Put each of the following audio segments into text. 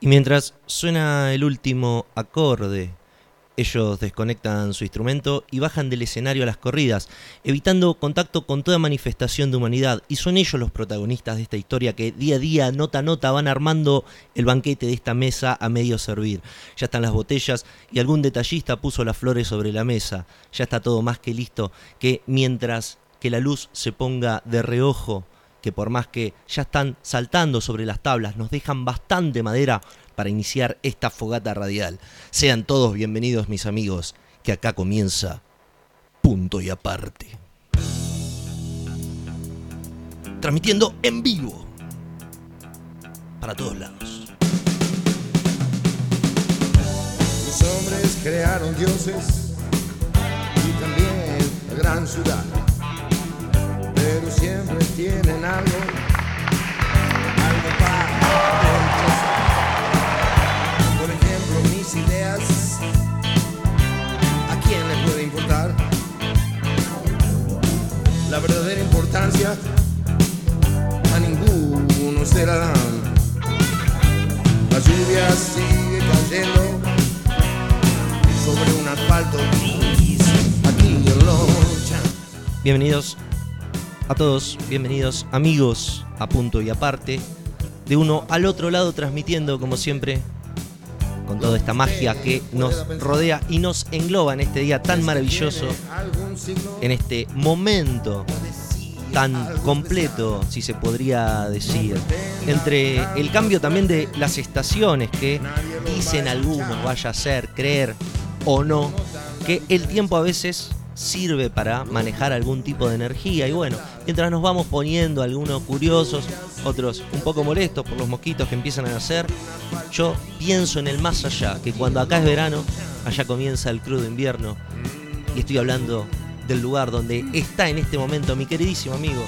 Y mientras suena el último acorde, ellos desconectan su instrumento y bajan del escenario a las corridas, evitando contacto con toda manifestación de humanidad. Y son ellos los protagonistas de esta historia que día a día, nota a nota, van armando el banquete de esta mesa a medio servir. Ya están las botellas y algún detallista puso las flores sobre la mesa. Ya está todo más que listo, que mientras que la luz se ponga de reojo, que por más que ya están saltando sobre las tablas, nos dejan bastante madera para iniciar esta fogata radial. Sean todos bienvenidos mis amigos, que acá comienza punto y aparte. Transmitiendo en vivo para todos lados. Los hombres crearon dioses y también gran ciudad siempre tienen algo, algo para rechazar. Por ejemplo, mis ideas, ¿a quién le puede importar? La verdadera importancia a ninguno se la dan. La lluvia sigue cayendo sobre un asfalto gris aquí en Loncha. Bienvenidos a todos, bienvenidos amigos a punto y aparte, de uno al otro lado transmitiendo como siempre con toda esta magia que nos rodea y nos engloba en este día tan maravilloso, en este momento tan completo, si se podría decir, entre el cambio también de las estaciones que dicen algunos, vaya a ser, creer o no, que el tiempo a veces sirve para manejar algún tipo de energía. Y bueno, mientras nos vamos poniendo algunos curiosos, otros un poco molestos por los mosquitos que empiezan a nacer, yo pienso en el más allá, que cuando acá es verano, allá comienza el crudo invierno. Y estoy hablando del lugar donde está en este momento mi queridísimo amigo,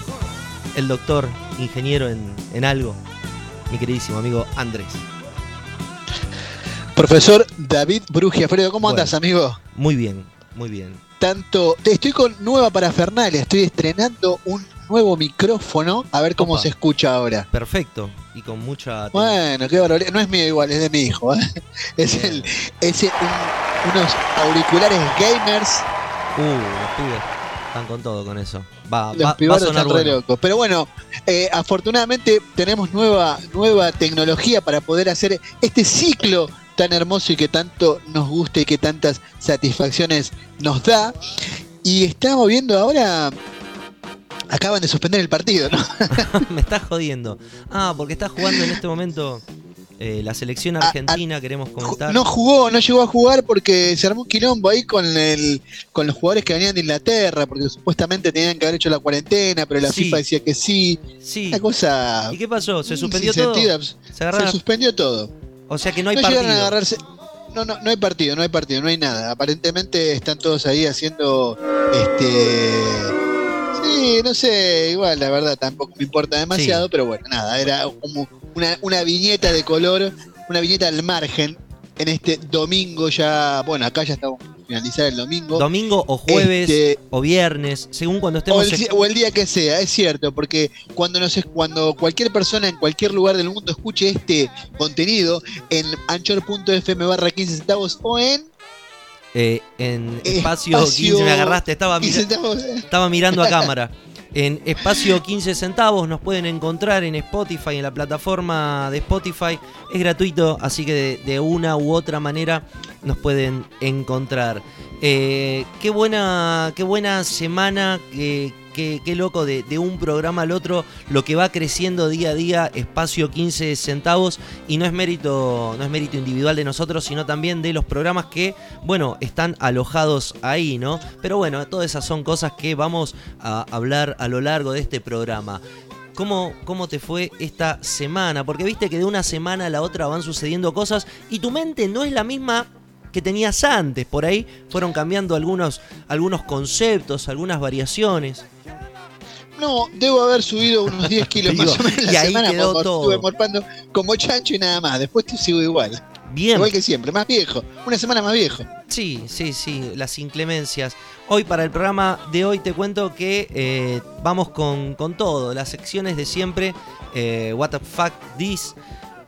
el doctor ingeniero en, en algo, mi queridísimo amigo Andrés. Profesor David Brugia, Fredo, ¿cómo andas, amigo? Muy bien, muy bien tanto. Estoy con nueva parafernalia, estoy estrenando un nuevo micrófono, a ver cómo se escucha ahora. Perfecto, y con mucha. Bueno, qué barbaridad. No es mío igual, es de mi hijo. ¿eh? Es, el, es unos auriculares gamers. Uh, los pibes están con todo con eso. Va, los va, a sonar re locos. Pero bueno, eh, afortunadamente tenemos nueva, nueva tecnología para poder hacer este ciclo tan hermoso y que tanto nos gusta y que tantas satisfacciones nos da. Y estamos viendo ahora. Acaban de suspender el partido, ¿no? Me estás jodiendo. Ah, porque está jugando en este momento eh, la selección ah, argentina, ah, queremos comentar. No jugó, no llegó a jugar porque se armó un quilombo ahí con el con los jugadores que venían de Inglaterra, porque supuestamente tenían que haber hecho la cuarentena, pero la FIFA decía que sí. Sí. Una cosa. ¿Y qué pasó? ¿Se suspendió todo? Se, suspendió todo. O sea que no hay partido. No, no, no hay partido, no hay partido, no hay nada. Aparentemente están todos ahí haciendo este Sí, no sé, igual la verdad tampoco me importa demasiado, pero bueno, nada, era como una, una viñeta de color, una viñeta al margen en este domingo ya, bueno, acá ya estamos finalizar el domingo. Domingo o jueves este, o viernes, según cuando estemos. O el, día que sea, es cierto, porque cuando, nos, cuando cualquier persona en cualquier lugar del mundo escuche este contenido en anchor.fm barra 15 centavos o en eh, en espacio, 15 me agarraste, estaba, estaba mirando a cámara. En espacio 15 centavos nos pueden encontrar en Spotify, en la plataforma de Spotify. Es gratuito, así que de, una u otra manera nos pueden encontrar. Eh, qué, buena, qué buena semana que, Qué, loco de, un programa al otro, lo que va creciendo día a día, espacio 15 centavos, y no es mérito, no es mérito individual de nosotros, sino también de los programas que, bueno, están alojados ahí, ¿no? Pero bueno, todas esas son cosas que vamos a hablar a lo largo de este programa. ¿Cómo, ¿Cómo, te fue esta semana? Porque viste que de una semana a la otra van sucediendo cosas y tu mente no es la misma que tenías antes. Por ahí fueron cambiando algunos, algunos conceptos, algunas variaciones. No, debo haber subido unos 10 kilos más o menos la y ahí semana quedó todo. estuve morfando como chancho y nada más. Después te sigo igual. Bien. Igual que siempre, más viejo. Una semana más viejo. Sí, sí, sí, las inclemencias. Hoy para el programa de hoy te cuento que eh, vamos con, con, todo, las secciones de siempre, eh, What the fuck this,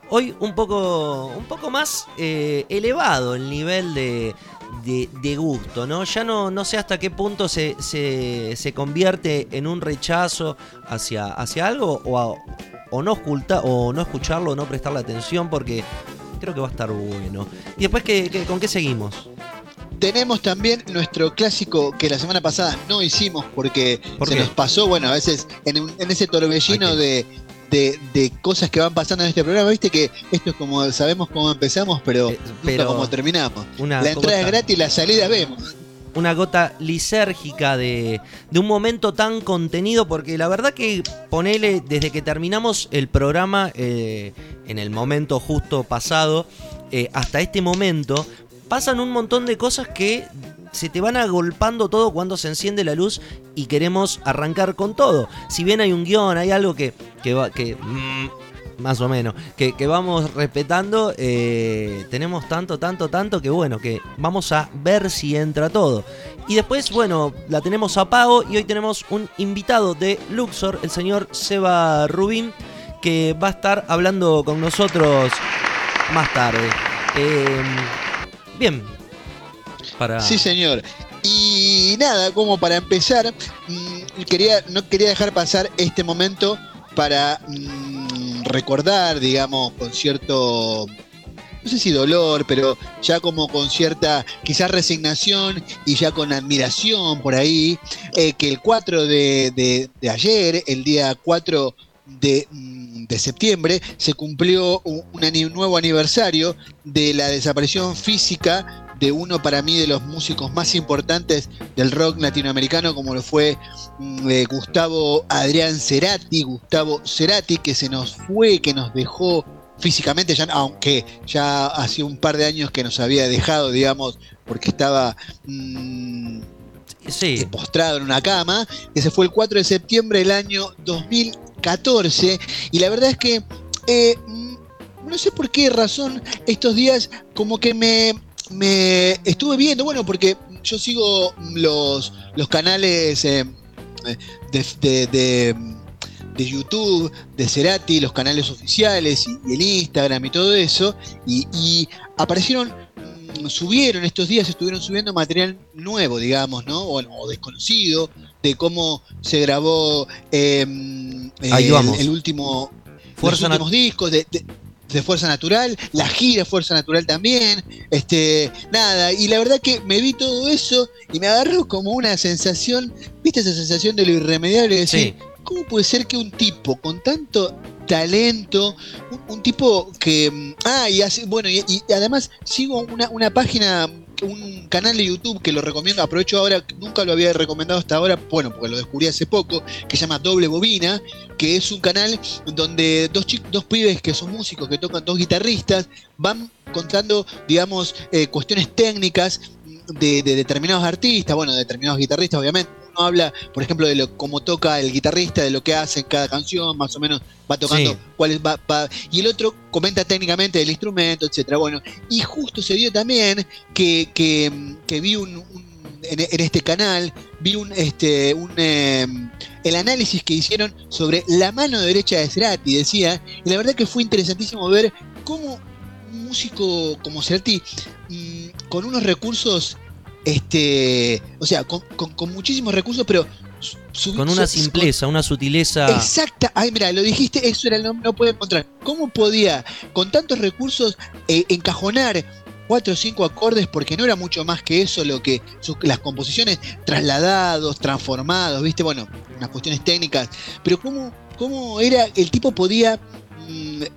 hoy un poco, un poco más eh, elevado el nivel de, de, de gusto, ¿no? Ya no, no sé hasta qué punto se, se, se convierte en un rechazo hacia, hacia algo o, a- o, no oculta, o no escucharlo o no prestarle atención porque creo que va a estar bueno. ¿Y después qué, qué- con qué seguimos? Tenemos también nuestro clásico que la semana pasada no hicimos porque ¿Por se qué? nos pasó, bueno, a veces en, en ese torbellino de, de- de cosas que van pasando en este programa, viste que esto es como, sabemos cómo empezamos, pero Eh, nunca pero cómo terminamos. Una la entrada es gratis, la salida vemos. una gota lisérgica de, de un momento tan contenido, porque la verdad que ponele, desde que terminamos el programa, eh, en el momento justo pasado, eh, hasta este momento, pasan un montón de cosas que se te van agolpando todo cuando se enciende la luz y queremos arrancar con todo. Si bien hay un guion, hay algo que, que, va, que mm, más o menos, que, que vamos respetando, eh, tenemos tanto, tanto, tanto que bueno, que vamos a ver si entra todo. Y después, bueno, la tenemos a pago y hoy tenemos un invitado de Luxor, el señor Seba Rubín, que va a estar hablando con nosotros más tarde. Eh, bien. Sí, señor. Y nada, como para empezar, mm, quería, no quería dejar pasar este momento para mm, recordar, digamos, con cierto, no sé si dolor, pero ya como con cierta, quizás resignación y ya con admiración por ahí, eh, que el 4 de, de- ayer, el día 4 de, mm, de septiembre, se cumplió un, nuevo aniversario de la desaparición física de uno para mí de los músicos más importantes del rock latinoamericano, como lo fue mm, eh, Gustavo Adrián Cerati, Gustavo Cerati, que se nos fue, que nos dejó físicamente, ya, aunque ya hacía un par de años que nos había dejado, digamos, porque estaba mm, Sí, postrado en una cama, que se fue el 4 de septiembre del año 2014, y la verdad es que eh, mm, no sé por qué razón estos días como que me, me estuve viendo, bueno, porque yo sigo los, los canales eh, de, de- de- de YouTube, de Cerati, los canales oficiales y, y el Instagram y todo eso, y, y aparecieron, mm, subieron estos días, estuvieron subiendo material nuevo, digamos, ¿no? O, o desconocido, de cómo se grabó eh, Ahí el- último Fuerza los últimos discos de, de- Fuerza Natural, la gira Fuerza Natural también, este, nada, y la verdad que me vi todo eso y me agarró como una sensación, ¿viste esa sensación de lo irremediable? De decir, sí. ¿cómo puede ser que un tipo con tanto talento, un, un tipo que, mm, ah, y hace, bueno, y, y además sigo una, una página, un canal de YouTube que lo recomiendo, aprovecho ahora, nunca lo había recomendado hasta ahora, bueno, porque lo descubrí hace poco, que se llama Doble Bobina, que es un canal donde dos, dos pibes que son músicos, que tocan dos guitarristas, van contando, digamos, eh, cuestiones técnicas de, de determinados artistas, bueno, de determinados guitarristas, obviamente. Uno habla, por ejemplo, de lo, cómo toca el guitarrista, de lo que hace en cada canción, más o menos va tocando Sí. cuál es, va, va- y el otro comenta técnicamente del instrumento, etcétera. Bueno, y justo se dio también que, que, que vi un, un- en, en este canal, vi un, este, un, eh, el análisis que hicieron sobre la mano derecha de Cerati, decía, y la verdad que fue interesantísimo ver cómo un músico como Cerati, mm, con unos recursos, este, o sea, con, con- con muchísimos recursos, pero su- Con una su- simpleza, una sutileza. Exacta, ay mira, lo dijiste, eso era el nombre, no puedo encontrar. ¿Cómo podía, con tantos recursos, eh, encajonar cuatro o cinco acordes? Porque no era mucho más que eso lo que las composiciones trasladados, transformados, viste, bueno, unas cuestiones técnicas. Pero cómo, cómo era, el tipo podía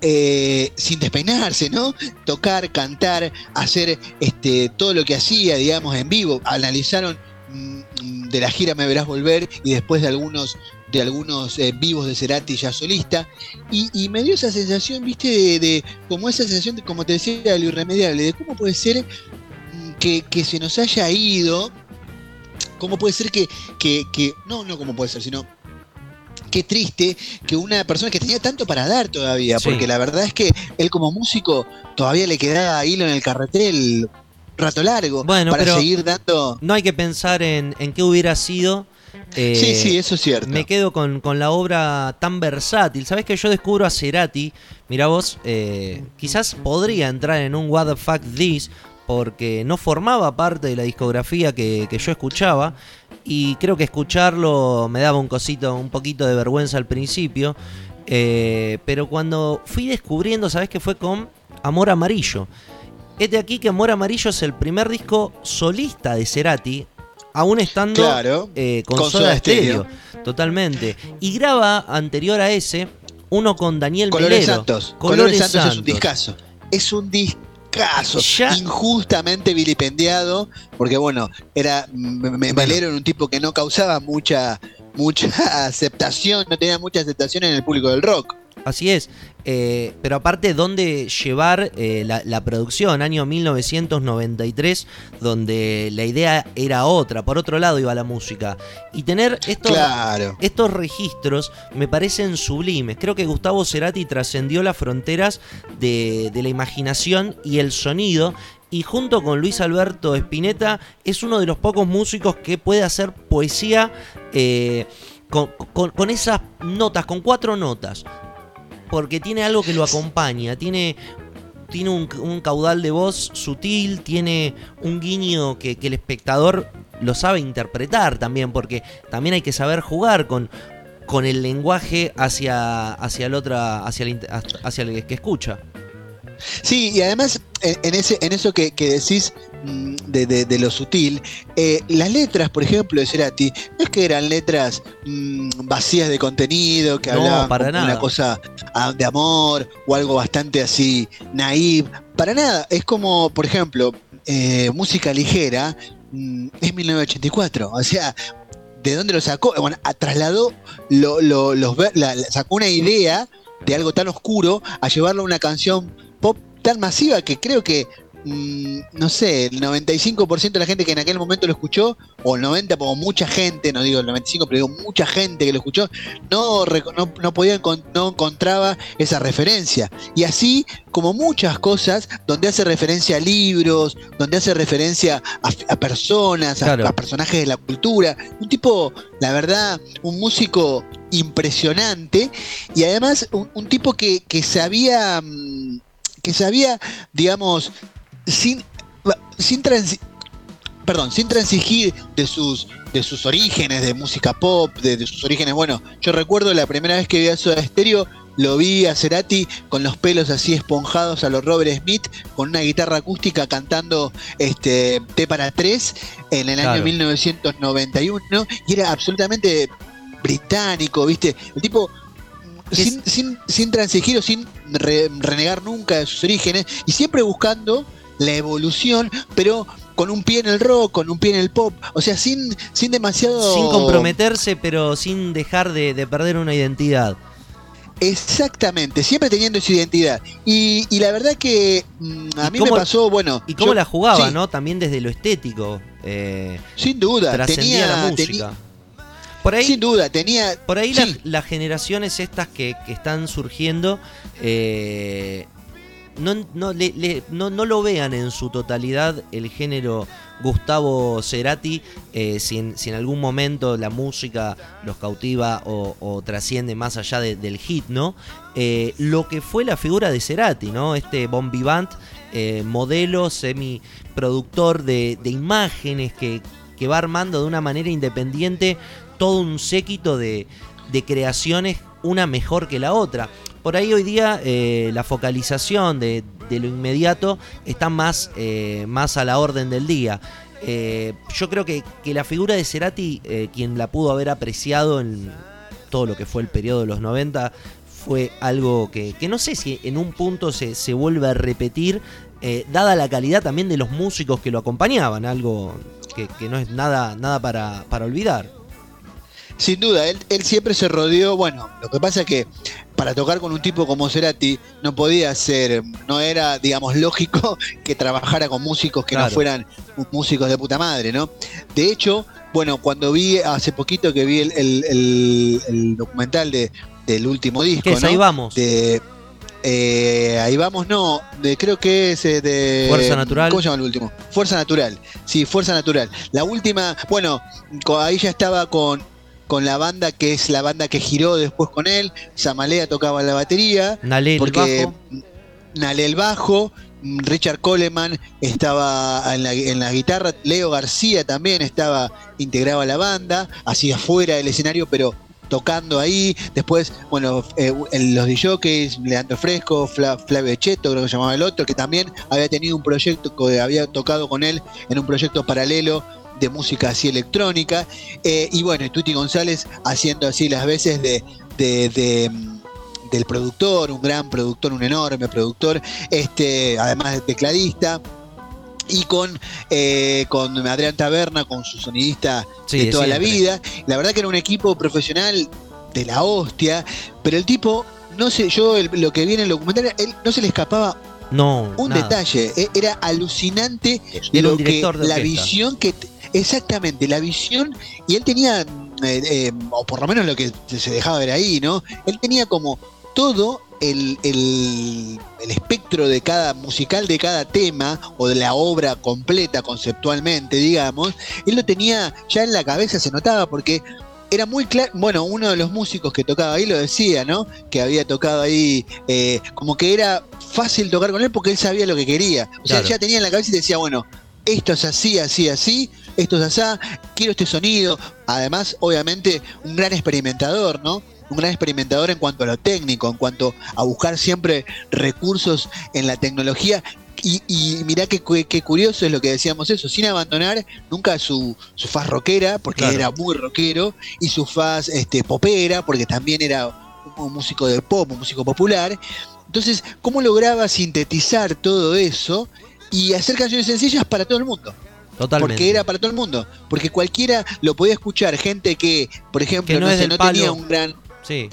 eh, sin despeinarse, ¿no? Tocar, cantar, hacer este, todo lo que hacía, digamos, en vivo. Analizaron mm, de la gira Me Verás Volver y después de algunos de algunos eh, vivos de Cerati ya solista y, me dio esa sensación, viste, de, de- como esa sensación, de, como te decía, de lo irremediable, de cómo puede ser mm, que, que se nos haya ido, cómo puede ser que, que, que- no, no cómo puede ser, sino qué triste que una persona que tenía tanto para dar todavía, Sí. porque la verdad es que él como músico todavía le quedaba hilo en el carretel rato largo Bueno, para pero- seguir dando... No hay que pensar en, en qué hubiera sido Eh, sí, sí, eso es cierto. Me quedo con, con la obra tan versátil. Sabes que yo descubro a Cerati, mira vos, eh, quizás podría entrar en un What the Fuck This, porque no formaba parte de la discografía que, que yo escuchaba. Y creo que escucharlo me daba un cosito, un poquito de vergüenza al principio. Eh, pero cuando fui descubriendo, ¿sabes que fue con Amor Amarillo? Es de aquí que Amor Amarillo es el primer disco solista de Cerati, aún estando Claro, eh, con, con Soda Soda. Stereo. Totalmente. Y graba anterior a ese uno con Daniel Colores Melero. Santos. Colores Colores, Santos, es un discazo. Es un discazo. Ya- Injustamente vilipendiado. Porque bueno, era. M- M- Melero era un tipo que no causaba mucha, mucha aceptación, no tenía mucha aceptación en el público del rock. Así es. Eh, pero aparte, ¿dónde llevar eh, la, la producción? Año 1993, donde la idea era otra. Por otro lado iba la música. Y tener estos, Claro. estos registros me parecen sublimes. Creo que Gustavo Cerati trascendió las fronteras de, de la imaginación y el sonido. Y junto con Luis Alberto Spinetta es uno de los pocos músicos que puede hacer poesía eh, con, con- con esas notas, con cuatro notas. Porque tiene algo que lo acompaña, tiene, tiene un, caudal de voz sutil, tiene un guiño que, que el espectador lo sabe interpretar también, porque también hay que saber jugar con, con el lenguaje hacia, hacia el otra, hacia el, hacia el que escucha. Sí, y además, en, ese, en eso que, que decís mm, de, de- de lo sutil, eh, las letras, por ejemplo, de Cerati, no es que eran letras mm, vacías de contenido, que No, hablaban para nada. una cosa ah, de amor o algo bastante así naive. Para nada, es como, por ejemplo, eh, música ligera, mm, es 1984, o sea. ¿De dónde lo sacó? Bueno, a- trasladó, lo, lo- los la- sacó una idea de algo tan oscuro a llevarlo a una canción tan masiva que creo que, mm, no sé, el 95% de la gente que en aquel momento lo escuchó, o el 90%, como mucha gente, no digo el 95%, pero digo mucha gente que lo escuchó, no, no, no podía, no encontraba esa referencia. Y así como muchas cosas, donde hace referencia a libros, donde hace referencia a, a personas, a- Claro. a personajes de la cultura, un tipo, la verdad, un músico impresionante y además un, un tipo que, que sabía mm, que sabía digamos sin sin transi- perdón sin transigir de sus de sus orígenes de música pop de, de sus orígenes bueno yo recuerdo la primera vez que vi a Soda Stereo lo vi a Cerati con los pelos así esponjados a los Robert Smith con una guitarra acústica cantando este T para tres en el Claro. año 1991 y era absolutamente británico, ¿viste? El tipo Es- sin, sin, sin transigir o sin re- renegar nunca de sus orígenes y siempre buscando la evolución, pero con un pie en el rock, con un pie en el pop, o sea, sin, sin demasiado... Sin comprometerse, pero sin dejar de, de perder una identidad. Exactamente, siempre teniendo esa identidad. Y, y la verdad que mm, a ¿Y mí cómo- me pasó, bueno... Y cómo yo- la jugaba, sí, ¿no? También desde lo estético. eh, Sin duda, tenía, la música. tenía- Por ahí, sin duda, tenía... por ahí sí. las, las generaciones estas que, que están surgiendo eh, no, no, le- le- no, no lo vean en su totalidad el género Gustavo Cerati, eh, si, en, si en algún momento la música los cautiva o, o trasciende más allá de- del hit, ¿no? Eh, lo que fue la figura de Cerati, ¿no? Este Bon Vivant, eh, modelo, semi-productor de, de imágenes que, que va armando de una manera independiente todo un séquito de, de creaciones, una mejor que la otra. Por ahí hoy día eh, la focalización de, de lo inmediato está más, eh, más a la orden del día. Eh, yo creo que, que la figura de Cerati, eh, quien la pudo haber apreciado en todo lo que fue el periodo de los 90, fue algo que, que no sé si en un punto se, se vuelve a repetir, dada la calidad también de los músicos que lo acompañaban, algo que, que no es nada, nada para, para olvidar. Sin duda, él, él siempre se rodeó, bueno, lo que pasa es que para tocar con un tipo como Cerati no podía ser, no era, digamos, lógico que trabajara con músicos que Claro. no fueran músicos de puta madre, ¿no? De hecho, bueno, cuando vi hace poquito que vi el, el- el- el documental de, del último disco, ¿Qué es? ¿no? Ahí vamos. De, eh, ahí vamos, no, de, creo que es eh, de... Fuerza Natural. ¿Cómo se llama el último? Fuerza Natural, sí, Fuerza Natural. La última, bueno, ahí ya estaba con, con la banda que es la banda que giró después con él, Samalea tocaba la batería, Nalé el bajo. Nale el bajo, Richard Coleman estaba en la, en la guitarra, Leo García también estaba integrado a la banda, así afuera del escenario, pero tocando ahí. Después, bueno, eh, en los DJs, Leandro Fresco, Fla- Flavio Cheto, creo que se llamaba el otro, que también había tenido un proyecto, que había tocado con él en un proyecto paralelo de música así electrónica. Eh, y bueno, y Tuti González haciendo así las veces de, de- de, mm, del productor, un gran productor, un enorme productor, este, además de tecladista. Y con, eh, con Adrián Taberna, con su sonidista Sí, de toda la vida. La verdad que era un equipo profesional de la hostia, pero el tipo, no sé, yo el- lo que vi en el documental, él no se le escapaba No, un nada. detalle, e- era alucinante Era lo que, la visión que exactamente la visión y él tenía eh, eh, o por lo menos lo que se dejaba ver ahí no él tenía como todo el, el- el espectro de cada musical de cada tema o de la obra completa conceptualmente digamos él lo tenía ya en la cabeza se notaba porque era muy claro, bueno, uno de los músicos que tocaba ahí lo decía, ¿no? Que había tocado ahí, eh, como que era fácil tocar con él porque él sabía lo que quería. O sea, Claro. ya tenía en la cabeza y decía, bueno, esto es así, así, así, esto es así, quiero este sonido. Además, obviamente, un gran experimentador, ¿no? Un gran experimentador en cuanto a lo técnico, en cuanto a buscar siempre recursos en la tecnología. Y, y mirá qué, qué curioso es lo que decíamos eso, sin abandonar nunca su, su faz rockera, porque Claro. era muy rockero, y su faz este, popera, porque también era un, un músico de pop, un músico popular. Entonces, ¿cómo lograba sintetizar todo eso y hacer canciones sencillas para todo el mundo? Totalmente. Porque era para todo el mundo. Porque cualquiera lo podía escuchar, gente que, por ejemplo, Que no no, es sé, no tenía un gran Sí,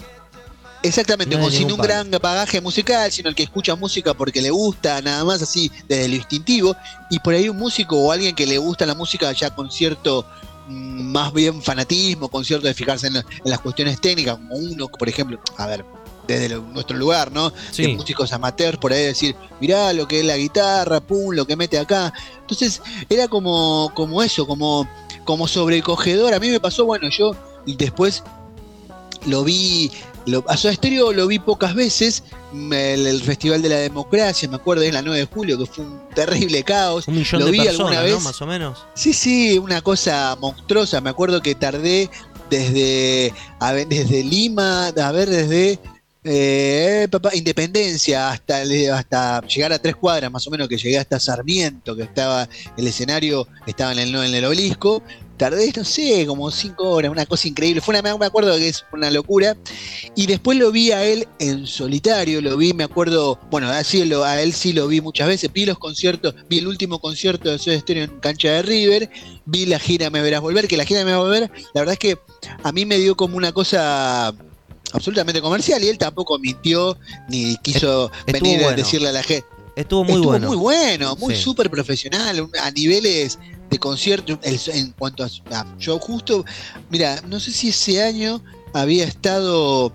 Exactamente, No como sin un palo. gran bagaje musical, sino el que escucha música porque le gusta, nada más así, desde lo instintivo. Y por ahí un músico o alguien que le gusta la música ya con cierto, mm, más bien fanatismo, con cierto de fijarse en las cuestiones técnicas, como uno, por ejemplo, a ver, desde lo- nuestro lugar, ¿no? De sí. músicos amateurs, por ahí decir, mirá lo que es la guitarra, pum, lo que mete acá. Entonces, era como, como eso, como, como sobrecogedor. A mí me pasó, bueno, yo y después lo vi, lo, a Soda Stereo lo vi pocas veces, el, el Festival de la Democracia, me acuerdo, es la 9 de julio, que fue un terrible caos. Un millón lo de vi personas, alguna ¿no? vez. Más o menos. Sí, sí, una cosa monstruosa. Me acuerdo que tardé desde, a ver, desde Lima, a ver, desde eh, papá, Independencia hasta, llegar a tres cuadras, más o menos, que llegué hasta Sarmiento, que estaba el escenario, estaba en el, obelisco. Tardé, no sé, como cinco horas, una cosa increíble. Fue una, me acuerdo que es una locura. Y después lo vi a él en solitario, lo vi, me acuerdo, bueno, así lo, a él sí lo vi muchas veces. Vi los conciertos, vi el último concierto de Soda Stereo en cancha de River, vi la gira Me Verás Volver, que la gira Me Verás Volver, la verdad es que a mí me dio como una cosa absolutamente comercial y él tampoco mintió ni quiso Estuvo venir a decirle a la gente. Estuvo muy Estuvo bueno. muy bueno, muy Sí. súper profesional, a niveles de concierto, el- en cuanto a, a- Yo justo, mira, no sé si ese año había estado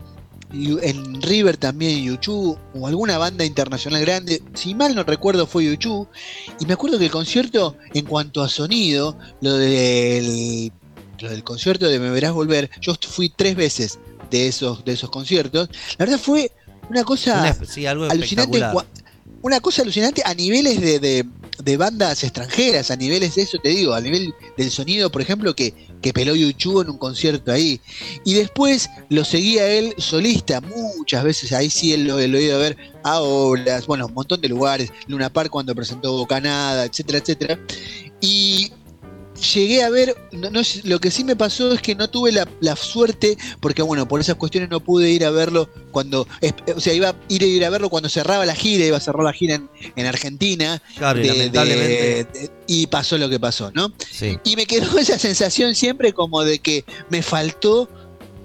en River también Yuchu o alguna banda internacional grande, si mal no recuerdo fue Yuchu, y me acuerdo que el concierto, en cuanto a sonido, lo del, lo del concierto de Me Verás Volver, yo fui tres veces de esos, de esos conciertos, la verdad fue una cosa Una- sí, algo alucinante. Una cosa alucinante a niveles de, de- de bandas extranjeras, a niveles de eso te digo, a nivel del sonido, por ejemplo, que, que peló Yuchu en un concierto ahí. Y después lo seguía él solista muchas veces, ahí sí él lo, lo he ido a ver a obras, bueno, un montón de lugares, Luna Park cuando presentó Bocanada, etcétera, etcétera. Y llegué a ver, no, no lo que sí me pasó es que no tuve la, la suerte, porque bueno, por esas cuestiones no pude ir a verlo cuando, o sea, iba a ir a, ir a verlo cuando cerraba la gira, iba a cerrar la gira en, en Argentina, Claro, y de- lamentablemente. de- de- y pasó lo que pasó, ¿no? sí. Y me quedó esa sensación siempre como de que me faltó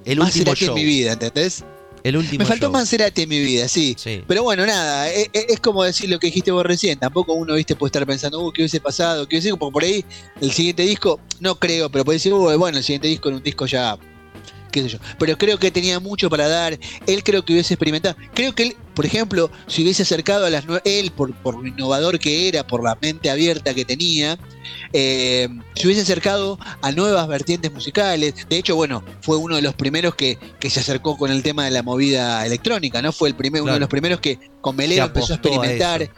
El más último show. en mi vida, ¿entendés? El último Me faltó show. más Cerati en mi vida, sí. Sí. Pero bueno, nada, e- e- es, como decir lo que dijiste vos recién. Tampoco uno, viste, puede estar pensando, uh, ¿qué hubiese pasado? ¿Qué hubiese? Porque por ahí el siguiente disco, no creo, pero puede decir, uh, bueno, el siguiente disco en un disco ya qué sé yo. Pero creo que tenía mucho para dar. Él creo que hubiese experimentado. Creo que él, por ejemplo, si hubiese acercado a las nuevas. Él, por, por lo innovador que era, por la mente abierta que tenía, eh, se hubiese acercado a nuevas vertientes musicales. De hecho, bueno, fue uno de los primeros que, que se acercó con el tema de la movida electrónica, ¿no? Fue el primer, uno de los primeros que con Melero empezó a experimentar.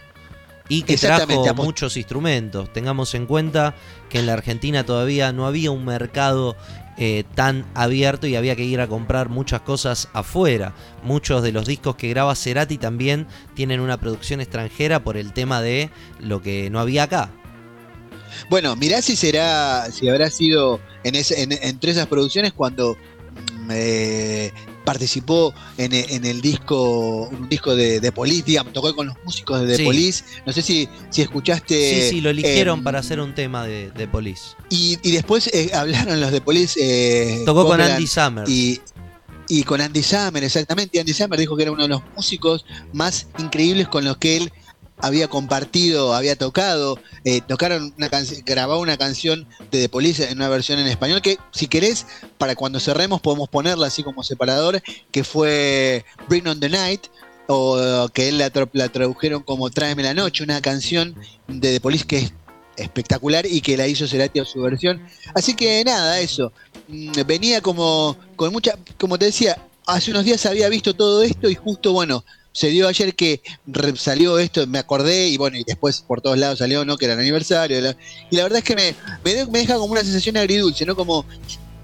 Y que trajo muchos instrumentos. Tengamos en cuenta que en la Argentina todavía no había un mercado eh, tan abierto y había que ir a comprar muchas cosas afuera. Muchos de los discos que graba Cerati también tienen una producción extranjera por el tema de lo que no había acá. Bueno, mirá si será, si habrá sido en ese- en- entre esas producciones cuando mm, eh, participó en, e- en el disco, un disco de, de Police, digamos, tocó con los músicos de The Sí. Police. No sé si, si escuchaste. sí, sí, lo eligieron em, para hacer un tema de, de Police. Y, y después eh, hablaron los de Police. eh, Tocó con Andy Summers. Y, y con Andy Summer, exactamente. Y Andy Summer dijo que era uno de los músicos más increíbles con los que él había compartido, había tocado. Eh, tocaron una grabó una canción de The Police en una versión en español que, si querés, para cuando cerremos podemos ponerla así como separador, que fue Bring on the Night. O que él la, la tradujeron como Tráeme la Noche, una canción de The Police que es espectacular y que la hizo Cerati a su versión. Así que nada, eso. Mm, Venía como con mucha, como te decía, hace unos días había visto todo esto y justo, bueno, se dio ayer que salió esto, me acordé y bueno, y después por todos lados salió, ¿no? Que era el aniversario. la- y la verdad es que me, me, de- me deja como una sensación agridulce, ¿no? Como,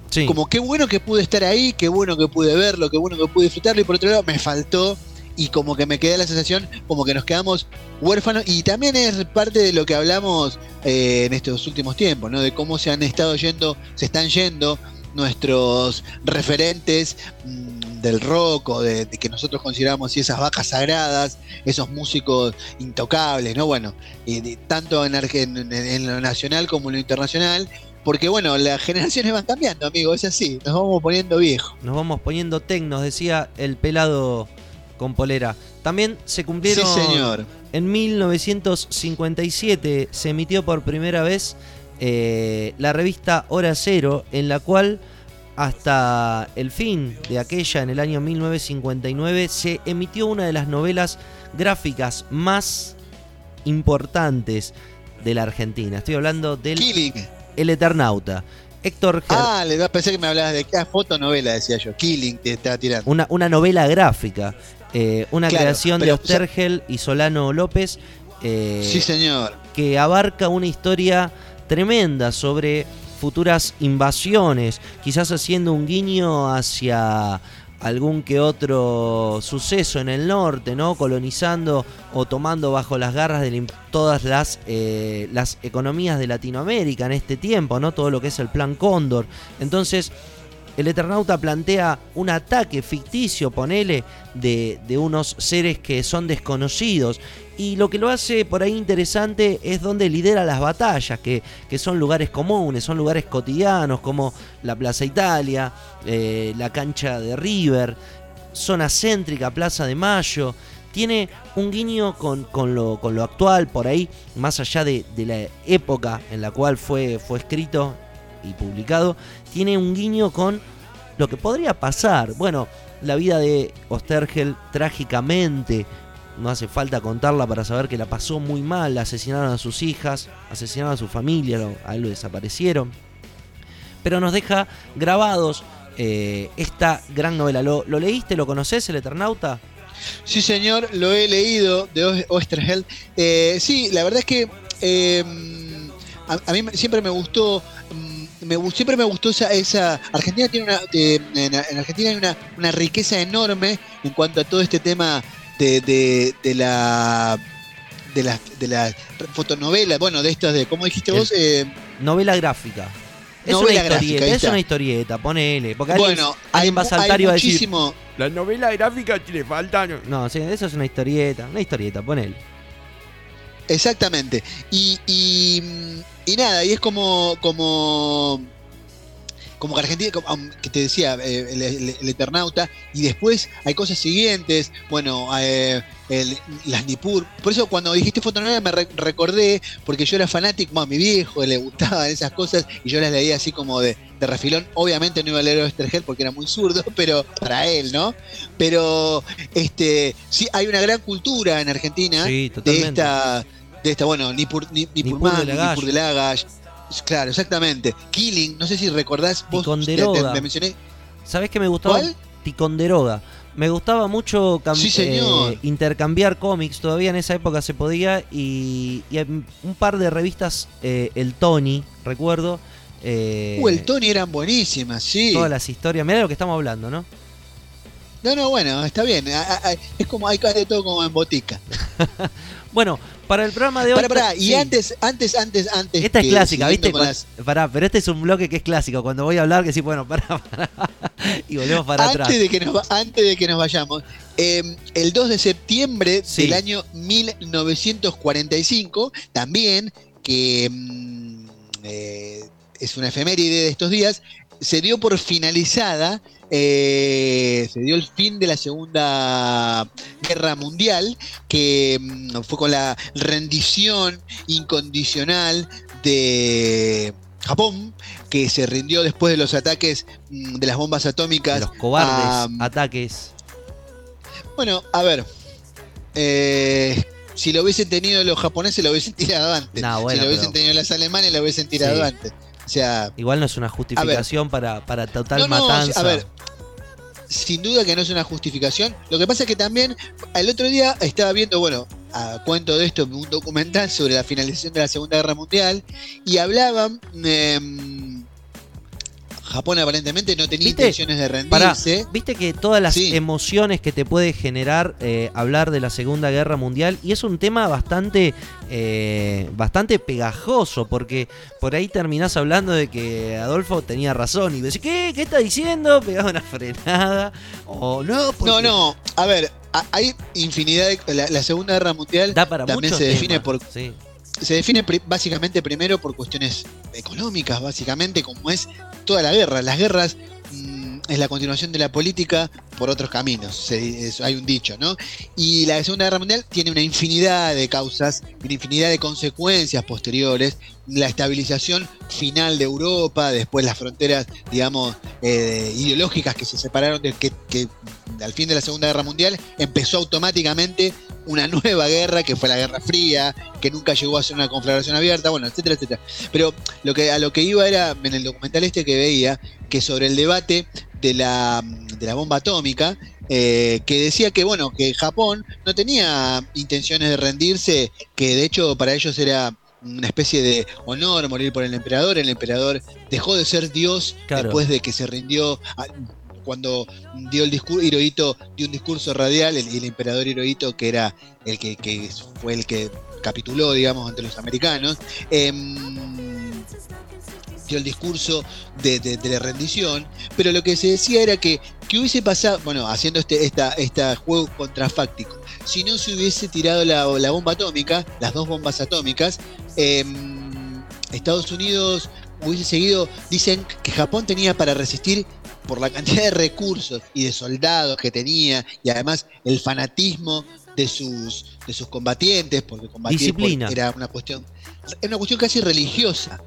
sí. como qué bueno que pude estar ahí, qué bueno que pude verlo, qué bueno que pude disfrutarlo y por otro lado me faltó y como que me queda la sensación como que nos quedamos huérfanos y también es parte de lo que hablamos eh, en estos últimos tiempos, ¿no? De cómo se han estado yendo, se están yendo nuestros referentes mm, del rock o de, de que nosotros consideramos esas vacas sagradas, esos músicos intocables, ¿no? Bueno, y de- tanto en- en lo nacional como en lo internacional, porque bueno, las generaciones van cambiando, amigo, es así, nos vamos poniendo viejos. Nos vamos poniendo tecnos, decía el pelado con polera. También se cumplieron. Sí, señor. En 1957 se emitió por primera vez eh, la revista Hora Cero, en la cual hasta el fin de aquella, en el año 1959, se emitió una de las novelas gráficas más importantes de la Argentina. Estoy hablando del Killing. El Eternauta. Héctor Ger- Ah, le pensé que me hablabas de ah, fotonovela, decía yo. Killing te estaba tirando. una, una novela gráfica, eh, una Claro, creación de Ostergel y Solano López, eh, Sí, señor. que abarca una historia tremenda sobre futuras invasiones, quizás haciendo un guiño hacia algún que otro suceso en el norte, ¿no? Colonizando o tomando bajo las garras de todas las, eh, las economías de Latinoamérica en este tiempo, ¿no? Todo lo que es el plan Cóndor. Entonces, el Eternauta plantea un ataque ficticio, ponele, de, de unos seres que son desconocidos. Y lo que lo hace por ahí interesante es donde lidera las batallas, que, que son lugares comunes, son lugares cotidianos, como la Plaza Italia, eh, la cancha de River, zona céntrica, Plaza de Mayo. Tiene un guiño con, con lo, con lo actual, por ahí, más allá de, de la época en la cual fue, fue escrito y publicado, tiene un guiño con lo que podría pasar. Bueno, la vida de Ostergel trágicamente, no hace falta contarla para saber que la pasó muy mal, asesinaron a sus hijas, asesinaron a su familia, a él lo desaparecieron. Pero nos deja grabados eh, esta gran novela. ¿Lo, leíste? ¿Lo conoces, el Eternauta? Sí, señor, lo he leído de Oesterheld. Eh, sí, la verdad es que eh, a, mí siempre me gustó. mm, Me, siempre me gustó esa, esa Argentina tiene una eh, en, en Argentina hay una riqueza enorme en cuanto a todo este tema de, de, de la de la de la fotonovela, bueno, de estas de ¿cómo dijiste El- vos? Eh, Novela gráfica. Es Novela una historieta, es una historieta, ponele. Porque alguien, bueno, alguien va a saltar y va a decir, muchísimo, La novela gráfica le falta. No, sí, eso es una historieta, una historieta, ponele. Exactamente. Y, y, y nada, y es como, como como que Argentina, que te decía, eh, el, el- el Eternauta, y después hay cosas siguientes, bueno, eh, el- las Nippur. Por eso cuando dijiste fotonovela me re- recordé, porque yo era fanático, a mi viejo le gustaban esas cosas, y yo las leía así como de, de refilón. Obviamente no iba a leer Oestergel porque era muy zurdo, pero para él, ¿no? Pero este sí hay una gran cultura en Argentina Sí, de esta, de esta, bueno, Nippur, ni, Nippur Nippurman, de Lagash. Claro, exactamente. Killing, no sé si recordás, vos Ticonderoga. te- me mencioné. ¿Sabés qué me gustaba? ¿Cuál? Ticonderoga. Me gustaba mucho cam- Sí, señor. eh, intercambiar cómics, todavía en esa época se podía, y, y un par de revistas, eh, el Tony, recuerdo. eh, Uh, el Tony eran buenísimas, sí. Todas las historias, mirá de lo que estamos hablando, ¿no? No, no, bueno, está bien. A- a- a- Es como hay de todo como en botica. Bueno, para el programa de hoy... Pará, pará, y sí. antes, antes, antes, antes. Esta es clásica, ¿viste? con Cuan- las- Pará, pero este es un bloque que es clásico. Cuando voy a hablar, que sí, bueno, pará, pará. y volvemos para antes, atrás. de que nos, antes de que nos vayamos, eh, el 2 de septiembre Sí. del año 1945, también, que mm, eh, es una efeméride de estos días, se dio por finalizada, eh, se dio el fin de la Segunda Guerra Mundial, que mm, fue con la rendición incondicional de Japón, que se rindió después de los ataques mm, de las bombas atómicas los cobardes Ah, ataques. bueno, a ver. eh, si lo hubiesen tenido los japoneses, lo hubiesen tirado antes. Nah, bueno, si lo hubiesen pero- tenido los alemanes, lo hubiesen tirado Sí. antes. O sea, Igual no es una justificación para, para total no, no, matanza. a ver, sin duda que no es una justificación. Lo que pasa es que también, el otro día estaba viendo, bueno, a cuento de esto, un documental sobre la finalización de la Segunda Guerra Mundial y hablaban. em, Japón aparentemente no tenía ¿Viste? intenciones de Pará, rendirse. viste que todas las Sí. emociones que te puede generar eh, hablar de la Segunda Guerra Mundial, y es un tema bastante, eh, bastante pegajoso, porque por ahí terminás hablando de que Adolfo tenía razón, y decís, ¿qué? ¿Qué está diciendo? Pegaba una frenada, o no, porque No, no, a ver, hay infinidad de. La, la Segunda Guerra Mundial Da para también se define temas, por sí. Se define básicamente primero por cuestiones económicas, básicamente, como es toda la guerra. Las guerras mm, es la continuación de la política por otros caminos, se- es- hay un dicho, ¿no? Y la Segunda Guerra Mundial tiene una infinidad de causas, una infinidad de consecuencias posteriores, la estabilización final de Europa, después las fronteras, digamos, eh, ideológicas que se separaron, de que al fin de la Segunda Guerra Mundial empezó automáticamente una nueva guerra, que fue la Guerra Fría, que nunca llegó a ser una conflagración abierta, bueno, etcétera, etcétera. Pero lo que, a lo que iba era, en el documental este que veía, que sobre el debate de la, de la bomba atómica, eh, que decía que, bueno, que Japón no tenía intenciones de rendirse, que de hecho para ellos era una especie de honor morir por el emperador, el emperador dejó de ser Dios Claro. después de que se rindió cuando dio el discurso, Hirohito dio un discurso radial, el, emperador Hirohito, que era el que, fue el que capituló, digamos, ante los americanos, em, dio el discurso de, la rendición, pero lo que se decía era que, que hubiese pasado, bueno, haciendo este esta, esta juego contrafáctico, si no se hubiese tirado la, la bomba atómica, las dos bombas atómicas, em, Estados Unidos hubiese seguido, dicen que Japón tenía para resistir por la cantidad de recursos y de soldados que tenía y además el fanatismo de sus de sus combatientes porque combatir por- era una cuestión era una cuestión casi religiosa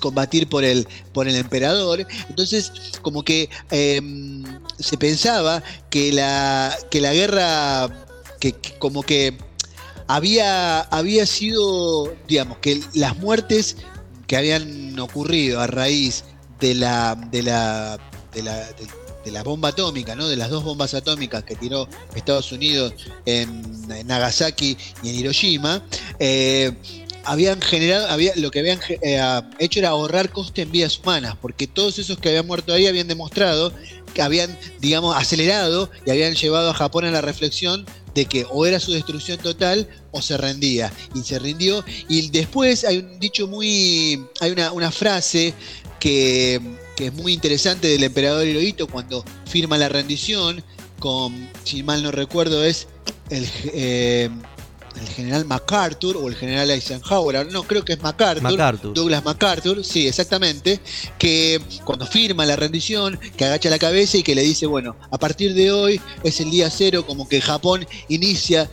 combatir por el por el emperador. Entonces como que em, se pensaba que la que la guerra que, que como que había había sido digamos que las muertes que habían ocurrido a raíz de la de la de la, bomba atómica, ¿no? De las dos bombas atómicas que tiró Estados Unidos en, Nagasaki y en Hiroshima, eh, habían generado, había, lo que habían eh, hecho era ahorrar coste en vidas humanas, porque todos esos que habían muerto ahí habían demostrado que habían, digamos, acelerado y habían llevado a Japón a la reflexión de que o era su destrucción total o se rendía. Y se rindió. Y después hay un dicho muy. hay una frase que, que es muy interesante del emperador Hirohito cuando firma la rendición. Con, si mal no recuerdo, es el, eh, el general MacArthur o el general Eisenhower, no creo que es MacArthur, MacArthur. Douglas MacArthur, sí, exactamente, que cuando firma la rendición, que agacha la cabeza y que le dice, bueno, a partir de hoy es el día cero, como que Japón inicia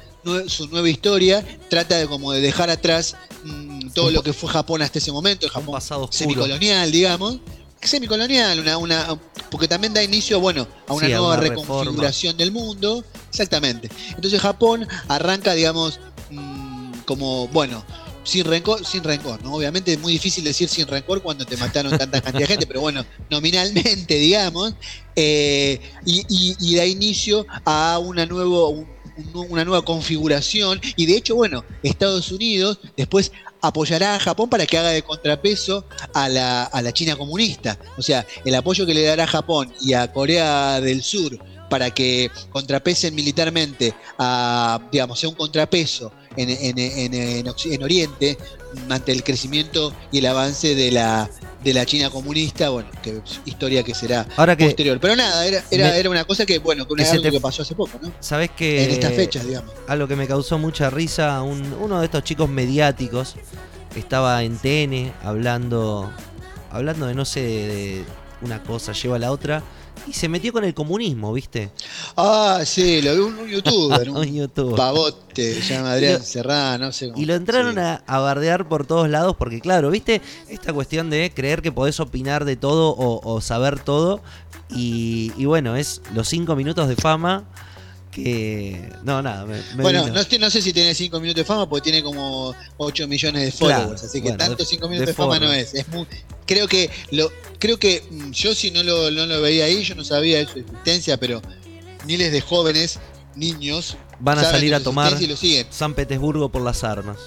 su nueva historia, trata de como de dejar atrás mm, todo lo que fue Japón hasta ese momento, el Japón pasado semicolonial, digamos. Semicolonial, una, una, porque también da inicio, bueno, a una Sí, a nueva una reconfiguración del mundo. Exactamente. Entonces Japón arranca, digamos, mm, como, bueno, sin rencor, sin rencor, ¿no? Obviamente es muy difícil decir sin rencor cuando te mataron tanta cantidad de gente, pero bueno, nominalmente, digamos, eh, y, y- y da inicio a una nuevo, un- un- una nueva configuración. Y de hecho, bueno, Estados Unidos después apoyará a Japón para que haga de contrapeso a la, a la China comunista. O sea, el apoyo que le dará Japón y a Corea del Sur para que contrapesen militarmente a, digamos, sea un contrapeso en, en- en- en Oriente ante el crecimiento y el avance de la, de la China comunista, bueno, que historia que será Ahora que, posterior. Pero nada, era, era, Me- era una cosa que, bueno, que, que una- se algo te- que pasó hace poco, ¿no? ¿sabés que en estas fechas, digamos. algo que me causó mucha risa, un- uno de estos chicos mediáticos estaba en TN hablando, hablando de no sé, de una cosa lleva a la otra, y se metió con el comunismo, ¿viste? Ah, sí, lo vi un, un youtuber, Un un YouTube. pavote, se llama Adrián Serrano, no sé cómo. Y lo entraron sí. a, a bardear por todos lados porque, claro, ¿viste? Esta cuestión de creer que podés opinar de todo o, o saber todo. Y, y bueno, es los cinco minutos de fama que... No, nada, me, me Bueno, no, sé- no sé si tiene 5 minutos de fama, porque tiene como 8 millones de Claro, followers, así que bueno, tanto de- 5 minutos de de, fama no es. es muy, creo que lo creo que mm, yo si no lo, no lo veía ahí, yo no sabía de su existencia, pero miles de jóvenes, niños, Van a salir a tomar existencia y lo siguen. San Petersburgo por las armas.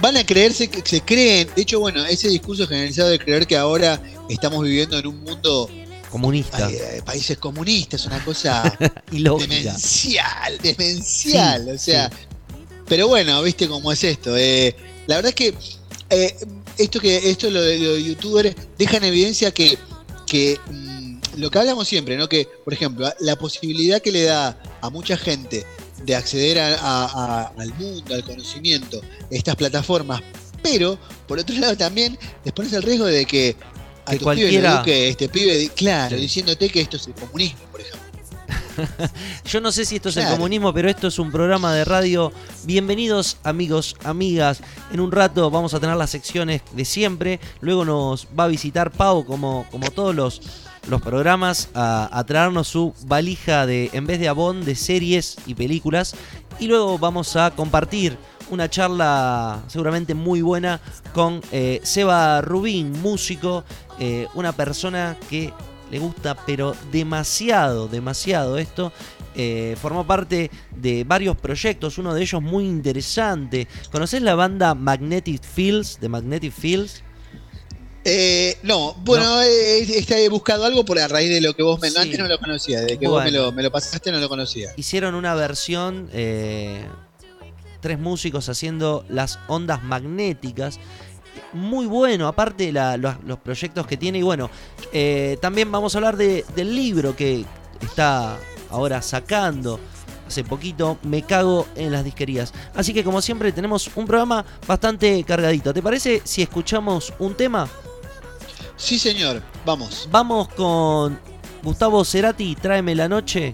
Van a creerse que se creen, de hecho, bueno, ese discurso generalizado de creer que ahora estamos viviendo en un mundo Comunista. ay, eh, países comunistas, una cosa demencial, demencial, Sí, o sea, pero bueno, viste cómo es esto. eh, la verdad es que eh, esto que esto lo de los youtubers deja en evidencia que, que mm, lo que hablamos siempre, ¿no? Que, por ejemplo, la posibilidad que le da a mucha gente de acceder a- a- a- al mundo, al conocimiento, estas plataformas, pero por otro lado también les pones el riesgo de que a Que pibes cualquiera- eduque este pibe, claro, diciéndote que esto es el comunismo, por ejemplo. Yo no sé si esto es el comunismo, pero esto es un programa de radio. Bienvenidos amigos, amigas. En un rato vamos a tener las secciones de siempre. Luego nos va a visitar Pau, como, como todos los, los programas, a, a traernos su valija de, en vez de abón, de series y películas. Y luego vamos a compartir una charla seguramente muy buena con eh, Seba Rubín, músico, eh, una persona que le gusta pero demasiado, demasiado esto. Eh, formó parte de varios proyectos, uno de ellos muy interesante. ¿Conocés la banda Magnetic Fields? De Magnetic Fields. Eh, no, bueno, eh, este, he buscado algo por a raíz de lo que vos me. Sí. Antes no lo conocía, desde que vos me lo, me lo pasaste no lo conocía. Hicieron una versión, eh, tres músicos haciendo las ondas magnéticas. Muy bueno, aparte la- los, los proyectos que tiene. Y bueno, eh, también vamos a hablar de- del libro que está ahora sacando. Hace poquito me cago en las disquerías. Así que como siempre tenemos un programa bastante cargadito. ¿Te parece si escuchamos un tema? Sí, señor, vamos. Vamos con Gustavo Cerati, Tráeme la noche.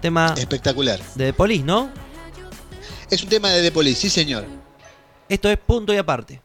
Tema Espectacular. de Police, ¿no? Es un tema de The Police, sí, señor. Esto es punto y aparte.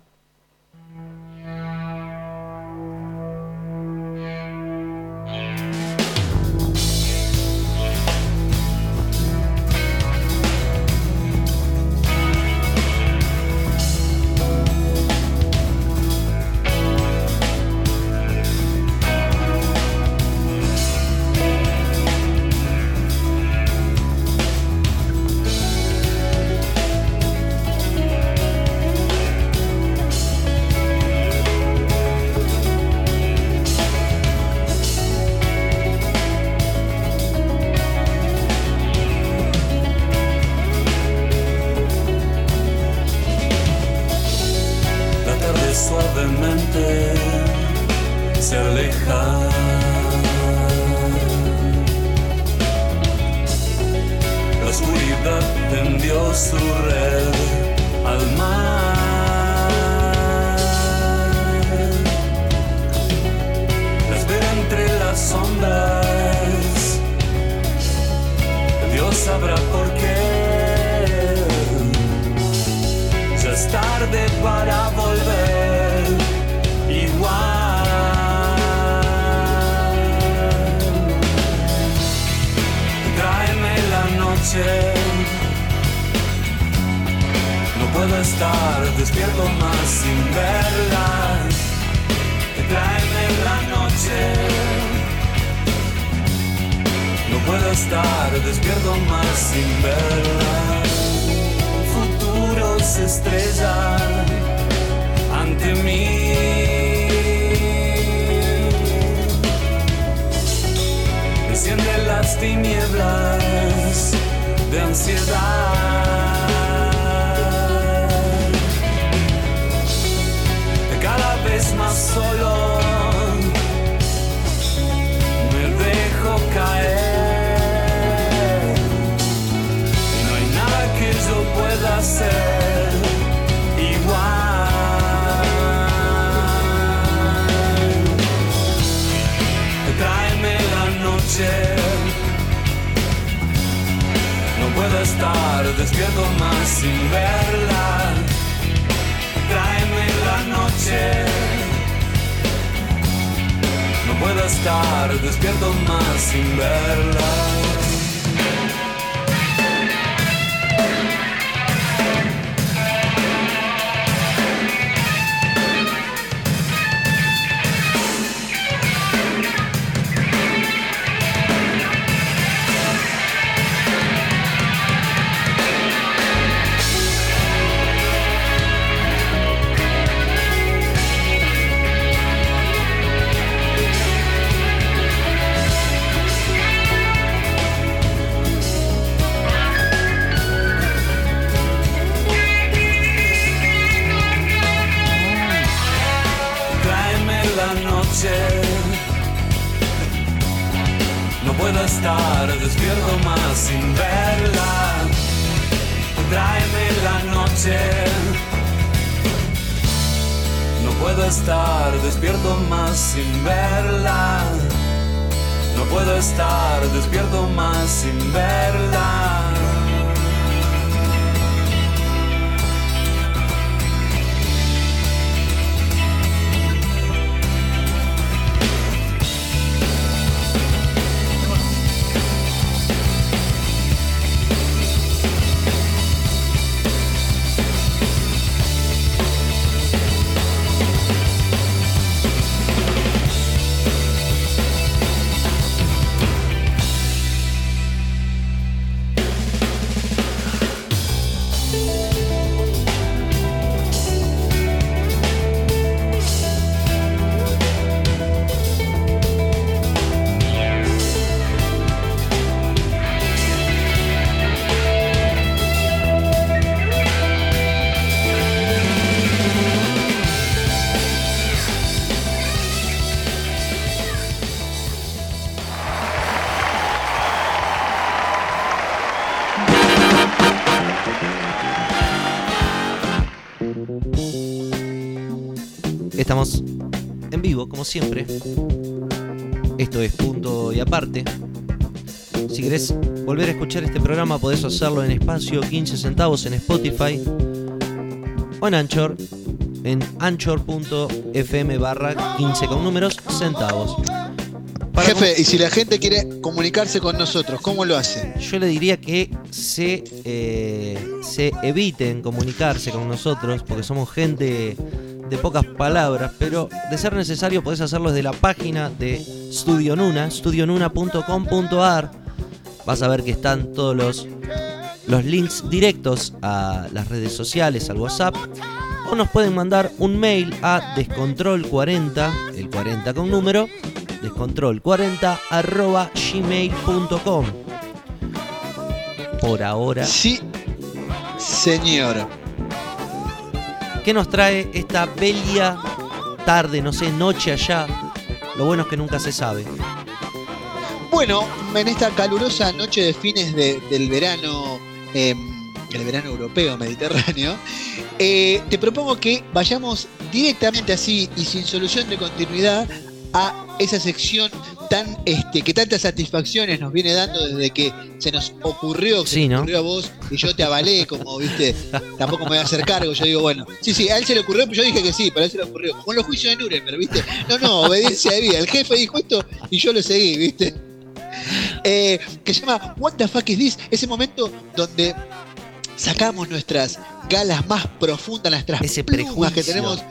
Puedo estar despierto más sin verla. Tráeme la noche. No puedo estar despierto más sin verla. No puedo estar despierto más sin verla. Siempre. Esto es punto y aparte. Si querés volver a escuchar este programa, podés hacerlo en espacio 15 centavos en Spotify o en Anchor, en anchor.fm barra 15 con números centavos. Para Jefe, y si la gente quiere comunicarse con nosotros, ¿cómo lo hace? Yo le diría que se, eh, se eviten comunicarse con nosotros porque somos gente de pocas palabras, pero de ser necesario podés hacerlo desde la página de Studio Nuna, studionuna.com.ar. Vas a ver que están todos los, los links directos a las redes sociales, al WhatsApp. O nos pueden mandar un mail a descontrol40, el 40 con número, descontrol40 arroba gmail.com. Por ahora, Sí, señor. ¿Qué nos trae esta bella tarde, no sé, noche allá? Lo bueno es que nunca se sabe. Bueno, en esta calurosa noche de fines de- del verano, eh, el verano europeo, mediterráneo, eh, te propongo que vayamos directamente así y sin solución de continuidad a esa sección tan este, que tantas satisfacciones nos viene dando desde que se nos ocurrió, que Sí, se te ¿no? ocurrió a vos y yo te avalé, como viste, tampoco me voy a hacer cargo. Yo digo, bueno, sí, sí, a él se le ocurrió, pero yo dije que sí, pero a él se le ocurrió. Como en los juicios de Nuremberg, ¿viste? No, no, obediencia de vida. El jefe dijo esto y yo lo seguí, ¿viste? Eh, que se llama What the fuck is this? Ese momento donde sacamos nuestras galas más profundas, nuestras Ese plumas que prejuicio. tenemos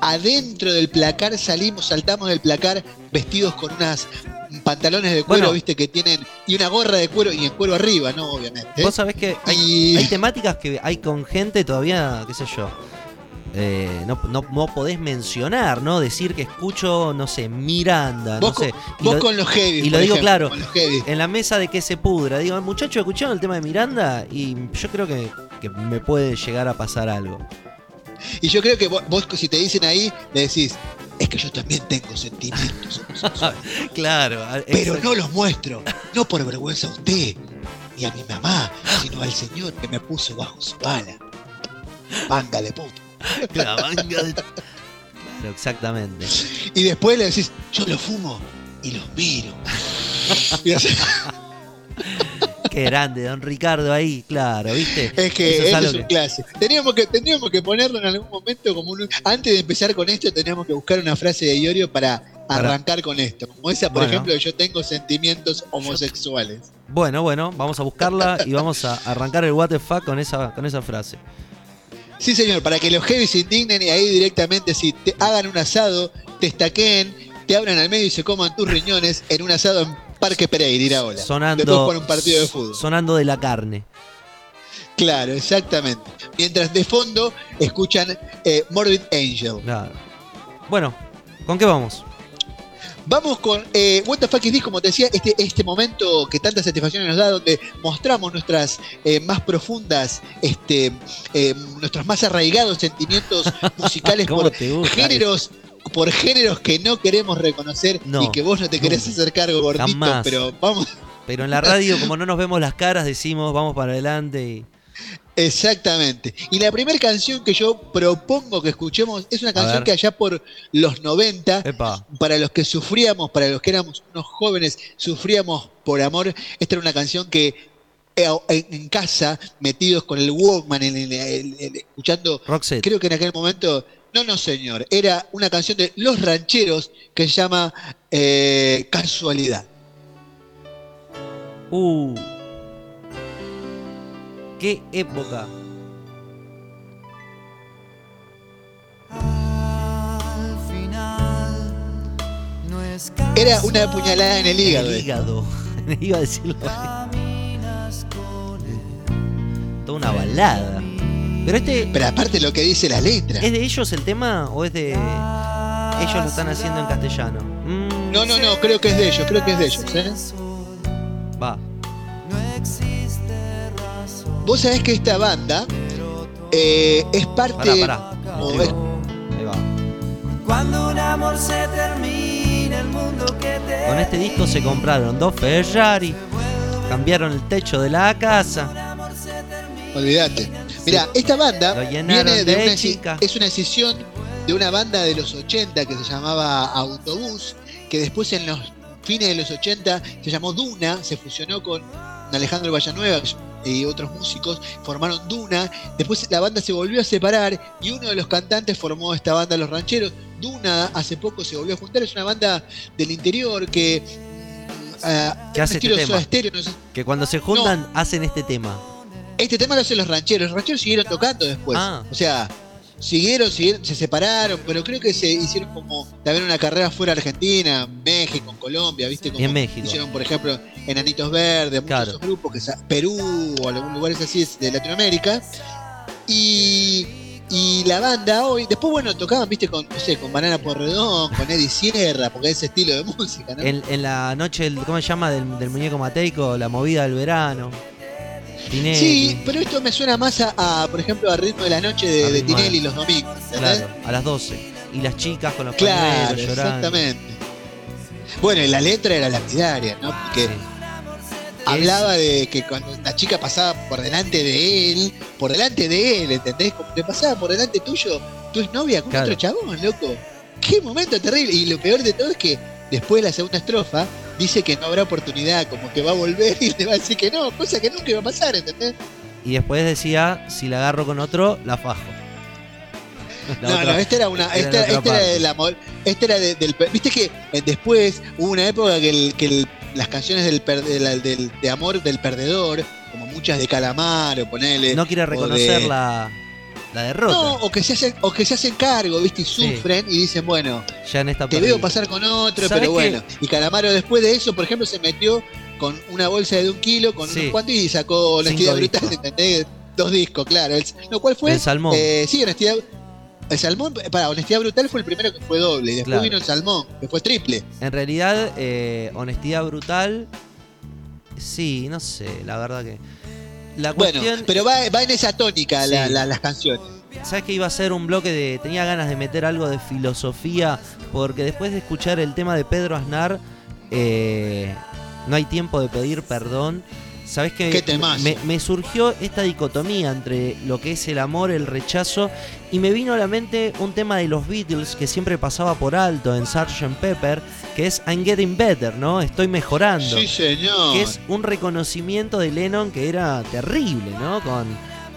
adentro del placar, salimos, saltamos del placar vestidos con unas pantalones de cuero, Bueno. viste, que tienen, y una gorra de cuero y en cuero arriba, ¿no? Obviamente. Vos sabés que hay, temáticas que hay con gente todavía, qué sé yo. eh, no, no, no podés mencionar, ¿no? Decir que escucho, no sé, Miranda, Vos, no sé. con, vos lo- con los heavy. y lo digo ejemplo, claro. en la mesa de que se pudra. Digo, muchachos, ¿escucharon el tema de Miranda? Y yo creo que, que me puede llegar a pasar algo. Y yo creo que vos, vos, si te dicen ahí, le decís, es que yo también tengo sentimientos Claro, pero no los muestro, no por vergüenza a usted, ni a mi mamá, sino al señor que me puso bajo su bala. Manga de puta. La manga de- Claro, exactamente. Y después le decís, yo los fumo y los miro. Y así- Qué grande, don Ricardo ahí, claro, ¿viste? es que Eso es, algo un que- clásico. Teníamos que, teníamos que ponerlo en algún momento como un... Antes de empezar con esto, teníamos que buscar una frase de Iorio para arrancar con esto. Como esa, por Bueno. ejemplo, yo tengo sentimientos homosexuales. Bueno, bueno, vamos a buscarla y vamos a arrancar el what the fuck con esa, con esa frase. Sí, señor, para que los heavy se indignen y ahí directamente si te hagan un asado, te estaqueen, te abran al medio y se coman tus riñones en un asado en Parque Pereira, Iraola. Sonando, Después jugar un partido de fútbol. sonando de la carne. Claro, exactamente. Mientras de fondo escuchan eh, Morbid Angel. Claro. Bueno, ¿con qué vamos? Vamos con eh, What the fuck is this, como te decía, este, este momento que tantas satisfacciones nos da, donde mostramos nuestras eh, más profundas, este, eh, nuestros más arraigados sentimientos musicales ¿Cómo por te gusta? Por géneros que no queremos reconocer No, y que vos no te querés hacer cargo, gordito, Jamás. pero vamos, Pero en la radio, como no nos vemos las caras, decimos vamos para adelante y. exactamente. Y la primera canción que yo propongo que escuchemos es una canción que allá por los 90 Epa. para los que sufríamos, para los que éramos unos jóvenes, sufríamos por amor. Esta era una canción que eh, en, casa, metidos con el Walkman, en el- el- el- escuchando, Roxette. creo que en aquel momento, no, no señor, era una canción de Los Rancheros que se llama eh, Casualidad. Uh. Qué época. Al final no es Era una puñalada en el hígado. El eh. hígado. Iba a decirlo. caminas con él. Toda una balada. Pero este. Pero aparte lo que dice la letra. ¿Es de ellos el tema o es de. Ellos lo están haciendo en castellano? Mm, No, no, no, creo que es de ellos, creo que es de ellos. ¿eh? Va. Vos sabés que esta banda eh, es parte... Pará, pará. Ahí es-. Ahí va. Cuando un amor se termina, el mundo que te Con este disco se compraron dos Ferrari, cambiaron el techo de la casa. Olvídate. Mira, esta banda viene de una, chica. es una decisión de una banda de los 80 que se llamaba Autobús, que después en los fines de los 80 se llamó Duna, se fusionó con Alejandro Vallanueva y otros músicos, formaron Duna, después la banda se volvió a separar y uno de los cantantes formó esta banda Los Rancheros. Duna hace poco se volvió a juntar, es una banda del interior que... mm, ah, ¿Qué un hace este estilo tema? No sé Que cuando se juntan hacen este tema. Este tema lo hacen los rancheros. Los rancheros siguieron tocando después. Ah. O sea, siguieron, siguieron, se separaron, pero creo que se hicieron como también una carrera fuera de Argentina, México, en Colombia, ¿viste? Como Y en México. Hicieron, por ejemplo, Enanitos Verdes, muchos Claro. grupos, que Perú o algunos lugares así de Latinoamérica. Y, y la banda hoy, después, bueno, tocaban, ¿viste? Con, no sé, con Banana Porredón, con Eddie Sierra, porque es ese estilo de música, ¿no? En, en la noche, ¿cómo se llama? Del, del muñeco mateico, la movida del verano. Tinelli. Sí, pero esto me suena más a, a, por ejemplo, a ritmo de la noche de, de Tinelli los domingos. ¿entendés? Claro, a las 12. Y las chicas con los Claro, llorando. exactamente. Bueno, y la letra era lapidaria, ¿no? Porque Sí. hablaba de que cuando la chica pasaba por delante de él, por delante de él, ¿entendés? Como que pasaba por delante tuyo, tu novia con Claro. otro chabón, loco. Qué momento terrible. Y lo peor de todo es que después de la segunda estrofa dice que no habrá oportunidad, como que va a volver y le va a decir que no, cosa que nunca iba a pasar, ¿entendés? Y después decía, si la agarro con otro, la fajo. La no, otra- no, esta era una, era esta, otra esta era parte. del amor, esta era de- del, viste que eh, después hubo una época que, el- que el- las canciones del, per- de, la- del- de amor del perdedor, como muchas de Calamar o ponele, no quiere reconocer de- la, la derrota. no, o que se hacen, o que se hacen cargo, viste, y Sí. sufren y dicen, bueno, ya en esta te veo pasar con otro, ¿Sabés pero qué? bueno. Y Calamaro después de eso, por ejemplo, se metió con una bolsa de un kilo, con Sí. unos cuantos y sacó Honestidad Brutal. ¿entendés? Dos discos, claro. El, no, ¿cuál fue? El Salmón. Eh, sí, Honestidad. El Salmón, para Honestidad Brutal fue el primero que fue doble, y después Claro. vino el Salmón, que fue triple. En realidad, eh, honestidad brutal. Sí, no sé, la verdad que. La Bueno, cuestión. pero va, va en esa tónica la- Sí. la- las canciones. ¿Sabes que iba a ser un bloque de. Tenía ganas de meter algo de filosofía, porque después de escuchar el tema de Pedro Aznar, eh, no hay tiempo de pedir perdón. ¿Sabes que me, me surgió esta dicotomía entre lo que es el amor, el rechazo, y me vino a la mente un tema de los Beatles que siempre pasaba por alto en Sgt. Pepper, que es I'm Getting Better, ¿no? Estoy mejorando Sí, señor. que es un reconocimiento de Lennon que era terrible, ¿no? Con,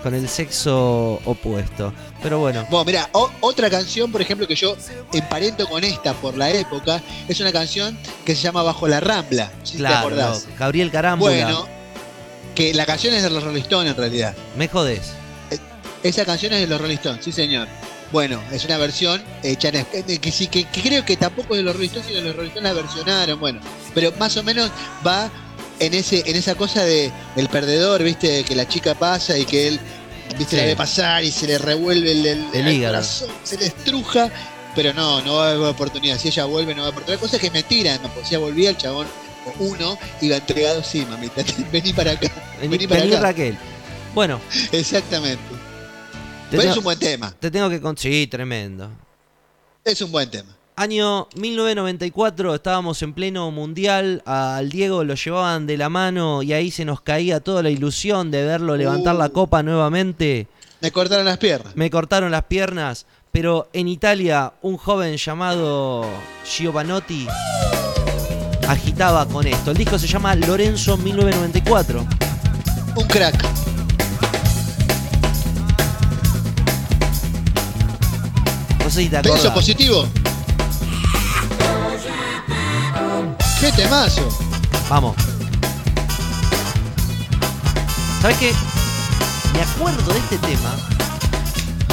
con el sexo opuesto. Pero bueno, Bueno, mira, otra canción, por ejemplo, que yo emparento con esta por la época, es una canción que se llama Bajo la Rambla. Si te claro, acordás. no, Gabriel Carámbula, Bueno, que la canción es de los Rolling Stones en realidad. me jodés. Esa canción es de los Rolling Stones, sí señor. Bueno, es una versión hecha en que, que sí, que, que creo que tampoco es de los Rolling Stones, sino que los Rolling Stones la versionaron, bueno. Pero más o menos va en ese, en esa cosa de el perdedor, viste, que la chica pasa y que él viste Sí. la ve pasar y se le revuelve el, el- El el hígado. corazón, se le estruja, pero no, no va a haber oportunidad. Si ella vuelve, no va a haber oportunidad. Cosa es que es mentira, no, porque si ella volvía el chabón, uno, iba entregado, sí, mamita, vení para acá. Vení, Vení para vení, acá. Raquel. Bueno, Exactamente. Pero tengo, es un buen tema. te tengo que con- Sí, tremendo. Es un buen tema. Año 1994, estábamos en pleno mundial, al Diego lo llevaban de la mano y ahí se nos caía toda la ilusión de verlo levantar la Uh. copa nuevamente. Me cortaron las piernas. Me cortaron las piernas, pero en Italia un joven llamado Giovanotti agitaba con esto. El disco se llama Lorenzo 1994. Un crack. No sé si te ¿Peso acordás. positivo? ¡Qué temazo! Vamos. ¿Sabes qué? Me acuerdo de este tema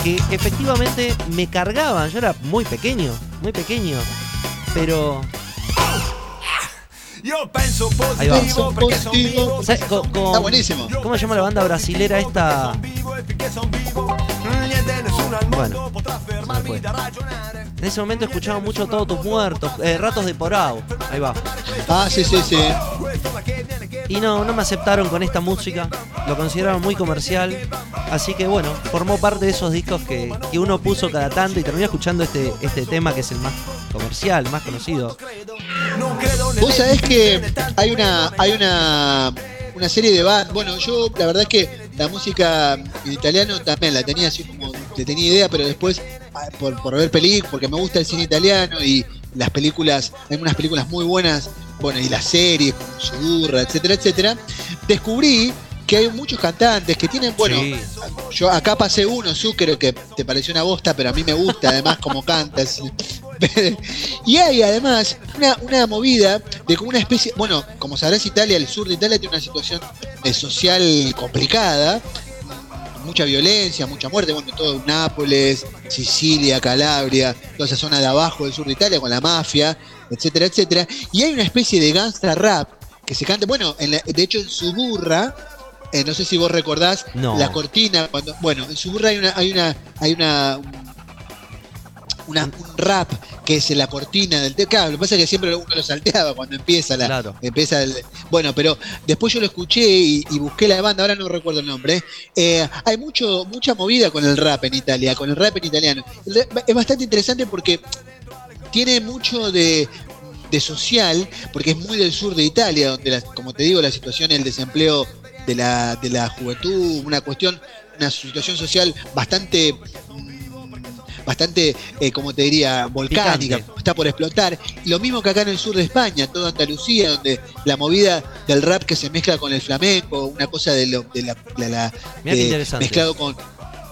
que efectivamente me cargaban. Yo era muy pequeño, muy pequeño. Pero, Ahí va. positivo Está buenísimo. ¿Cómo se llama la banda brasilera esta? Ragionare En ese momento escuchaba mucho Todos tus muertos, eh, Ratos de Porao. Ahí va. Ah, sí, sí, sí. Y no, no me aceptaron con esta música, lo consideraron muy comercial, así que bueno, formó parte de esos discos que, que uno puso cada tanto y terminó escuchando este, este tema que es el más comercial, más conocido. Vos sabés que hay una, hay una, una serie de bandas. Bueno, yo la verdad es que la música en italiano también la tenía así como, te tenía idea, pero después, ah, por, por ver películas, porque me gusta el cine italiano y las películas, hay unas películas muy buenas, bueno, y las series, como Sudurra, etcétera, etcétera, descubrí que hay muchos cantantes que tienen, bueno, Sí. yo acá pasé uno, Zúquero, que te pareció una bosta, pero a mí me gusta además como cantas. y hay además una, una movida de como una especie, bueno, como sabrás Italia, el sur de Italia tiene una situación eh, social complicada, mucha violencia, mucha muerte, bueno, todo Nápoles, Sicilia, Calabria, toda esa zona de abajo del sur de Italia con la mafia, etcétera, etcétera. Y hay una especie de gangsta rap que se canta, bueno, en la- de hecho en Suburra, eh, no sé si vos recordás No. la cortina, cuando, bueno, en Suburra hay una, hay una, hay una, una- un rap que es la cortina del te- claro, lo que pasa es que siempre uno lo salteaba cuando empieza la, Claro. empieza el- bueno, pero después yo lo escuché y, y busqué la banda, ahora no recuerdo el nombre. eh, hay mucho, mucha movida con el rap en Italia, con el rap en italiano. Es bastante interesante porque tiene mucho de de social, porque es muy del sur de Italia, donde, la- como te digo, la situación, el desempleo de la, de la juventud, una cuestión, una situación social bastante bastante, eh, como te diría, volcánica, Picante. está por explotar. Lo mismo que acá en el sur de España, toda Andalucía, donde la movida del rap que se mezcla con el flamenco, una cosa de, lo- de la, la- qué eh, mezclado con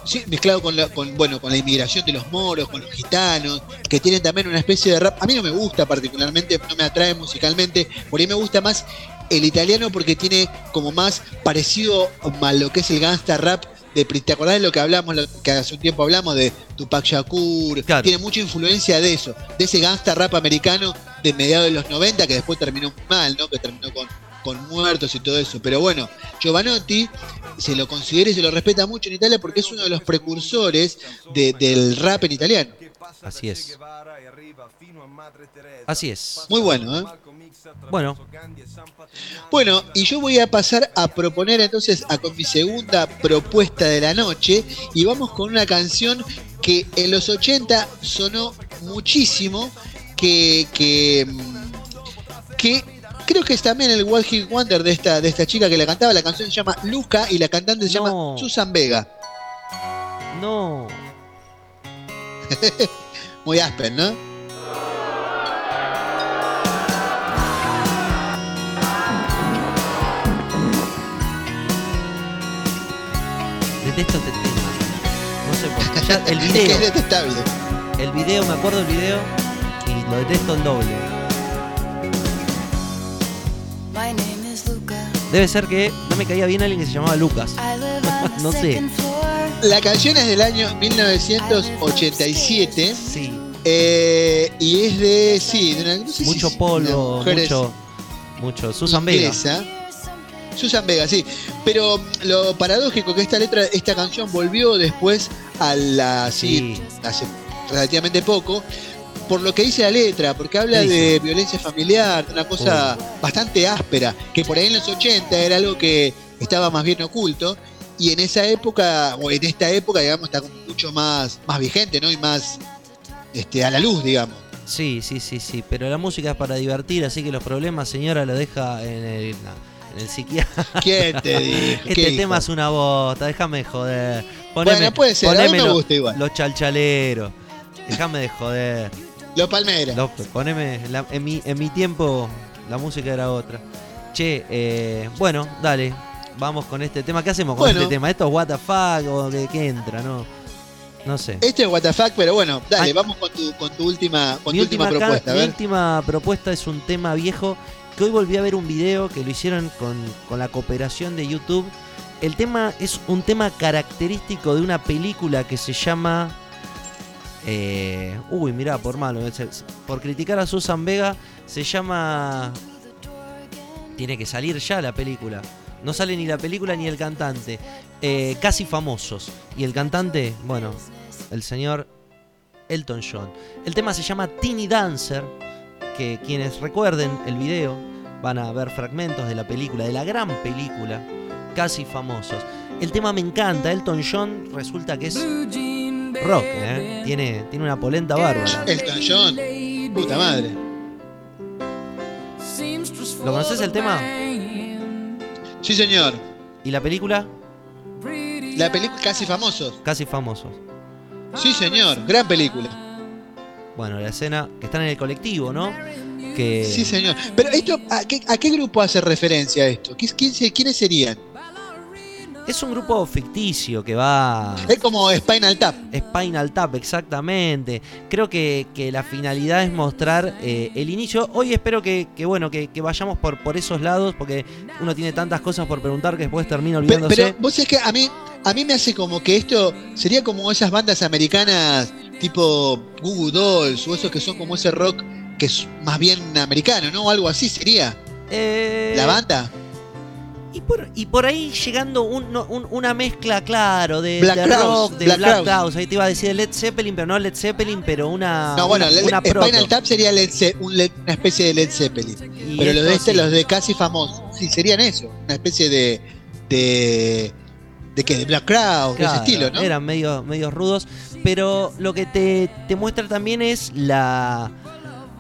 sí, mezclado con la, con bueno con la inmigración de los moros, con los gitanos, que tienen también una especie de rap. A mí no me gusta particularmente, no me atrae musicalmente, por ahí me gusta más el italiano porque tiene como más parecido a lo que es el gangsta rap. De, ¿Te acordás de lo que hablamos, lo que hace un tiempo hablamos de Tupac Shakur? Claro. Tiene mucha influencia de eso, de ese gangsta rap americano de mediados de los 90 que después terminó mal, ¿no? Que terminó con, con muertos y todo eso. Pero bueno, Giovanotti se lo considera y se lo respeta mucho en Italia porque es uno de los precursores de- del rap en italiano. Así es. Así es. Muy bueno, ¿eh? Bueno, Bueno, y yo voy a pasar a proponer entonces a con mi segunda propuesta de la noche y vamos con una canción que en los 80 sonó muchísimo, que, que, mm, que creo que es también el One Hit Wonder de esta, de esta chica que la cantaba, la canción se llama Luca y la cantante se No. llama Susan Vega. no. Muy Aspen, ¿no? Detesto este tema. No sé por qué. Ya el Es que es video. detestable. El video, me acuerdo del video y lo detesto el doble. Debe ser que no me caía bien alguien que se llamaba Lucas. No sé. La canción es del año 1987 Sí, eh, y es de, sí, de una, no sé si mucho una polvo, mucho, mucho. Susan Vega. Susan Vega, sí. Pero lo paradójico que esta letra, esta canción volvió después a la, sí, hace relativamente poco, por lo que dice la letra, porque habla de violencia familiar, una cosa bastante áspera, que por ahí en los 80 era algo que estaba más bien oculto, y en esa época, o en esta época, digamos, está mucho más, más vigente, ¿no? Y más este, a la luz, digamos. Sí, sí, sí, sí. Pero la música es para divertir, así que los problemas, señora, lo deja en el, en el psiquiatra. ¿Quién te dijo? Este ¿Qué tema dijo? es una bota, déjame de joder. Poneme, Bueno, puede ser, a mí lo- igual. Los chalchaleros. Déjame de joder. Los Palmeras. Los- poneme, la- en, mi, en mi tiempo la música era otra. Che, eh, bueno, dale. Vamos con este tema. ¿Qué hacemos con Bueno. este tema? ¿Esto es what the fuck o de qué entra? No, no sé. Este es WTF, pero bueno, dale, Ay. vamos con tu, con tu última, con mi, tu última, última, propuesta. A mi última propuesta es un tema viejo que hoy volví a ver un video que lo hicieron con, con la cooperación de YouTube. El tema es un tema característico de una película que se llama... eh, uy, mirá, por malo, se- por criticar a Susan Vega, se llama... Tiene que salir ya la película. No sale ni la película ni el cantante. Eh, casi famosos. Y el cantante, bueno, el señor Elton John. El tema se llama Teeny Dancer, que quienes recuerden el video van a ver fragmentos de la película, de la gran película, casi famosos. El tema me encanta, Elton John resulta que es rock, ¿eh? tiene, tiene una polenta bárbara. Elton John. Puta madre. ¿Lo conoces el tema? Sí, señor. ¿Y la película? La película Casi Famosos. Casi famosos. Sí, señor. Gran película. Bueno, la escena que están en el colectivo, ¿no? Que Sí, señor. Pero esto, ¿a qué, a qué grupo hace referencia esto? ¿Qui- quién se- ¿Quiénes serían? es un grupo ficticio que va Es como Spinal Tap. Spinal Tap, exactamente. Creo que, que la finalidad es mostrar eh, el inicio. Hoy espero que, que, bueno, que, que vayamos por, por esos lados, porque uno tiene tantas cosas por preguntar que después termina olvidándose. Pero, vos es que a mí, a mí me hace como que esto sería como esas bandas americanas tipo Goo Goo Dolls o esos que son como ese rock que es más bien americano, ¿no? Algo así sería. Eh, La banda. Y por, y por ahí llegando un- no, un- una mezcla, claro, de, Black de Crowes, rock, de Black Black. Ahí te iba a decir Led Zeppelin, pero no Led Zeppelin, pero una. No, bueno, una, una Spinal. Tap sería Led Ze- un Led- una especie de Led Zeppelin. Y Pero los de este, sí. los de casi famosos, sí, serían eso. Una especie de. de. De qué? De Black Crowd, de ese estilo, ¿no? Eran medio, medios rudos. Pero lo que te, te muestra también es la,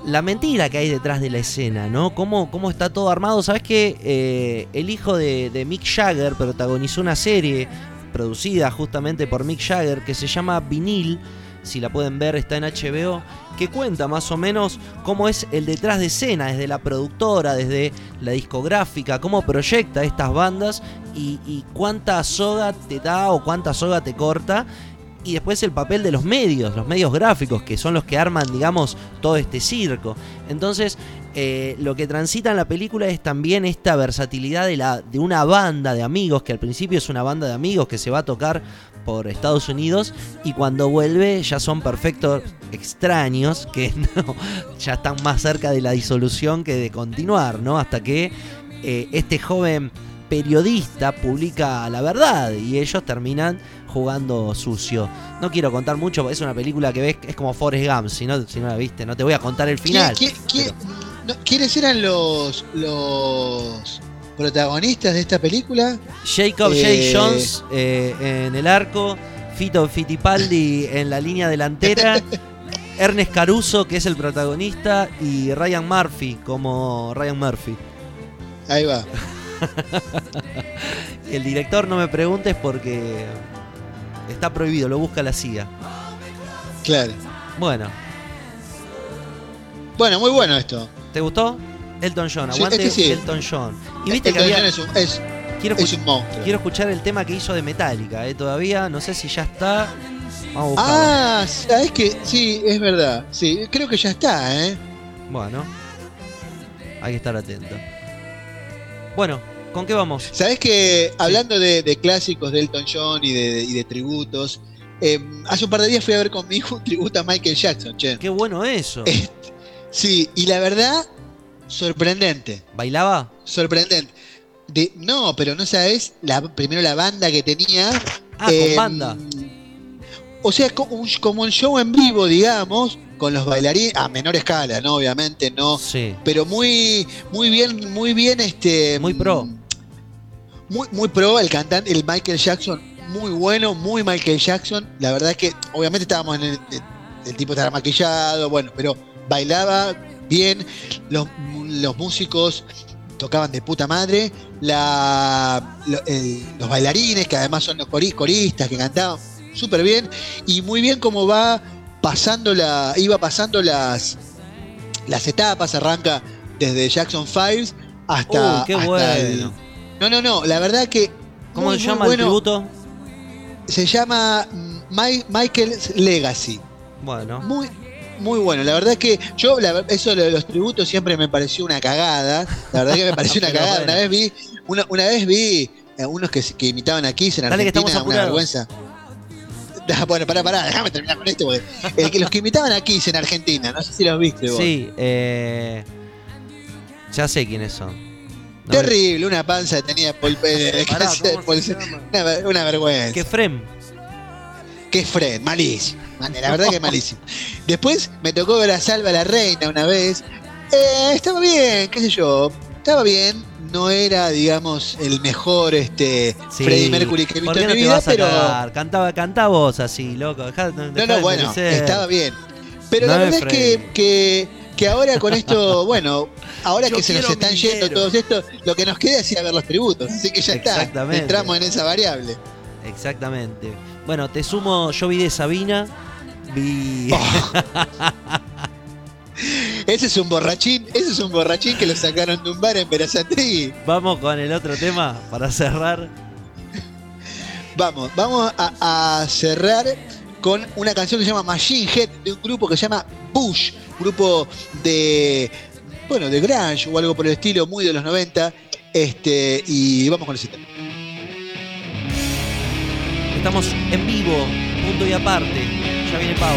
la mentira que hay detrás de la escena, ¿no? Cómo, cómo está todo armado. Sabes que eh, el hijo de, de Mick Jagger protagonizó una serie producida justamente por Mick Jagger que se llama Vinil. Si la pueden ver, está en HBO. Que cuenta más o menos cómo es el detrás de escena, desde la productora, desde la discográfica, cómo proyecta estas bandas y, cuánta soga te da o cuánta soga te corta y después el papel de los medios, los medios gráficos, que son los que arman, digamos, todo este circo. Entonces, eh, lo que transita en la película es también esta versatilidad de, la, de una banda de amigos, que al principio es una banda de amigos que se va a tocar por Estados Unidos y cuando vuelve ya son perfectos extraños que no, ya están más cerca de la disolución que de continuar, ¿no? Hasta que eh, este joven periodista publica la verdad y ellos terminan jugando sucio. No quiero contar mucho, es una película que ves, es como Forrest Gump, si no, si no la viste, no te voy a contar el final. ¿Qui- qui- qui- pero- no, ¿Quiénes eran los, los protagonistas de esta película? Jacob Eh, J. Jones eh, en el arco, Fito Fittipaldi en la línea delantera, Ernest Caruso, que es el protagonista, y Ryan Murphy como Ryan Murphy. Ahí va. El director no me preguntes porque está prohibido, lo busca la CIA. Claro. Bueno, Bueno, muy bueno esto. ¿te gustó? Elton John, Sí, aguante este sí. Elton John. Y viste que Elton había, John es un, es- quiero, es un monstruo. quiero escuchar el tema que hizo de Metallica, eh, todavía, no sé si ya está. Vamos a buscarlo. Ah, sabes que sí, es verdad. Sí, creo que ya está, ¿eh? Bueno, hay que estar atento. Bueno, ¿con qué vamos? Sabes que hablando de, de clásicos de Elton John y de, y de tributos, eh, hace un par de días fui a ver con mi hijo un tributo a Michael Jackson, che. Qué bueno eso. Eh. Sí, y la verdad, sorprendente. ¿Bailaba? Sorprendente. De, no, pero no sabes, la, primero la banda que tenía. Ah, con eh, banda. O sea, como un, como un show en vivo, digamos, con los bailarines, a menor escala, ¿no? Obviamente, no. Sí. Pero muy, muy bien, muy bien, este. Muy pro. Muy, muy pro, el cantante, el Michael Jackson, muy bueno, muy Michael Jackson. La verdad es que, obviamente, estábamos en el. El tipo estaba maquillado, bueno, pero bailaba bien. Los, los músicos tocaban de puta madre. La, el- los bailarines, que además son los cori- coristas que cantaban súper bien. Y muy bien como va pasando la. iba pasando las. las etapas, arranca desde Jackson 5 hasta. Uy, qué hasta el- bueno. no, no, no, la verdad que. ¿Cómo muy, se llama bueno. el tributo? Se llama mm, Mi- Michael's Legacy. Bueno, Muy, muy bueno. La verdad que yo, la eso de los tributos siempre me pareció una cagada. La verdad que me pareció una cagada. bueno. Una vez vi, una, una vez vi eh, unos que, que imitaban a Kiss en que Argentina, estamos una apurados. vergüenza. Bueno, pará, pará, déjame terminar con esto. Porque el que, los que imitaban a Kiss en Argentina, no sé si los viste vos. sí, eh, ya sé quiénes son. No me- Terrible, una panza que tenía Pará, que- una, una vergüenza. ¿Qué Frem? Que Fred, malísimo. La verdad que malísimo. Después me tocó ver a Salva la Reina una vez. Eh, estaba bien, qué sé yo. Estaba bien. No era, digamos, el mejor este, Sí. Freddie Mercury que he ¿Por visto en mi te vida, vas a pero. cagar? Cantaba, cantá vos así, loco. Dejá, dejá No, de no, bueno, merecer. estaba bien. Pero No la verdad es que, que, que ahora con esto, bueno, ahora Yo que se nos están yendo todos estos, lo que nos queda es ir a ver los tributos. Así que ya está. Entramos en esa variable. Exactamente. Bueno, te sumo, yo vi de Sabina, vi... Oh. Ese es un borrachín, ese es un borrachín que lo sacaron de un bar en Verazategui. Vamos con el otro tema para cerrar. Vamos, vamos a, a cerrar con una canción que se llama Machine Head de un grupo que se llama Bush, grupo de bueno, de grunge o algo por el estilo, muy de los 90. Este, y vamos con ese tema. Estamos en vivo, punto y aparte. Ya viene Pavo.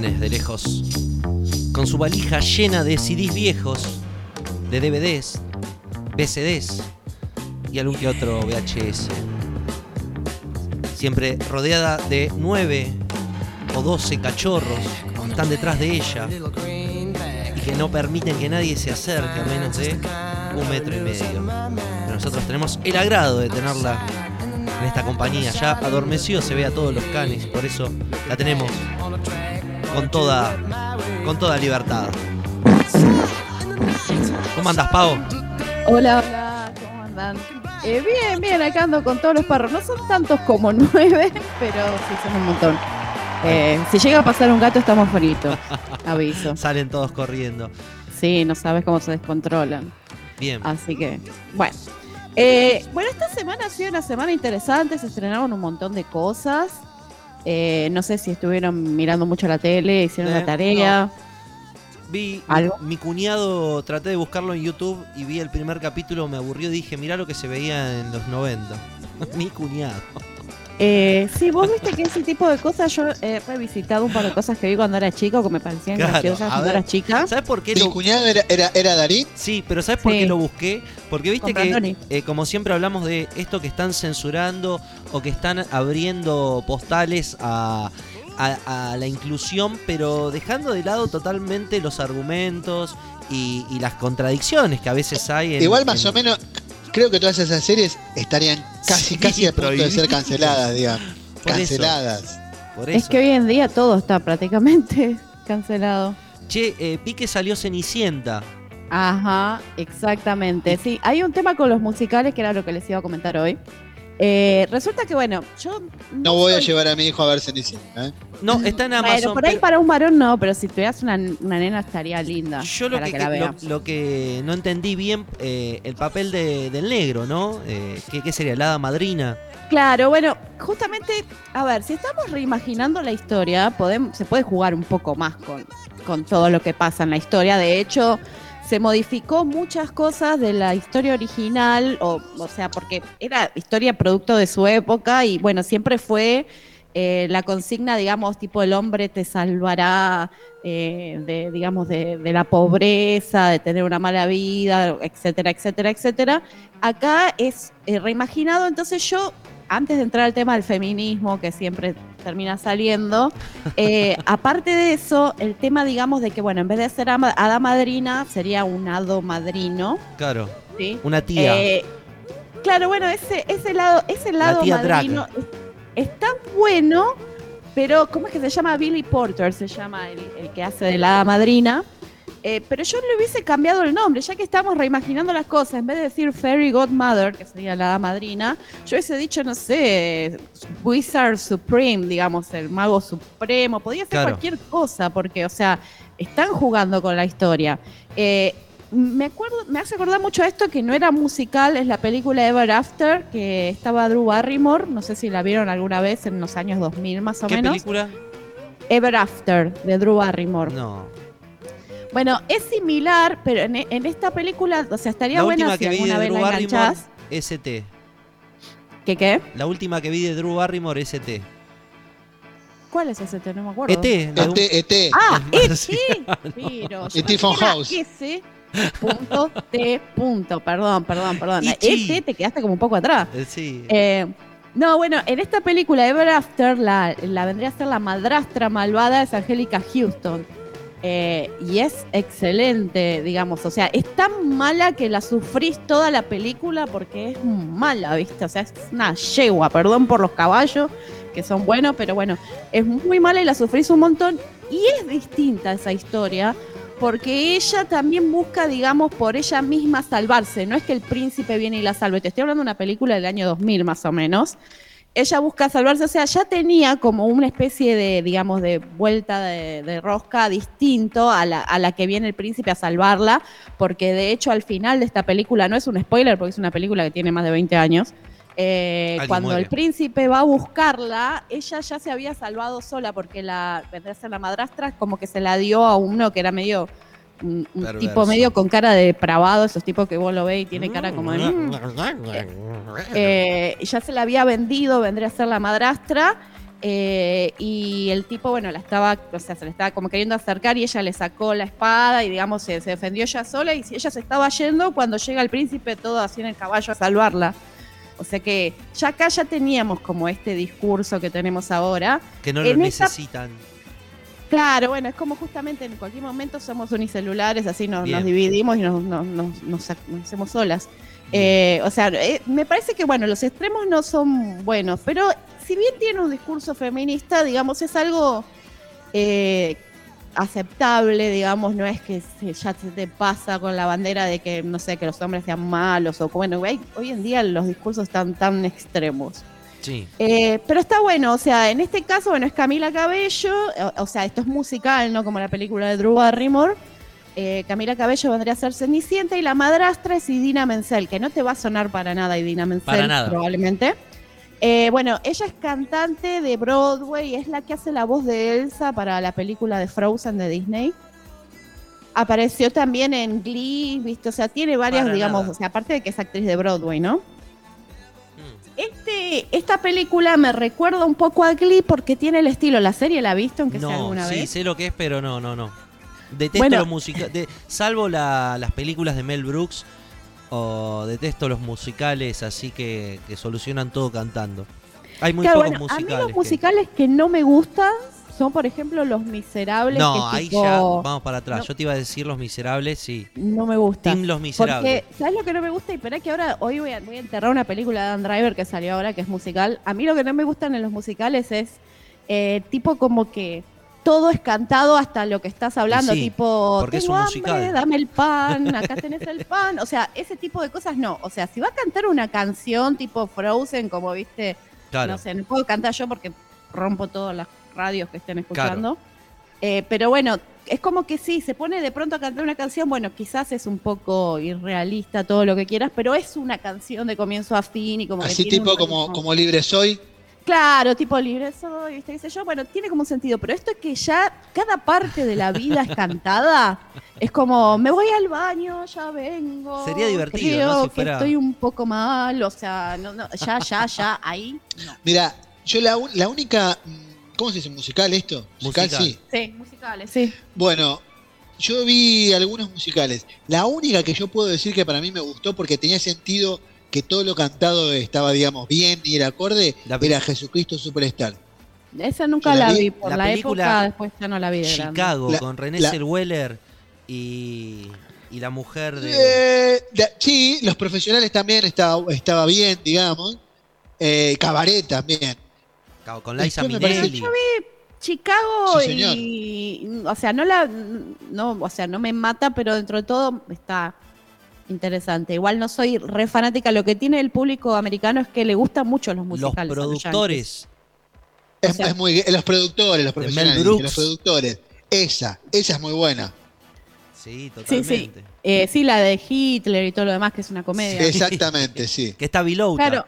Vienes de lejos, con su valija llena de CDs viejos, de DVDs, VCDs y algún que otro VHS. Siempre rodeada de nueve o doce cachorros que están detrás de ella y que no permiten que nadie se acerque a menos de un metro y medio. Nosotros tenemos el agrado de tenerla en esta compañía. Ya adormeció, se ve a todos los canes, por eso la tenemos con toda, con toda libertad. ¿Cómo andas, Pau? Hola, hola, ¿cómo andan? Eh, bien, bien, acá ando con todos los perros. No son tantos como nueve, pero sí son un montón. Eh, si llega a pasar un gato, estamos fritos. Aviso. Salen todos corriendo. Sí, no sabes cómo se descontrolan. Bien. Así que, bueno. Eh, bueno, esta semana ha sido una semana interesante. Se estrenaron un montón de cosas. Eh, no sé si estuvieron mirando mucho la tele, hicieron Eh, la tarea. Vi ¿Algo? mi cuñado, traté de buscarlo en YouTube y vi el primer capítulo, me aburrió, dije, mirá lo que se veía en los 90. mi cuñado. Eh, sí, vos viste que ese tipo de cosas yo he revisitado un par de cosas que vi cuando era chica o que me parecían Claro, graciosas cuando ver. era chica. ¿Sabes por qué ¿Mi lo, cuñado era, era, era Darín? Sí, pero ¿sabes por Sí. qué lo busqué? Porque viste que, eh, como siempre hablamos de esto que están censurando o que están abriendo postales a, a- a la inclusión, pero dejando de lado totalmente los argumentos y, y las contradicciones que a veces hay. En, Igual más en- o menos, creo que todas esas series estarían casi, Sí, casi a punto de ser canceladas, digamos. Por eso. Canceladas. Es que hoy en día todo está prácticamente cancelado. Che, eh, vi que salió Cenicienta. Ajá, exactamente. Sí, hay un tema con los musicales que era lo que les iba a comentar hoy. Eh, resulta que, bueno, yo. No voy a llevar a mi hijo a ver Cenicienta. ¿eh? No, está en Amazon. Bueno, por ahí pero para un varón no, pero si tuvieras una, una nena estaría linda. yo lo para que, que, la lo, veas. lo que no entendí bien, eh, el papel de- del negro, ¿no? Eh, ¿qué, qué sería? ¿La hada madrina? Claro, bueno, justamente, a ver, si estamos reimaginando la historia, podemos, se puede jugar un poco más con, con todo lo que pasa en la historia. De hecho, se modificó muchas cosas de la historia original, o, sea, porque era historia producto de su época y bueno, siempre fue eh, la consigna, digamos, tipo el hombre te salvará eh, de, digamos, de, de la pobreza, de tener una mala vida, etcétera, etcétera, etcétera. Acá es eh, reimaginado, entonces yo, antes de entrar al tema del feminismo, que siempre termina saliendo, eh, aparte de eso, el tema, digamos, de que, bueno, en vez de ser hada madrina, sería un hado madrino, Claro, ¿sí? una tía. Eh, claro, bueno, ese, ese lado, ese lado Drag. madrino es, es tan bueno, pero ¿cómo es que se llama? Billy Porter se llama el, el que hace de la hada madrina. Eh, pero yo le hubiese cambiado el nombre, ya que estamos reimaginando las cosas. En vez de decir Fairy Godmother, que sería la madrina, yo hubiese dicho, no sé, Wizard Supreme, digamos, el mago supremo. Podía ser Claro. cualquier cosa, porque, o sea, están jugando con la historia. Eh, me acuerdo, me hace acordar mucho esto que no era musical, es la película Ever After, que estaba Drew Barrymore, no sé si la vieron alguna vez en los años 2000 más o ¿Qué menos. película? Ever After, de Drew Barrymore. No. Bueno, es similar, pero en, en esta película, o sea, estaría La buena última si que vi de alguna vez Drew la Barrymore, enganchás. ST. ¿Qué qué? La última que vi de Drew Barrymore, ST. ¿Cuál es ese? No me acuerdo. ET. la de un- ET, ET. Ah, Es ET. E.T. House. S. Punto T. Punto. Perdón, perdón, perdón. E.T.. ET te quedaste como un poco atrás. Eh, Sí. Eh, no, bueno, en esta película Ever After la, la vendría a ser la madrastra malvada es Angélica Houston. Eh, y es excelente, digamos. O sea, es tan mala que la sufrís toda la película porque es mala, ¿viste? O sea, es una yegua, perdón por los caballos, que son buenos, pero bueno, es muy mala y la sufrís un montón. Y es distinta esa historia porque ella también busca, digamos, por ella misma salvarse. No es que el príncipe viene y la salve. Te estoy hablando de una película del año 2000 más o menos. Ella busca salvarse, o sea, ya tenía como una especie de, digamos, de vuelta de, de rosca distinto a la, a la que viene el príncipe a salvarla, porque de hecho al final de esta película, no es un spoiler, porque es una película que tiene más de 20 años, Eh, cuando muere. el príncipe va a buscarla, ella ya se había salvado sola porque la vendría a ser la madrastra, como que se la dio a uno que era medio un, Perverso. tipo medio con cara de depravado, esos tipos que vos lo veis y tiene cara como de. "Mm". Eh, ya se la había vendido, vendría a ser la madrastra. eh, y el tipo, bueno, la estaba, o sea, se le estaba como queriendo acercar y ella le sacó la espada y, digamos, se, se defendió ella sola. Y si ella se estaba yendo, cuando llega el príncipe, todo así en el caballo a salvarla. O sea que ya acá ya teníamos como este discurso que tenemos ahora. Que no lo esta- necesitan. Claro, bueno, es como justamente en cualquier momento somos unicelulares, así nos, dividimos y nos, nos- nos- hacemos solas. Eh, o sea, eh, me parece que, bueno, los extremos no son buenos, pero si bien tiene un discurso feminista, digamos, es algo eh, aceptable, digamos, no es que se- ya se te pasa con la bandera de que, no sé, que los hombres sean malos o, bueno, hay- hoy en día los discursos están tan extremos. Sí. Eh, pero está bueno, o sea, en este caso, bueno, es Camila Cabello, o, o sea, esto es musical, no como la película de Drew Barrymore. Eh, Camila Cabello vendría a ser Cenicienta y la madrastra es Idina Menzel, que no te va a sonar para nada Idina Menzel, Para nada. probablemente. Eh, bueno, ella es cantante de Broadway, es la que hace la voz de Elsa para la película de Frozen de Disney. Apareció también en Glee, ¿viste? O sea, tiene varias, Para digamos, nada. o sea, aparte de que es actriz de Broadway, ¿no? Este, esta película me recuerda un poco a Glee porque tiene el estilo. ¿La serie la ha visto, aunque sea alguna sí, vez? sé lo que es, pero no, no, no. Detesto Bueno. los musicales. salvo la- las películas de Mel Brooks, o detesto los musicales, así que, que solucionan todo cantando. Hay muy Claro, pocos bueno, a mí musicales. que- musicales que no me gustan son, por ejemplo, Los Miserables. No, que ahí tipo- ya vamos para atrás. no. Yo te iba a decir Los Miserables, sí. No me gusta. Team Los Miserables. Porque, ¿sabes lo que no me gusta? Y espera que ahora, hoy voy a, voy a enterrar una película de Dan Driver que salió ahora, que es musical. A mí lo que no me gustan en los musicales es eh, tipo como que todo es cantado hasta lo que estás hablando, sí, tipo, porque es tengo un hambre, musical". dame el pan, acá tenés el pan. O sea, ese tipo de cosas no. O sea, si va a cantar una canción tipo Frozen, como viste, Claro. no sé, no puedo cantar yo porque rompo todas las radios que estén escuchando. Eh, pero bueno, es como que sí, se pone de pronto a cantar una canción, bueno, quizás es un poco irrealista, todo lo que quieras, pero es una canción de comienzo a fin y como Así tipo como, como libre soy. Claro, tipo libre soy, ¿viste? sé yo, bueno, tiene como un sentido, pero esto es que ya cada parte de la vida es cantada, es como, me voy al baño, ya vengo. Sería divertido, creo ¿no? Si que fuera- estoy un poco mal, o sea, no, no, ya, ya, ya, ahí, no. Mira, yo la, la única. ¿Cómo se dice? ¿Musical esto? Musical, Musical. sí. Sí, musicales, sí. Bueno, yo vi algunos musicales. La única que yo puedo decir que para mí me gustó porque tenía sentido que todo lo cantado estaba, digamos, bien y era acorde, La- era Jesucristo Superstar. Esa nunca la la vi. vi, por La la, película época, después ya no la vi de. Chicago, La- con René Zellweger y, y la mujer de... Eh, sí, los profesionales también estaba, estaba bien, digamos. Eh, Cabaret también. Con Liza parece- Minnelli. Yo vi Chicago Sí, y, o sea, no la, no, o sea, no me mata, pero dentro de todo está interesante. Igual no soy re fanática. Lo que tiene el público americano es que le gustan mucho los musicales. los. Es, productores. O sea- es muy, los productores, los profesionales, Brooks. los productores. Esa, esa es muy buena. Sí, totalmente. sí. Eh, sí, la de Hitler y todo lo demás, que es una comedia. Exactamente, sí. Que está Vilouta. Claro.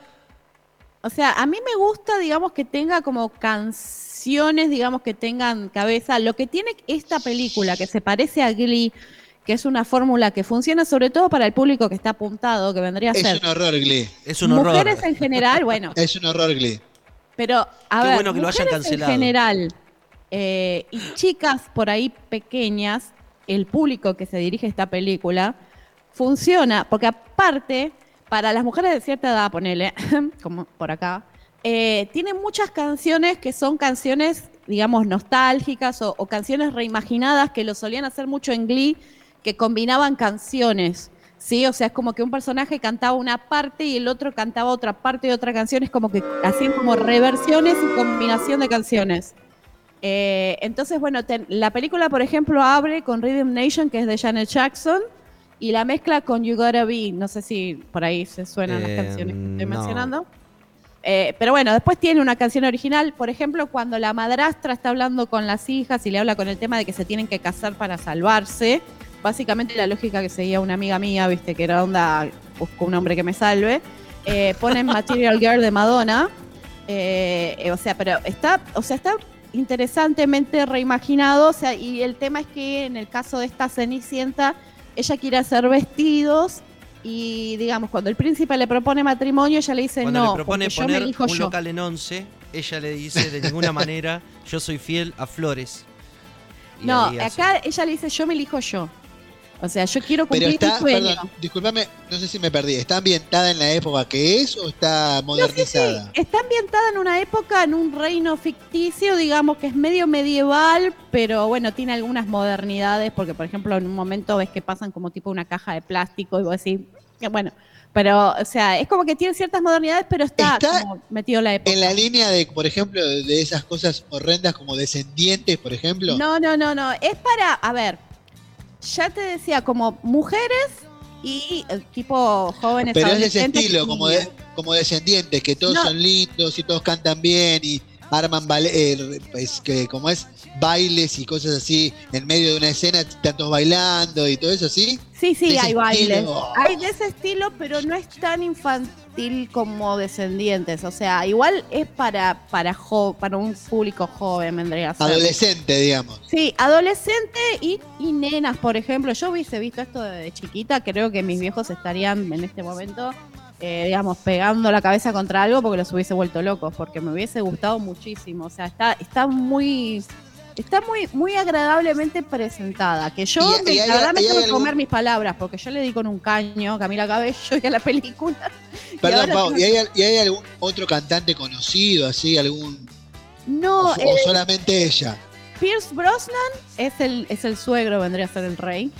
O sea, a mí me gusta, digamos, que tenga como canciones, digamos, que tengan cabeza. Lo que tiene esta película, que se parece a Glee, que es una fórmula que funciona sobre todo para el público que está apuntado, que vendría a Es ser un horror, Glee. Es un horror. mujeres en general, bueno, Es un horror, Glee. pero a Qué ver, bueno que lo hayan mujeres cancelado. en general eh, y chicas por ahí pequeñas, el público que se dirige a esta película funciona, porque aparte, para las mujeres de cierta edad, ponele, como por acá, eh, tiene muchas canciones que son canciones, digamos, nostálgicas o, canciones reimaginadas que lo solían hacer mucho en Glee, que combinaban canciones. Sí, o sea, es como que un personaje cantaba una parte y el otro cantaba otra parte de otra canción, es como que hacían como reversiones y combinación de canciones. Eh, entonces, bueno, ten- la película, por ejemplo, abre con Rhythm Nation, que es de Janet Jackson, y la mezcla con You Gotta Be. No sé si por ahí se suenan Eh, las canciones que estoy no. mencionando. Eh, pero bueno, después tiene una canción original, por ejemplo, cuando la madrastra está hablando con las hijas y le habla con el tema de que se tienen que casar para salvarse. Básicamente la lógica que seguía una amiga mía, viste, que era onda, busco un hombre que me salve. eh, ponen Material Girl de Madonna. eh, eh, o sea, pero está, o sea, está interesantemente reimaginado. O sea, y el tema es que en el caso de esta Cenicienta, ella quiere hacer vestidos. Y digamos, cuando el príncipe le propone matrimonio, ella le dice Cuando no, le propone porque yo me poner elijo un yo. local en 11, ella le dice de ninguna manera, yo soy fiel a Flores. Y No, acá ella le dice yo me elijo yo. O sea, yo quiero Pero cumplir está, mi sueño. perdón, discúlpame, no sé si me perdí. ¿Está ambientada en la época que es o está modernizada? Está ambientada en una época, en un reino ficticio, digamos que es medio medieval, pero bueno, tiene algunas modernidades, porque por ejemplo en un momento ves que pasan como tipo una caja de plástico y vos decís, que bueno, pero o sea, es como que tiene ciertas modernidades, pero está, Está como metido en la época. En la línea de, por ejemplo, de esas cosas horrendas como descendientes, por ejemplo. No, no, no, no, es para, a ver, ya te decía, como mujeres y eh, tipo jóvenes Pero es de ese estilo, como, de, como descendientes, que todos No. son lindos y todos cantan bien y arman eh, pues, que como es bailes y cosas así en medio de una escena, están todos bailando y todo eso, ¿sí? Sí, sí, hay bailes. Hay de ese estilo, pero no es tan infantil como Descendientes. O sea, igual es para, para, jo- para un público joven, vendría a ser. Adolescente, digamos. Sí, adolescente y, y nenas, por ejemplo. Yo hubiese visto esto de chiquita, creo que mis viejos estarían en este momento, eh, digamos, pegando la cabeza contra algo porque los hubiese vuelto locos, porque me hubiese gustado muchísimo. O sea, está, está muy... Está muy, muy agradablemente presentada. Que yo, Y- y me- hay- la verdad, me y tengo que comer mis palabras, porque yo le di con un caño a Camila Cabello y a la película. Y Perdón, ahora Pau, tengo- ¿y hay, y hay algún otro cantante conocido, así, algún... No, o, eh, o solamente ella? Pierce Brosnan es el, es el suegro, vendría a ser el rey.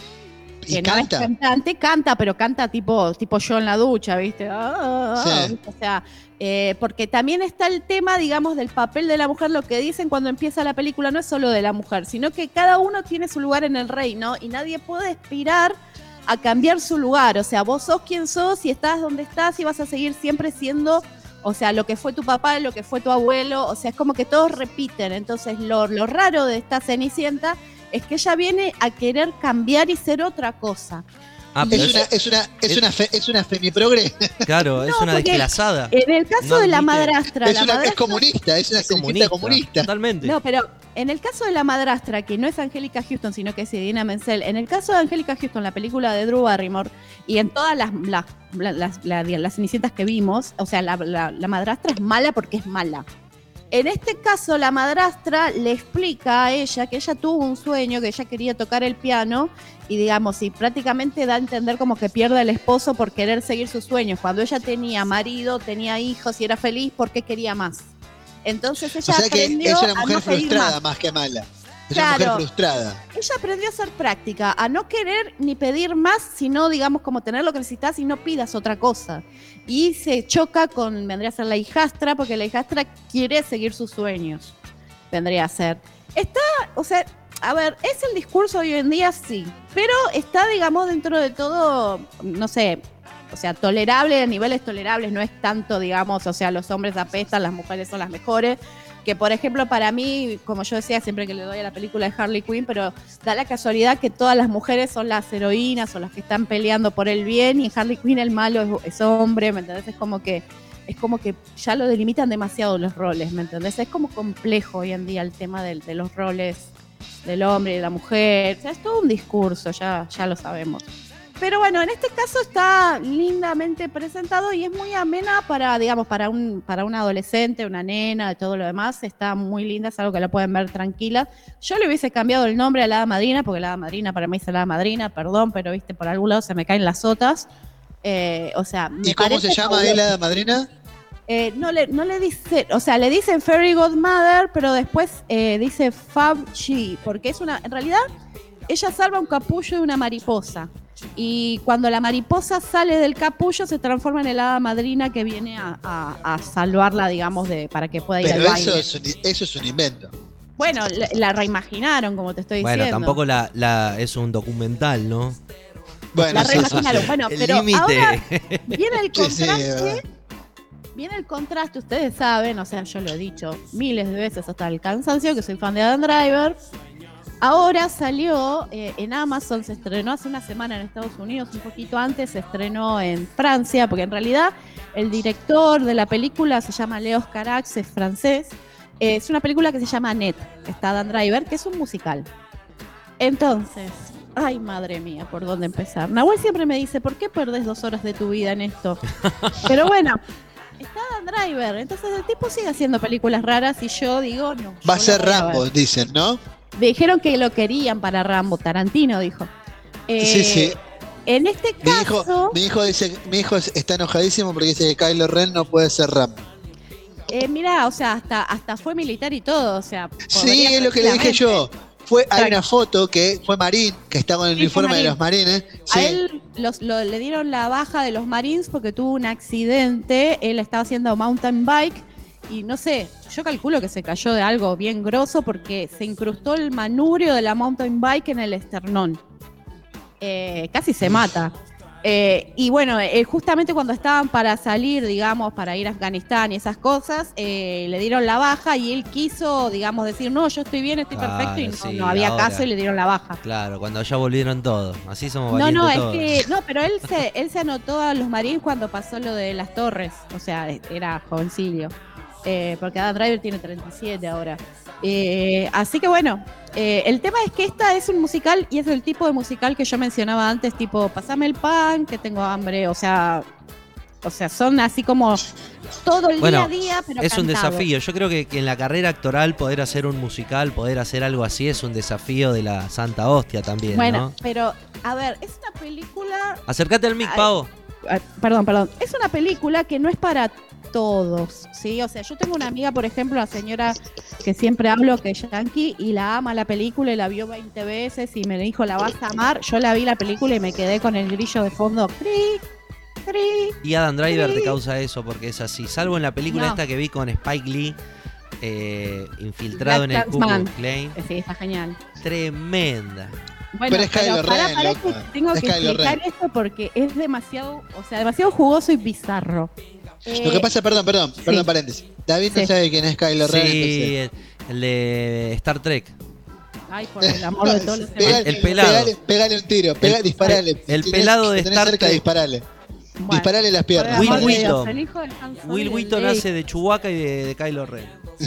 ¿Y que no es canta? cantante, canta, pero canta tipo, tipo yo en la ducha, ¿viste? Ah, ah, ah, Sí. O sea, eh, porque también está el tema, digamos, del papel de la mujer. Lo que dicen cuando empieza la película no es solo de la mujer, sino que cada uno tiene su lugar en el reino y nadie puede aspirar a cambiar su lugar. O sea, vos sos quien sos y estás donde estás y vas a seguir siempre siendo, o sea, lo que fue tu papá, lo que fue tu abuelo. O sea, es como que todos repiten. Entonces, lo, lo raro de esta Cenicienta es que ella viene a querer cambiar y ser otra cosa. Ah, pero Es una, es una, es una, fe- es una femiprogre. claro, es una desclasada. En el caso No de la madrastra, Es, la una, es comunista, es una Es cenicienta comunista. Totalmente. No, pero en el caso de la madrastra, que no es Angélica Houston, sino que es Idina Menzel, en el caso de Angélica Houston, la película de Drew Barrymore, y en todas las, las, las, la- las cenicientas que vimos, o sea, la, la- la madrastra es mala porque es mala. En este caso, la madrastra le explica a ella que ella tuvo un sueño, que ella quería tocar el piano, y digamos, y prácticamente da a entender como que pierde el esposo por querer seguir sus sueños. Cuando ella tenía marido, tenía hijos y era feliz, ¿por qué quería más? Entonces ella O sea que aprendió es una a mujer no frustrada más. más que mala. Es Claro. una mujer frustrada. Ella aprendió a ser práctica, a no querer ni pedir más, sino, digamos, como tener lo que necesitas y no pidas otra cosa. Y se choca con, vendría a ser la hijastra, porque la hijastra quiere seguir sus sueños. Vendría a ser. Está, o sea, a ver, es el discurso hoy en día, sí, pero está, digamos, dentro de todo, no sé, o sea, tolerable, a niveles tolerables, no es tanto, digamos, o sea, los hombres apestan, las mujeres son las mejores. Que por ejemplo, para mí, como yo decía siempre que le doy a la película de Harley Quinn, pero da la casualidad que todas las mujeres son las heroínas o las que están peleando por el bien, y en Harley Quinn el malo es, hombre, ¿me entendés? Es como que es como que ya lo delimitan demasiado los roles, ¿me entendés? Es como complejo hoy en día el tema del- de los roles del hombre y de la mujer. O sea, es todo un discurso, ya, ya lo sabemos. Pero bueno, en este caso está lindamente presentado y es muy amena para, digamos, para un, para un adolescente, una nena, de todo lo demás. Está muy linda, es algo que la pueden ver tranquila. Yo le hubiese cambiado el nombre a la madrina, porque la madrina para mí es la madrina, perdón, pero viste, por algún lado se me caen las sotas. Eh, o sea, me ¿Y cómo se llama él, la madrina? Eh, no, le, no le dice, o sea, le dicen Fairy Godmother, pero después eh, dice Fab She, porque es una, en realidad, ella salva un capullo de una mariposa. Y cuando la mariposa sale del capullo, se transforma en el hada madrina que viene a, a- a salvarla, digamos, de, para que pueda ir Pero al eso baile. es, un, eso es un invento. Bueno, la, la reimaginaron, como te estoy Bueno, diciendo. tampoco la, la- es un documental, ¿no? Bueno, La reimaginaron. Bueno, El pero límite. ahora viene el Sí, sí, contraste. Viene el contraste, ustedes saben, o sea, yo lo he dicho miles de veces hasta el cansancio, que soy fan de Adam Driver. Ahora salió eh, en Amazon, se estrenó hace una semana en Estados Unidos, un poquito antes se estrenó en Francia, porque en realidad el director de la película se llama Leos Carax, es francés. Eh, es una película que se llama Net, está Dan Driver, que es un musical. Entonces, ay madre mía, ¿por dónde empezar? Nahuel siempre me dice, ¿por qué perdés dos horas de tu vida en esto? Pero bueno, está Dan Driver, entonces el tipo sigue haciendo películas raras y yo digo, no. Va a ser. Rambo, dicen, ¿no? Dijeron que lo querían para Rambo, Tarantino dijo. Eh, Sí, sí. En este Mi caso, hijo, mi hijo dice, mi hijo es- está enojadísimo porque dice que Kylo Ren no puede ser Rambo. eh, mirá, o sea, hasta, hasta fue militar y todo, o sea. Sí, es lo que le dije yo. Fue, hay una foto que fue Marín, que está con el Sí, uniforme de los marines. A él los- lo- le dieron la baja de los Marines porque tuvo un accidente. Él estaba haciendo mountain bike y no sé, yo calculo que se cayó de algo bien grosso porque se incrustó el manubrio de la mountain bike en el esternón. Eh, casi se mata. Eh, y bueno, eh, justamente cuando estaban para salir, digamos, para ir a Afganistán y esas cosas, eh, le dieron la baja y él quiso, digamos, decir, no, yo estoy bien, estoy Claro, perfecto y no, sí, no había ahora. caso y le dieron la baja. Claro, cuando ya volvieron todos. Así somos No, no, es que, no, pero él se, él se anotó a los Marines cuando pasó lo de las torres, o sea, era jovencillo, Eh, porque Adam Driver tiene 37 ahora. Eh, así que bueno, eh, el tema es que esta es un musical y es el tipo de musical que yo mencionaba antes, tipo, pasame el pan, que tengo hambre, o sea, o sea, son así como todo el Bueno, día a día, pero Es un cantado. desafío. Yo creo que, que en la carrera actoral poder hacer un musical, poder hacer algo así es un desafío de la santa hostia también, Bueno, ¿no? pero, a ver, es una película Acércate al mic. Pavo. Perdón, perdón. Es una película que no es para todos, ¿sí? O sea, yo tengo una amiga, por ejemplo, la señora que siempre hablo, que es yankee, y la ama la película y la vio 20 veces y me dijo, la vas a amar. Yo la vi la película y me quedé con el grillo de fondo. Cri, cri. Y Adam Driver te causa eso porque es así. Salvo en la película No. esta que vi con Spike Lee, eh, infiltrado Black en el Ku Klan. Sí, está genial. Tremenda. Bueno, Pero es Kylo pará, Ren, que tengo Es que Kylo explicar Ren. esto porque es demasiado, o sea, demasiado jugoso y bizarro. Lo que Eh, pasa, perdón, perdón, perdón, paréntesis. David no sabe quién es Kylo Ren. Sí, el, el de Star Trek. Ay, por el amor de todos los Pegale- El pelado. Pegale, pegale un tiro, pega, El- disparale. el pelado de Star cerca, Trek. disparale. Bueno, disparale las piernas. Will Wheaton. el hijo de Han Solo Will Wheaton hace de Chewbacca y de, de Kylo Ren.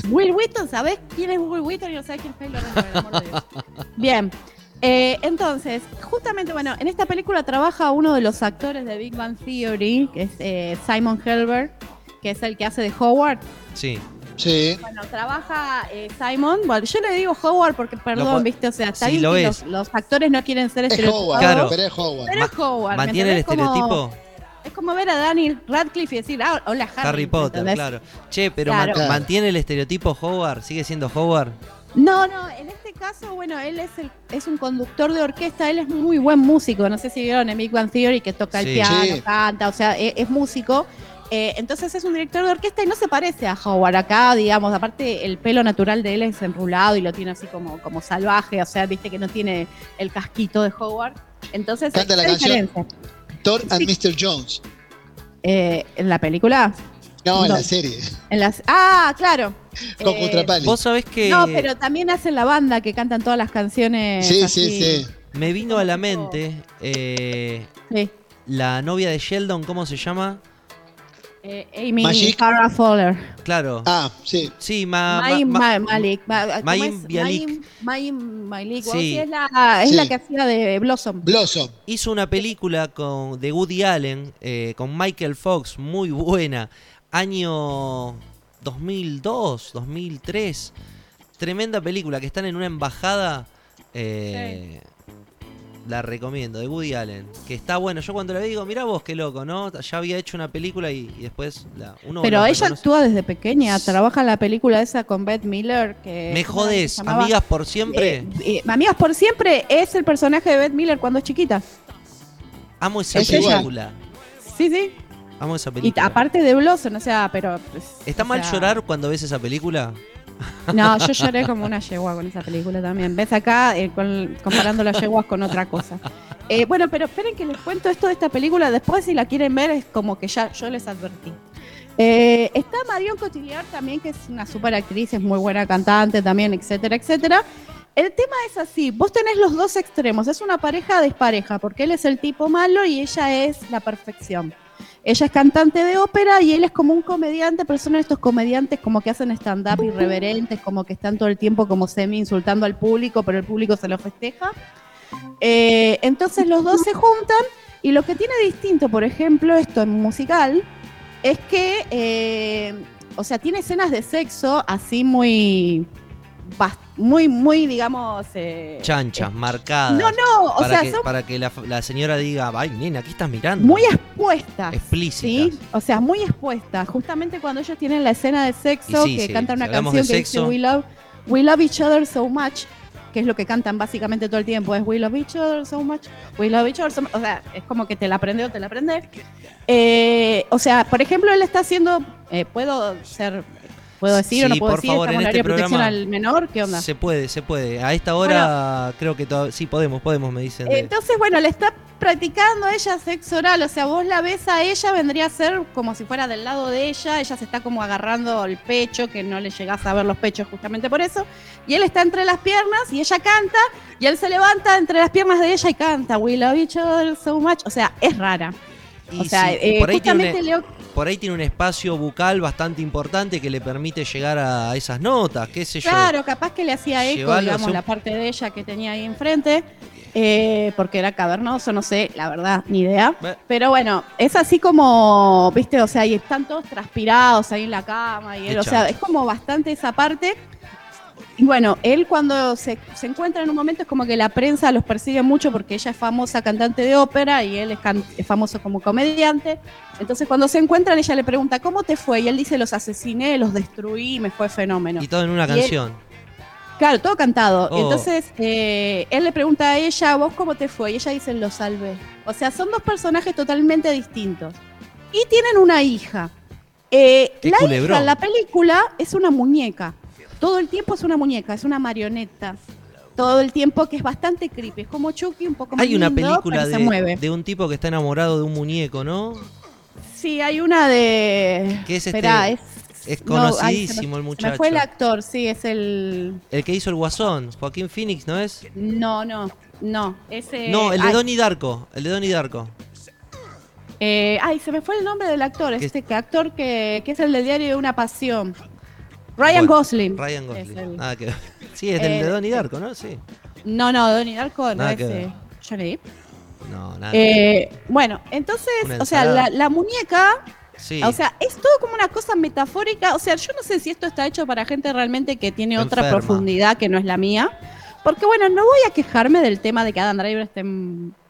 Will Wheaton, ¿sabés quién es Will Wheaton y no sabés quién es Kylo Ren? Por el amor de Dios. Bien. Eh, entonces, justamente, bueno, en esta película trabaja uno de los actores de Big Bang Theory, que es eh, Simon Helberg, que es el que hace de Howard. Sí. Sí. Bueno, trabaja eh, Simon. Bueno, yo le digo Howard porque, perdón, viste, o sea, está Sí, lo los, los actores no quieren ser Es. Howard, Claro. pero es Howard. Pero es Howard. ¿me ¿Mantiene el? Como- estereotipo? es como ver a Danny Radcliffe y decir, ah, hola Harry. Harry Potter, ¿entendés? claro. Che, pero Claro. man- Claro. ¿mantiene el estereotipo Howard? ¿Sigue siendo Howard? No, no, en este caso, bueno, él es el, es un conductor de orquesta, él es muy buen músico, no sé si vieron en Big Bang Theory que toca el Sí. piano, Sí. canta, o sea, e- es, músico. Eh, entonces es un director de orquesta y no se parece a Howard acá, digamos, aparte el pelo natural de él es enrulado y lo tiene así como, como salvaje, o sea, viste que no tiene el casquito de Howard. Entonces, Canta la ¿qué canción. diferencia? Thor and Mr. Jones. Eh, en la película, No, en la serie. en las, ah, claro. Con Eh. Vos sabés que No, pero también hacen la banda que cantan todas las canciones. Sí, así. sí, sí. me vino a la mente eh, Sí. la novia de Sheldon, ¿cómo se llama? Eh, Amy Magic. Farrah Fowler. Claro. Ah, sí. Sí, ma, ma- Mayim ma- Ma- Malik. Ma- ¿cómo Mayim es? Bialik. Mayim Malik. Sí. Sí. es la, es Sí. la que hacía de Blossom. Blossom. hizo una película con, de Woody Allen eh, con Michael Fox, muy buena. Año 2002, 2003. Tremenda película que están en una embajada. eh, La recomiendo, de Woody Allen. Que está bueno. Yo cuando la vi digo, mirá vos qué loco, ¿no? Ya había hecho una película y, y después la, uno Pero la ella reconoce. actúa desde pequeña. Trabaja en la película esa con Beth Miller. Que, Me ¿cómo era que amigas por siempre. Eh, eh, Amigas por siempre es el personaje de Beth Miller cuando es chiquita. Amo esa es ella. película. Sí, sí. Amo esa Y aparte de Blossom, o sea, pero. pues, ¿Está mal sea, llorar cuando ves esa película? No, yo lloré como una yegua con esa película también. Ves acá eh, con- comparando las yeguas con otra cosa. Eh, bueno, pero esperen que les cuento esto de esta película. Después, si la quieren ver, es como que ya yo les advertí. Eh, está Marion Cotillard también, que es una super actriz, es muy buena cantante también, etcétera, etcétera. el tema es así, vos tenés los dos extremos, es una pareja despareja, porque él es el tipo malo y ella es la perfección. Ella es cantante de ópera y él es como un comediante, pero son estos comediantes como que hacen stand-up irreverentes, como que están todo el tiempo como semi insultando al público, pero el público se lo festeja. Eh, entonces los dos se juntan y lo que tiene distinto, por ejemplo, esto en musical, es que, eh, o sea, tiene escenas de sexo así muy, muy, muy, digamos... eh, Chanchas, marcadas. no, no, o para sea, que, son para que la, la señora diga, ay, nena, ¿qué estás mirando? muy expuestas. explícitas. Sí, o sea, muy expuestas. Justamente cuando ellos tienen la escena de sexo, sí, que sí, cantan una canción que sexo- dice We love, We love each other so much, que es lo que cantan básicamente todo el tiempo, es We love each other so much, We love each other so much. O sea, es como que te la aprende o te la aprende. Eh, o sea, por ejemplo, él está haciendo, eh, ¿puedo ser, puedo decir o no puedo por decir? favor, en este de protección programa al menor, ¿qué onda? Se puede, se puede. A esta hora creo que sí podemos, podemos, me dicen. de- Entonces, bueno, le está practicando ella sexo oral, o sea, vos la ves a ella, vendría a ser como si fuera del lado de ella, ella se está como agarrando el pecho, que no le llegás a ver los pechos justamente por eso, y él está entre las piernas y ella canta, y él se levanta entre las piernas de ella y canta, We love each other so much, o sea, es rara. y O sea, sí, eh, tiene justamente un, Leo, por ahí tiene un espacio bucal bastante importante que le permite llegar a esas notas, qué sé yo. claro, capaz que le hacía eco, Llevarlo digamos, la parte de ella que tenía ahí enfrente, eh, porque era cavernoso, no sé, la verdad, ni idea. Pero bueno, es así como, viste, o sea, y están todos transpirados ahí en la cama, y él, o sea, es como bastante esa parte. Y bueno, él cuando se, se encuentra en un momento es como que la prensa los persigue mucho porque ella es famosa cantante de ópera y él es, can- es famoso como comediante. Entonces cuando se encuentran ella le pregunta, ¿cómo te fue? Y él dice, los asesiné, los destruí, me fue fenómeno. Y todo en una Y él- canción. Claro, todo cantado. Oh. Entonces, eh, él le pregunta a ella, ¿vos cómo te fue? Y ella dice, lo salvé. O sea, son dos personajes totalmente distintos. Y tienen una hija. Eh, la hija en la película es una muñeca. Todo el tiempo es una muñeca, es una marioneta. Todo el tiempo que es bastante creepy. Es como Chucky, un poco más Hay una lindo, película pero se mueve. de, de un tipo que está enamorado de un muñeco, ¿no? Sí, hay una de... Que es este- Esperá, es... Es no, ay, me- conocidísimo el se muchacho. Me fue el actor, sí, es el... El que hizo el Guasón, Joaquín Phoenix, ¿no es? No, no, no. Ese... no, el de ay, Donnie Darko. El de Donnie Darko. Eh, ay, se me fue el nombre del actor, ¿Qué- este actor que, que es el del diario de una pasión. Ryan Bueno, Gosling. Ryan Es Gosling. el- Nada que ver. Sí, es del Eh, de Donnie Darko, ¿no? Sí. No, no, Donnie Darko no es que eh, Johnny Depp. No, nada. Eh, bueno, entonces, o sea, la, muñeca, sí. o sea, es todo como una cosa metafórica. O sea, yo no sé si esto está hecho para gente realmente que tiene otra profundidad que no es la mía. Porque, bueno, no voy a quejarme del tema de que Adam Driver esté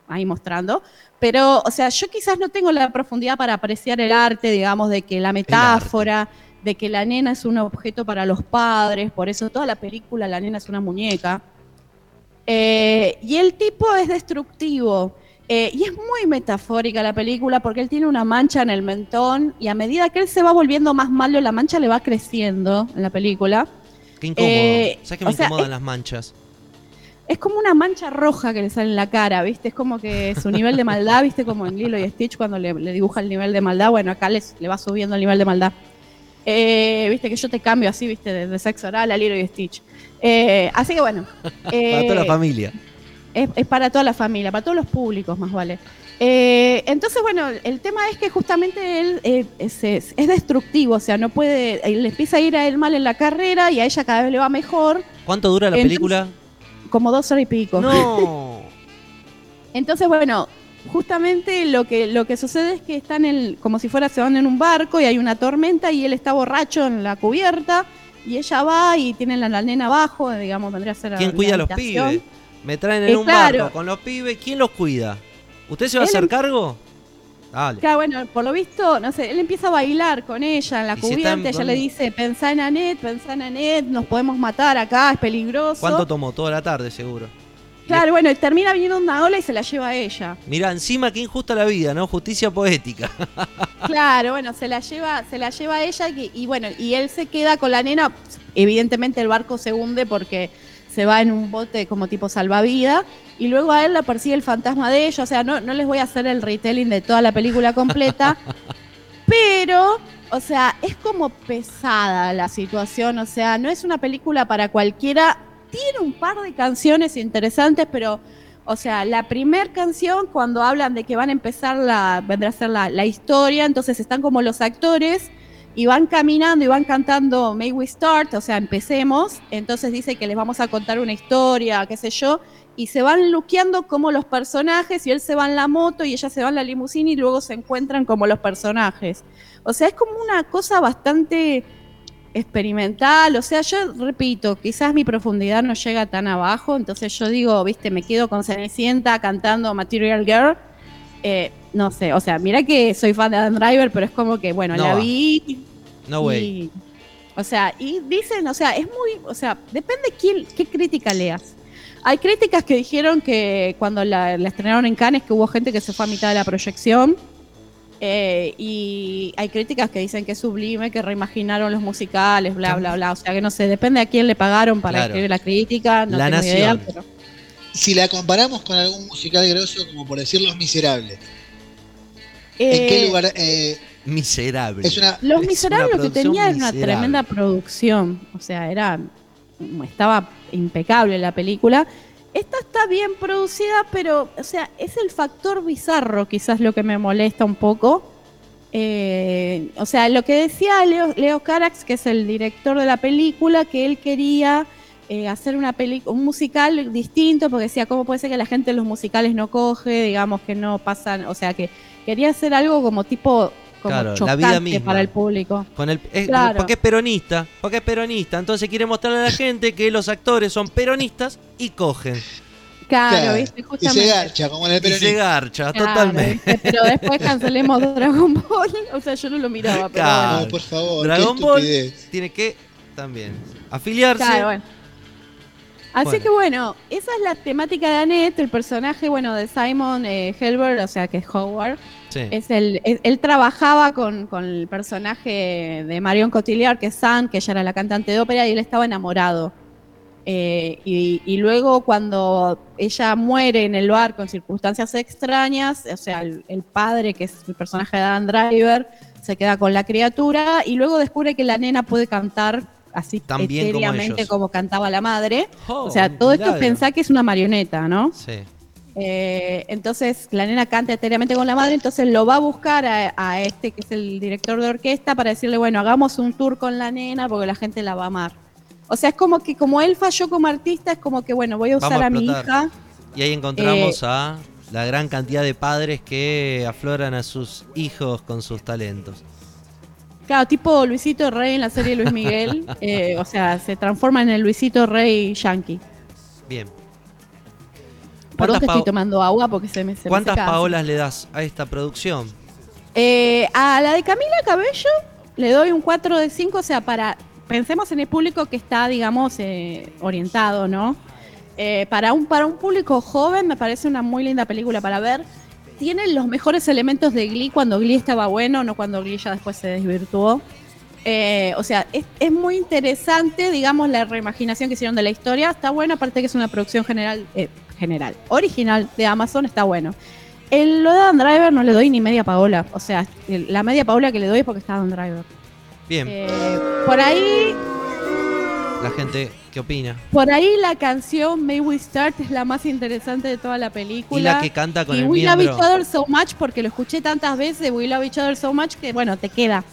ahí mostrando. Pero, o sea, yo quizás no tengo la profundidad para apreciar el arte, digamos, de que la metáfora, de que la nena es un objeto para los padres, por eso toda la película la nena es una muñeca. Eh, y el tipo es destructivo. eh, y es muy metafórica la película porque él tiene una mancha en el mentón y a medida que él se va volviendo más malo, la mancha le va creciendo en la película. Qué incómodo. eh, ¿Sabes que me sea, incomodan las manchas? Es como una mancha roja que le sale en la cara, ¿viste? Es como que su nivel de maldad, ¿viste? Como en Lilo y Stitch cuando le, le dibuja el nivel de maldad. Bueno, acá les- le va subiendo el nivel de maldad. Eh, viste que yo te cambio así, viste, de, de sexo oral a Lilo y Stitch. Eh, así que bueno. Para toda la eh, familia. es, es para toda la familia, para todos los públicos, más vale. Eh, entonces, bueno, el tema es que justamente él eh, es, es- es destructivo, o sea, no puede, le empieza a ir a él mal en la carrera y a ella cada vez le va mejor, ¿Cuánto dura la entonces- película? como dos horas y pico. No. Entonces, bueno, justamente lo que, lo que sucede es que están en, como si fuera, se van en un barco y hay una tormenta y él está borracho en la cubierta y ella va y tienen la, la nena abajo, digamos, vendría a ser ¿Quién la cuida a los pibes? Me traen en un claro. barco con los pibes. ¿Quién los cuida? ¿Usted se va a hacer em- cargo? Dale. Claro, bueno, por lo visto, no sé, él empieza a bailar con ella en la si cubierta, están ella con- le dice, pensá en Anet, pensá en Anet, nos podemos matar acá, es peligroso. ¿Cuánto tomó? Toda la tarde, seguro. Claro, bueno, y termina viniendo una ola y se la lleva a ella. Mira, encima qué injusta la vida, ¿no? Justicia poética. Claro, bueno, se la lleva, se la lleva a ella y, y bueno, y él se queda con la nena. Evidentemente el barco se hunde porque se va en un bote como tipo salvavidas y luego a él la persigue el fantasma de ella. O sea, no, no les voy a hacer el retelling de toda la película completa, pero, o sea, es como pesada la situación. O sea, no es una película para cualquiera tiene un par de canciones interesantes, pero, o sea, la primer canción, cuando hablan de que van a empezar la, vendrá a ser la, la historia, entonces están como los actores y van caminando y van cantando May We Start, o sea, empecemos, entonces dice que les vamos a contar una historia, qué sé yo, y se van luqueando como los personajes y él se va en la moto y ella se va en la limusina y luego se encuentran como los personajes. O sea, es como una cosa bastante experimental, o sea, yo repito, quizás mi profundidad no llega tan abajo, entonces yo digo, viste, me quedo con Cenicienta cantando Material Girl, eh, no sé, o sea, mira que soy fan de Adam Driver, pero es como que, bueno, No la vi No, güey. y, o sea, y dicen, o sea, es muy, o sea, depende quién, qué crítica leas. Hay críticas que dijeron que cuando la, la estrenaron en Cannes que hubo gente que se fue a mitad de la proyección. Eh, y hay críticas que dicen que es sublime, que reimaginaron los musicales, bla, bla, bla. O sea, que no sé, depende a quién le pagaron para Claro. escribir la crítica. No La tengo Nación. idea, pero- Si la comparamos con algún musical grosso, como por decir Los Miserables, ¿en Eh, qué lugar? eh, Miserable. es una. Los Es Miserables una lo que tenía era una tremenda producción. O sea, era. Estaba impecable la película. Esta está bien producida, pero, o sea, es el factor bizarro, quizás lo que me molesta un poco. Eh, o sea, lo que decía Leo, Carax, que es el director de la película, que él quería eh, hacer una un musical distinto, porque decía, ¿cómo puede ser que la gente en los musicales no coge, digamos que no pasan, o sea, que quería hacer algo como tipo como Claro, la chocante vida misma. para el público. Con el, es- Claro. Porque es peronista. Porque es peronista. Entonces quiere mostrarle a la gente que los actores son peronistas y cogen. Claro, Claro, ¿viste? Y Justamente. se garcha, como en el Y se peronismo. garcha, Claro, totalmente. ¿viste? Pero después cancelemos Dragon Ball. O sea, yo no lo miraba, pero Claro. bueno. No, por favor, Dragon Ball tiene que también afiliarse. Claro, bueno. Así Bueno. que bueno, esa es la temática de Annette, el personaje, bueno, de Simon eh, Helberg, o sea, que es Howard. Sí. Es el, es- él trabajaba con, con el personaje de Marion Cotillard, que es Sam, que ella era la cantante de ópera, y él estaba enamorado. Eh, y, y luego cuando ella muere en el bar con circunstancias extrañas, o sea, el, el padre, que es el personaje de Dan Driver, se queda con la criatura y luego descubre que la nena puede cantar así También como cantaba la madre. Oh, o sea, todo esto pensá que es una marioneta, ¿no? Sí. Eh, entonces la nena canta etéreamente con la madre, entonces lo va a buscar a, a este que es el director de orquesta para decirle, bueno, hagamos un tour con la nena porque la gente la va a amar. O sea, es como que como él falló como artista, es como que, bueno, voy a usar a a, mi hija. Y ahí encontramos Eh, a la gran cantidad de padres que afloran a sus hijos con sus talentos. Claro, tipo Luisito Rey en la serie Luis Miguel. eh, o sea, se transforma en el Luisito Rey Yankee. Bien. Perdón ¿Cuántas, que estoy tomando agua porque se me se me cuántas seca así. Paolas le das a esta producción? Eh, a la de Camila Cabello le doy un 4 de 5, o sea, para pensemos en el público que está, digamos, eh, orientado, ¿no? Eh, para, un, para un público joven me parece una muy linda película para ver. Tiene los mejores elementos de Glee cuando Glee estaba bueno, no cuando Glee ya después se desvirtuó. Eh, o sea, es, es muy interesante, digamos, la reimaginación que hicieron de la historia. Está bueno, aparte que es una producción general, eh, general, original de Amazon, está bueno. El lo de Dan Driver no le doy ni media Paola. O sea, la media Paola que le doy es porque está Dan Driver. Bien. Eh, por ahí, La gente, ¿qué opina? por ahí la canción May We Start es la más interesante de toda la película. Y la que canta con y el We Love miembro. Each Other So Much, porque lo escuché tantas veces, We Love Each Other So Much, que bueno, te queda.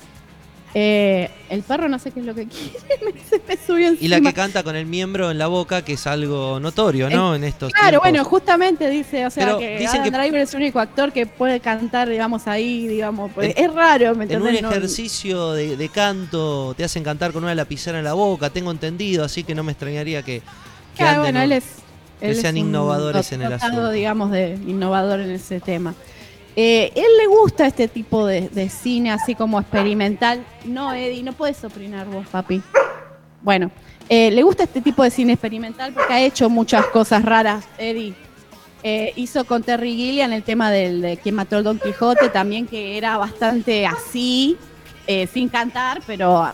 Eh, el perro no sé qué es lo que quiere, me, se me subió Y la encima. que canta con el miembro en la boca, que es algo notorio, ¿no? En estos Claro, tiempos. bueno, justamente dice, o sea, Pero que dicen Adam que- Driver es el único actor que puede cantar, digamos, ahí, digamos, es raro, ¿me En un ejercicio de, de canto te hacen cantar con una lapicera en la boca, tengo entendido, así que no me extrañaría que, que Claro, anden bueno, un- él es. que él sean es un innovadores en el asunto. digamos, de innovador en ese tema. Eh, él le gusta este tipo de, cine así como experimental. No, Eddie, no puedes opinar vos, papi. Bueno, eh, le gusta este tipo de cine experimental porque ha hecho muchas cosas raras, Eddie. Eh, hizo con Terry Gilliam el tema de quien mató al Don Quijote, también que era bastante así, eh, sin cantar, pero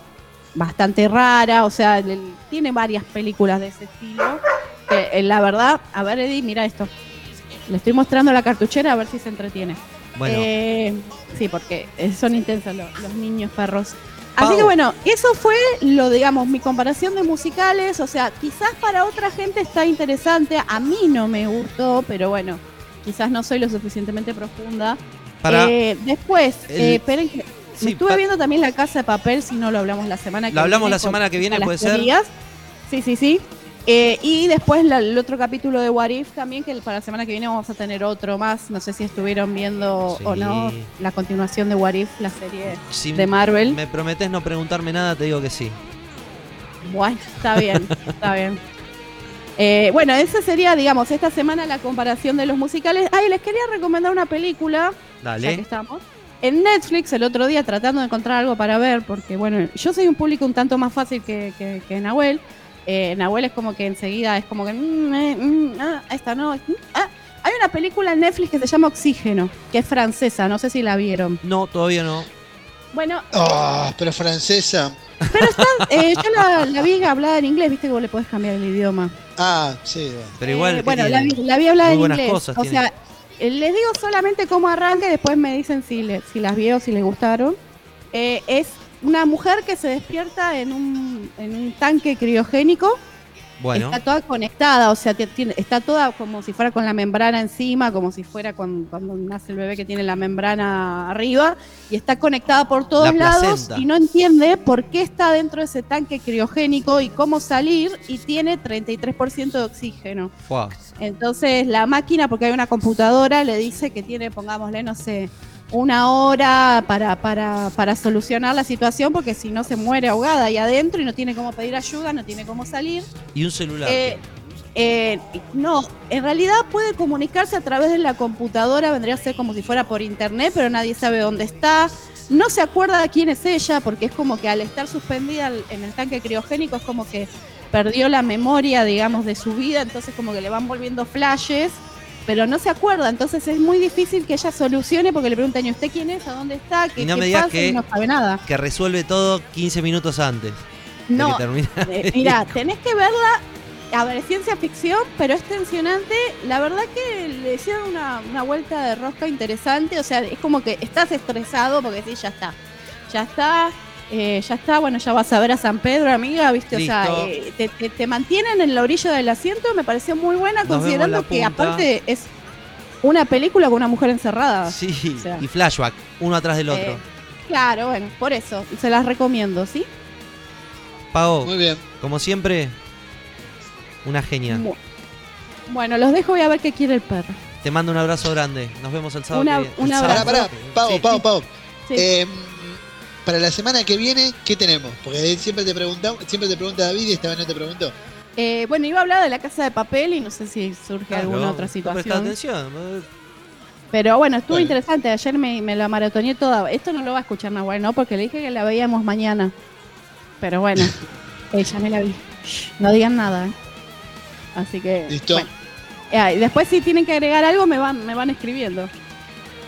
bastante rara. O sea, tiene varias películas de ese estilo. la verdad, a ver, Eddie, mira esto. Le estoy mostrando la cartuchera a ver si se entretiene. Bueno, Eh, sí, porque eh, son intensos lo- los niños perros. Así Pau. que bueno, eso fue lo, digamos, mi comparación de musicales. O sea, quizás para otra gente está interesante. A mí no me gustó, pero bueno, quizás no soy lo suficientemente profunda. Para, Eh, después, el- eh, esperen que. Sí, me estuve viendo también la casa de papel, si no lo hablamos la semana que Lo hablamos viene. la semana que viene, puede ser. teorías. Sí, sí, sí. Eh, y después la- el otro capítulo de What If también, que para la semana que viene vamos a tener otro más. No sé si estuvieron viendo o Sí. no la continuación de What If, la serie si de Marvel. me prometes no preguntarme nada, te digo que sí. Bueno, está bien, está bien. Eh, bueno, esa sería, digamos, esta semana la comparación de los musicales. Ay, les quería recomendar una película, ya que Dale. estamos. En Netflix el otro día tratando de encontrar algo para ver, porque bueno, yo soy un público un tanto más fácil que, que, que Nahuel. Eh, Nahuel es como que enseguida es como que, mm, eh, mm, ah, esta no. mm, ah. Hay una película en Netflix que se llama Oxígeno, que es francesa, no sé si la vieron. No, todavía no. Bueno, Ah, pero francesa. eh, yo la, la vi hablada en inglés, viste que vos le podés cambiar el idioma. Ah, sí, bueno. Pero igual. Eh, ¿qué bueno, la, vi- la vi hablada en inglés. cosas o tiene. sea, eh, les digo solamente cómo arranca y después me dicen si, le- si las vio, si les gustaron. Eh, es una mujer que se despierta en un, en un tanque criogénico. Bueno, Está toda conectada, o sea, tiene- está toda como si fuera con la membrana encima, como si fuera con- cuando nace el bebé que tiene la membrana arriba, y está conectada por todos La lados y no entiende por qué está dentro de ese tanque criogénico y cómo salir, y tiene 33% de oxígeno. fuá. Entonces la máquina, porque hay una computadora, le dice que tiene, pongámosle, no sé, una hora para, para, para solucionar la situación, porque si no se muere ahogada ahí adentro y no tiene cómo pedir ayuda, no tiene cómo salir. Y un celular. Eh, eh, no, en realidad puede comunicarse a través de la computadora, vendría a ser como si fuera por internet, pero nadie sabe dónde está. No se acuerda de quién es ella, porque es como que al estar suspendida en el tanque criogénico es como que perdió la memoria, digamos, de su vida, entonces como que le van volviendo flashes, pero no se acuerda, entonces es muy difícil que ella solucione porque le preguntan, ¿y usted quién es? ¿A dónde está? ¿Qué, Y no qué me digas pasa?", que- y no sabe nada. Que resuelve todo 15 minutos antes No, eh, mira, tenés que verla. A ver, es ciencia ficción, pero es tensionante. La verdad que le hicieron una, una vuelta de rosca interesante. O sea, es como que estás estresado porque sí, ya está. Ya está. Eh, ya está, bueno, ya vas a ver a San Pedro, amiga, ¿viste? O sea, eh, te, te- te mantienen en la orilla del asiento, me pareció muy buena, Nos considerando que aparte es una película con una mujer encerrada. Sí, O sea. y flashback, uno atrás del otro. Eh, claro, bueno, por eso, se las recomiendo, ¿sí? Pago, Muy bien. como siempre, una genia. Bu- Bueno, los dejo, voy a ver qué quiere el perro. Te mando un abrazo grande. Nos vemos el sábado. Una- que viene. un abrazo. Pará, pará. Pau, Sí. Pau, Pau. Sí. Eh, para la semana que viene, ¿qué tenemos? Porque siempre te preguntamos, siempre te pregunta David y esta vez no te preguntó. Eh, bueno, iba a hablar de la casa de papel y no sé si surge Claro, alguna otra situación. atención. Pero bueno, estuvo Bueno. interesante. Ayer me, me la maratoneé toda. Esto no lo va a escuchar Nahuel, ¿no? Porque le dije que la veíamos mañana. Pero bueno, eh, ya me la vi. No digan nada, ¿eh? Así que. Listo. bueno. Eh, y después, si tienen que agregar algo, me van, me van escribiendo.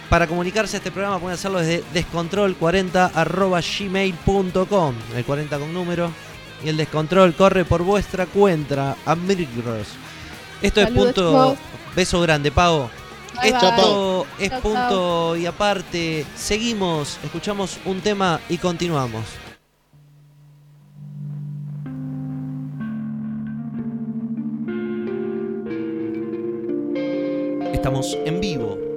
Para comunicarse a este programa pueden hacerlo desde descontrol40 el 40 con número. Y el descontrol corre por vuestra cuenta, amigos. Esto Saludos, es punto. Beso grande, Pago. Bye, Esto, bye. Pau. Esto es punto y aparte. Seguimos, escuchamos un tema y continuamos. Estamos en vivo.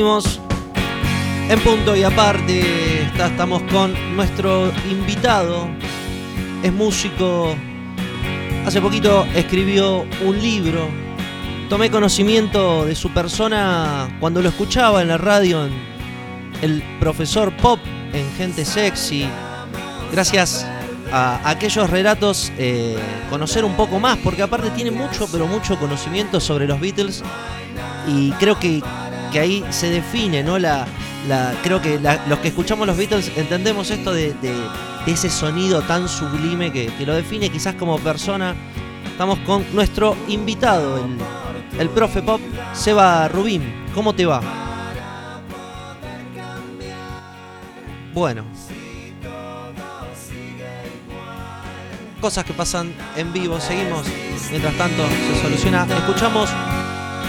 En punto y aparte. estamos con nuestro invitado. Es músico. Hace poquito escribió un libro. Tomé conocimiento de su persona cuando lo escuchaba en la radio el profesor Pop en Gente Sexy. Gracias a aquellos relatos eh, conocer un poco más, porque aparte tiene mucho, pero mucho conocimiento sobre los Beatles y creo que, que ahí se define, ¿no? La, la, creo que los que escuchamos los Beatles entendemos esto de, ese sonido tan sublime que, que lo define quizás como persona. Estamos con nuestro invitado, el, el profe pop, Seba Rubín. ¿Cómo te va? Bueno. Cosas que pasan en vivo, seguimos. Mientras tanto, se soluciona. Escuchamos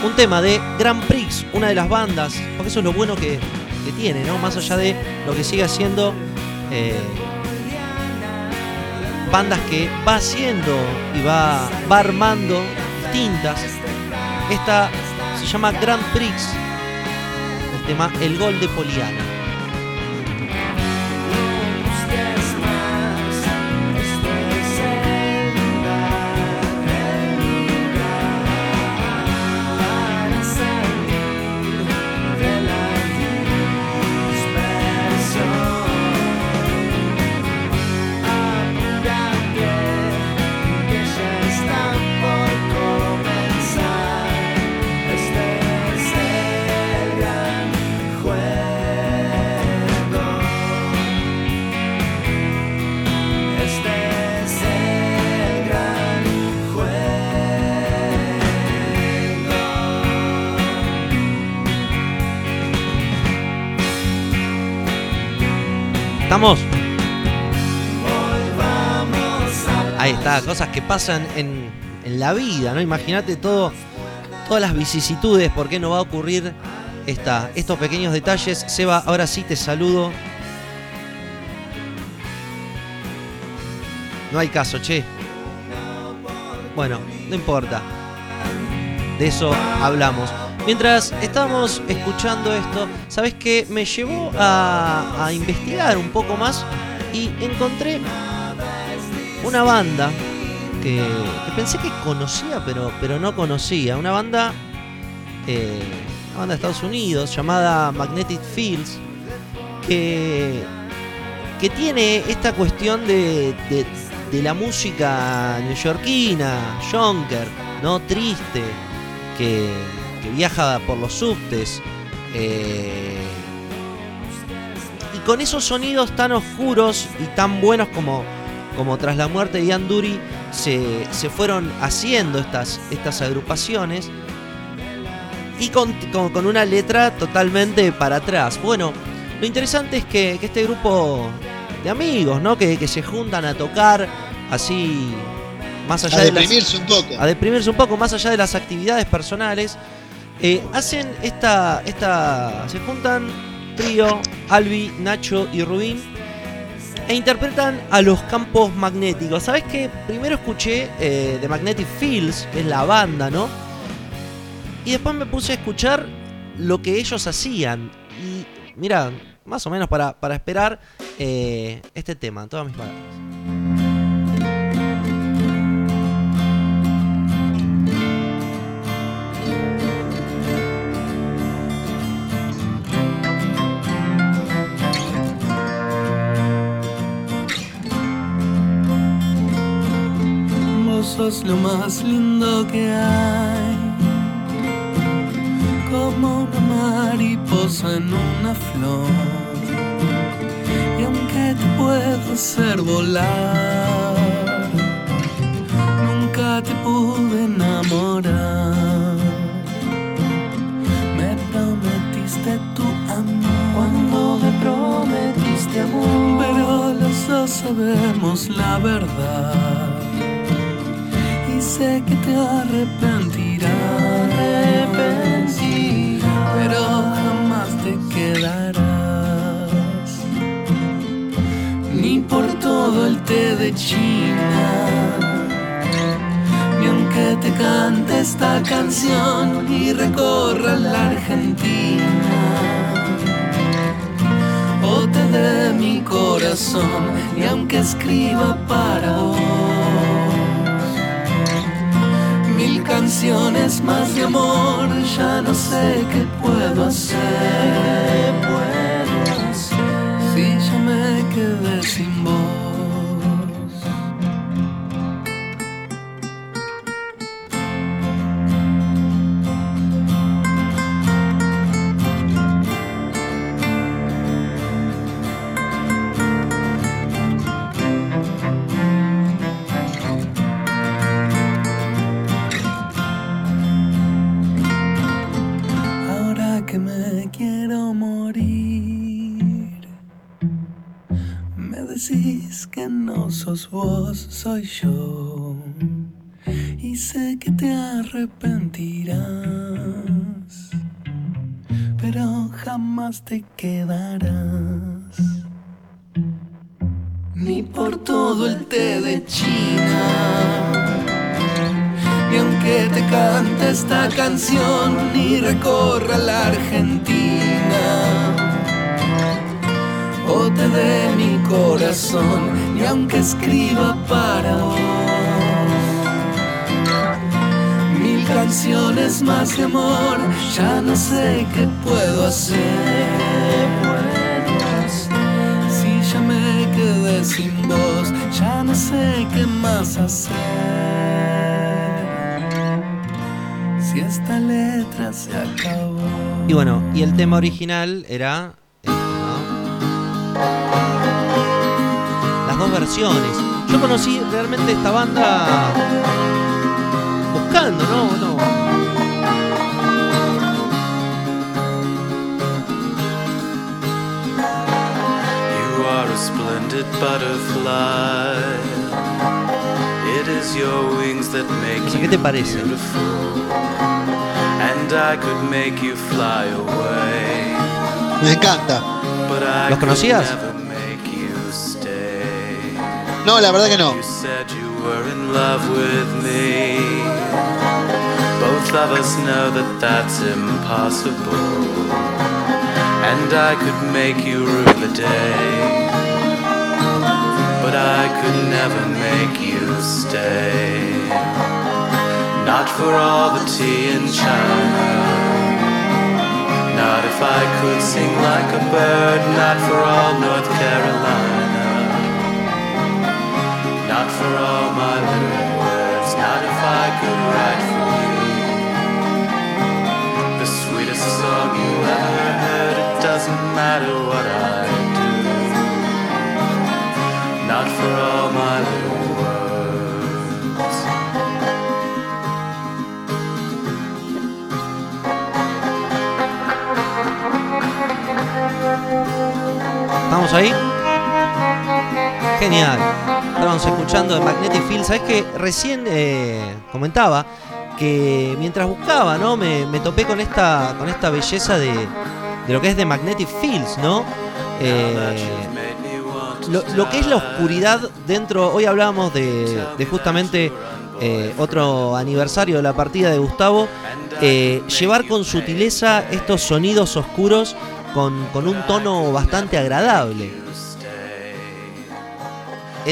un tema de Grand Prix, una de las bandas, porque eso es lo bueno que, que tiene, ¿no? Más allá de lo que sigue haciendo, eh, bandas que va haciendo y va, va armando distintas. Esta se llama Grand Prix, el tema El Gol de Poliana. Cosas que pasan en, en la vida, ¿no? Imagínate todo, todas las vicisitudes, por qué no va a ocurrir esta, estos pequeños detalles. Seba, ahora sí te saludo. No hay caso, che. Bueno, no importa. De eso hablamos. Mientras estábamos escuchando esto, ¿sabes qué? Me llevó a investigar un poco más y encontré una banda que, pensé que conocía, pero, pero no conocía. Una banda, eh, una banda de Estados Unidos llamada Magnetic Fields, que, que tiene esta cuestión de, de- de la música neoyorquina, Jonker, ¿no? Triste, que, que viaja por los subtes. eh, y con esos sonidos tan oscuros y tan buenos como, como tras la muerte de Ian Dury se, se fueron haciendo estas, estas agrupaciones y con, con- con una letra totalmente para atrás. Bueno, lo interesante es que, que este grupo de amigos, ¿no? Que, que se juntan a tocar así, más allá A de las- deprimirse un poco. a deprimirse un poco más allá de las actividades personales. eh, hacen esta, esta. Se juntan trío, Albi, Nacho y Rubín. E interpretan a los campos magnéticos. ¿Sabes qué? Primero escuché eh, The Magnetic Fields, que es la banda, ¿no? Y después me puse a escuchar lo que ellos hacían. Y mira, más o menos para, para esperar eh, este tema, todas mis palabras. Sos lo más lindo que hay. Como una mariposa en una flor. Y aunque te puedo hacer volar, nunca te pude enamorar. Me prometiste tu amor. Cuando me prometiste amor. Pero los dos sabemos la verdad que te arrepentirás. Pero jamás te quedarás. Ni por todo el té de China. Ni aunque te cante esta canción y recorra la Argentina. O te dé mi corazón y aunque escriba para vos mil canciones más de amor, ya no sé qué puedo hacer. Puedo si ya me quedé sin voz. Vos, soy yo. Y sé que te arrepentirás, pero jamás te quedarás. Ni por todo el té de China. Y aunque te cante esta canción y recorra la Argentina, o te dé mi corazón, y aunque escriba para vos mil canciones más de amor, ya no sé qué. Puedo hacer. Si ya me quedé sin voz, ya no sé qué más hacer. Si esta letra se acabó. Y bueno, y el tema original era. Dos versiones. Yo conocí realmente esta banda buscando, ¿no? no. You are a splendid butterfly. It is your wings that make O sea, ¿qué you te parece? beautiful. And I could make you fly away. Me encanta. But I ¿Los conocías? No, la verdad que no. Both of us know that that's impossible. And I could make you rue the day. But I could never make you stay. Not for all the tea in China. Not if I could sing like a bird. Not for all North Carolina. Not for all my lyric words, not if I could write for you. The sweetest song you ever heard, it doesn't matter what I do. Not for all my little words. ¿Estamos ahí? Genial. Estábamos escuchando de Magnetic Field. Sabes que recién eh, comentaba que mientras buscaba, ¿no? Me, me topé con esta, con esta belleza de, de lo que es de Magnetic Fields, ¿no? Eh, lo, lo que es la oscuridad dentro. Hoy hablábamos de, de justamente eh, otro aniversario de la partida de Gustavo. eh, llevar con sutileza estos sonidos oscuros con, con un tono bastante agradable.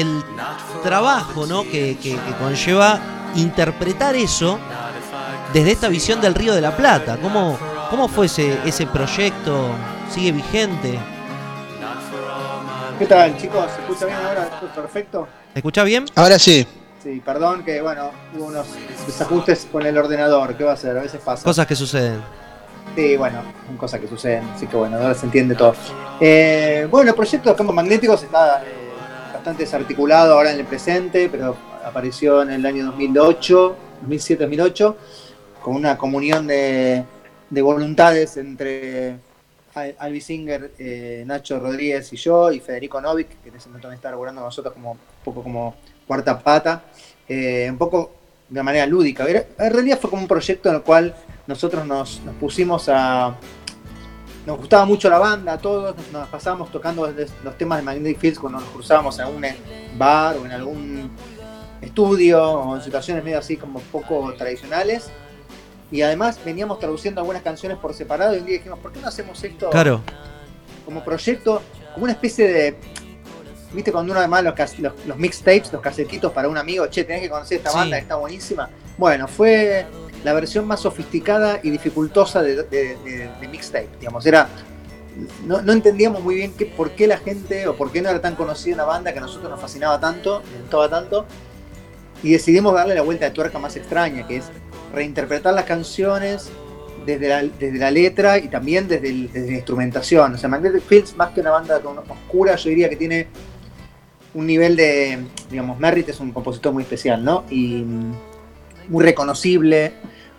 El trabajo ¿no? que, que- que conlleva interpretar eso desde esta visión del Río de la Plata. ¿Cómo, cómo fue ese, ese proyecto? ¿Sigue vigente? ¿Qué tal, chicos? ¿Se escucha bien ahora? ¿Todo ¿Perfecto? ¿Me escuchás bien? Ahora sí. Sí, perdón que, bueno, hubo unos desajustes con el ordenador. ¿Qué va a hacer? A veces pasa. Cosas que suceden. Sí, bueno, son cosas que suceden. Así que, bueno, ahora se entiende todo. Eh, bueno, el proyecto de campos magnéticos está eh, bastante desarticulado ahora en el presente, pero apareció en el año 2008, 2007-2008, con una comunión de, de voluntades entre Al- Albi Singer, eh, Nacho Rodríguez y yo, y Federico Novik, que en ese momento también está laburando nosotros como un poco como cuarta pata, eh, un poco de manera lúdica. En realidad fue como un proyecto en el cual nosotros nos, nos pusimos a. Nos gustaba mucho la banda, a todos, nos, nos pasábamos tocando los temas de Magnetic Fields cuando nos cruzábamos en algún bar o en algún estudio o en situaciones medio así como poco tradicionales. Y además veníamos traduciendo algunas canciones por separado y un día dijimos, ¿por qué no hacemos esto Claro, como proyecto, como una especie de... ¿Viste cuando uno además los, los, los mixtapes, los casetitos para un amigo, che, tenés que conocer esta Sí. banda está buenísima? Bueno, fue la versión más sofisticada y dificultosa de, mixtape, digamos, era... No, entendíamos muy bien qué, por qué la gente o por qué no era tan conocida una banda que a nosotros nos fascinaba tanto, nos gustaba tanto, y decidimos darle la vuelta de tuerca más extraña, que es reinterpretar las canciones desde la, desde la letra y también desde, la instrumentación. O sea, Magnetic Fields, más que una banda oscura, yo diría que tiene un nivel de, digamos, Merritt es un compositor muy especial, ¿no? Y muy reconocible,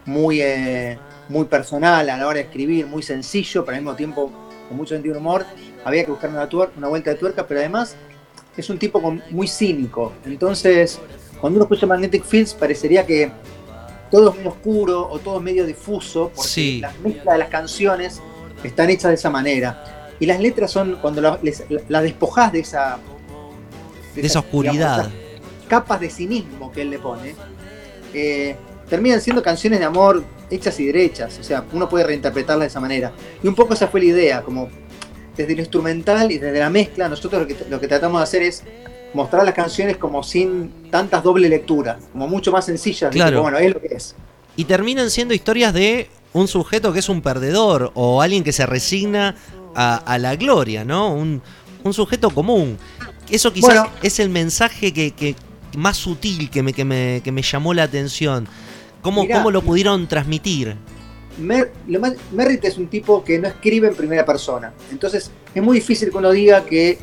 muy, eh, muy personal a la hora de escribir, muy sencillo, pero al mismo tiempo con mucho sentido de humor. Había que buscar una, una vuelta de tuerca, pero además es un tipo con- muy cínico. Entonces, cuando uno escucha Magnetic Fields, parecería que todo es muy oscuro o todo es medio difuso, porque Sí. las mezclas de las canciones están hechas de esa manera. Y las letras son, cuando la- las despojás de esa... de esa oscuridad. capas de cinismo que él le pone, eh, terminan siendo canciones de amor hechas y derechas. O sea, uno puede reinterpretarlas de esa manera. Y un poco esa fue la idea, como desde lo instrumental y desde la mezcla, nosotros lo que, lo que tratamos de hacer es mostrar las canciones como sin tantas doble lecturas, como mucho más sencillas. Claro. Bueno, es lo que es. Y terminan siendo historias de un sujeto que es un perdedor o alguien que se resigna a, a la gloria, ¿no? Un, un sujeto común. Eso quizás Bueno. es el mensaje que, que más sutil que me, que me, que me llamó la atención. ¿Cómo, Mirá. ¿Cómo lo pudieron transmitir? Mer- lo más- Merritt es un tipo que no escribe en primera persona. Entonces es muy difícil que uno diga que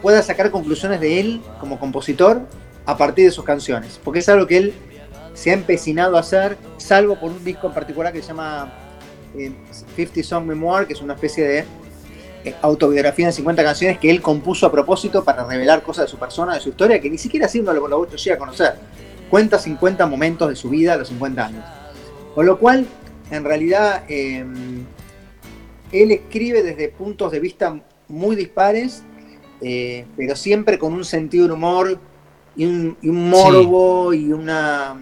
pueda sacar conclusiones de él como compositor a partir de sus canciones. Porque es algo que él se ha empecinado a hacer, salvo por un disco en particular que se llama eh, 50 Song Memoir, que es una especie de autobiografía de 50 canciones que él compuso a propósito para revelar cosas de su persona, de su historia, que ni siquiera así uno lo, lo llega a conocer. Cuenta 50 momentos de su vida a los 50 años. Con lo cual, en realidad, eh, él escribe desde puntos de vista muy dispares, eh, pero siempre con un sentido de humor y un, y un morbo y una.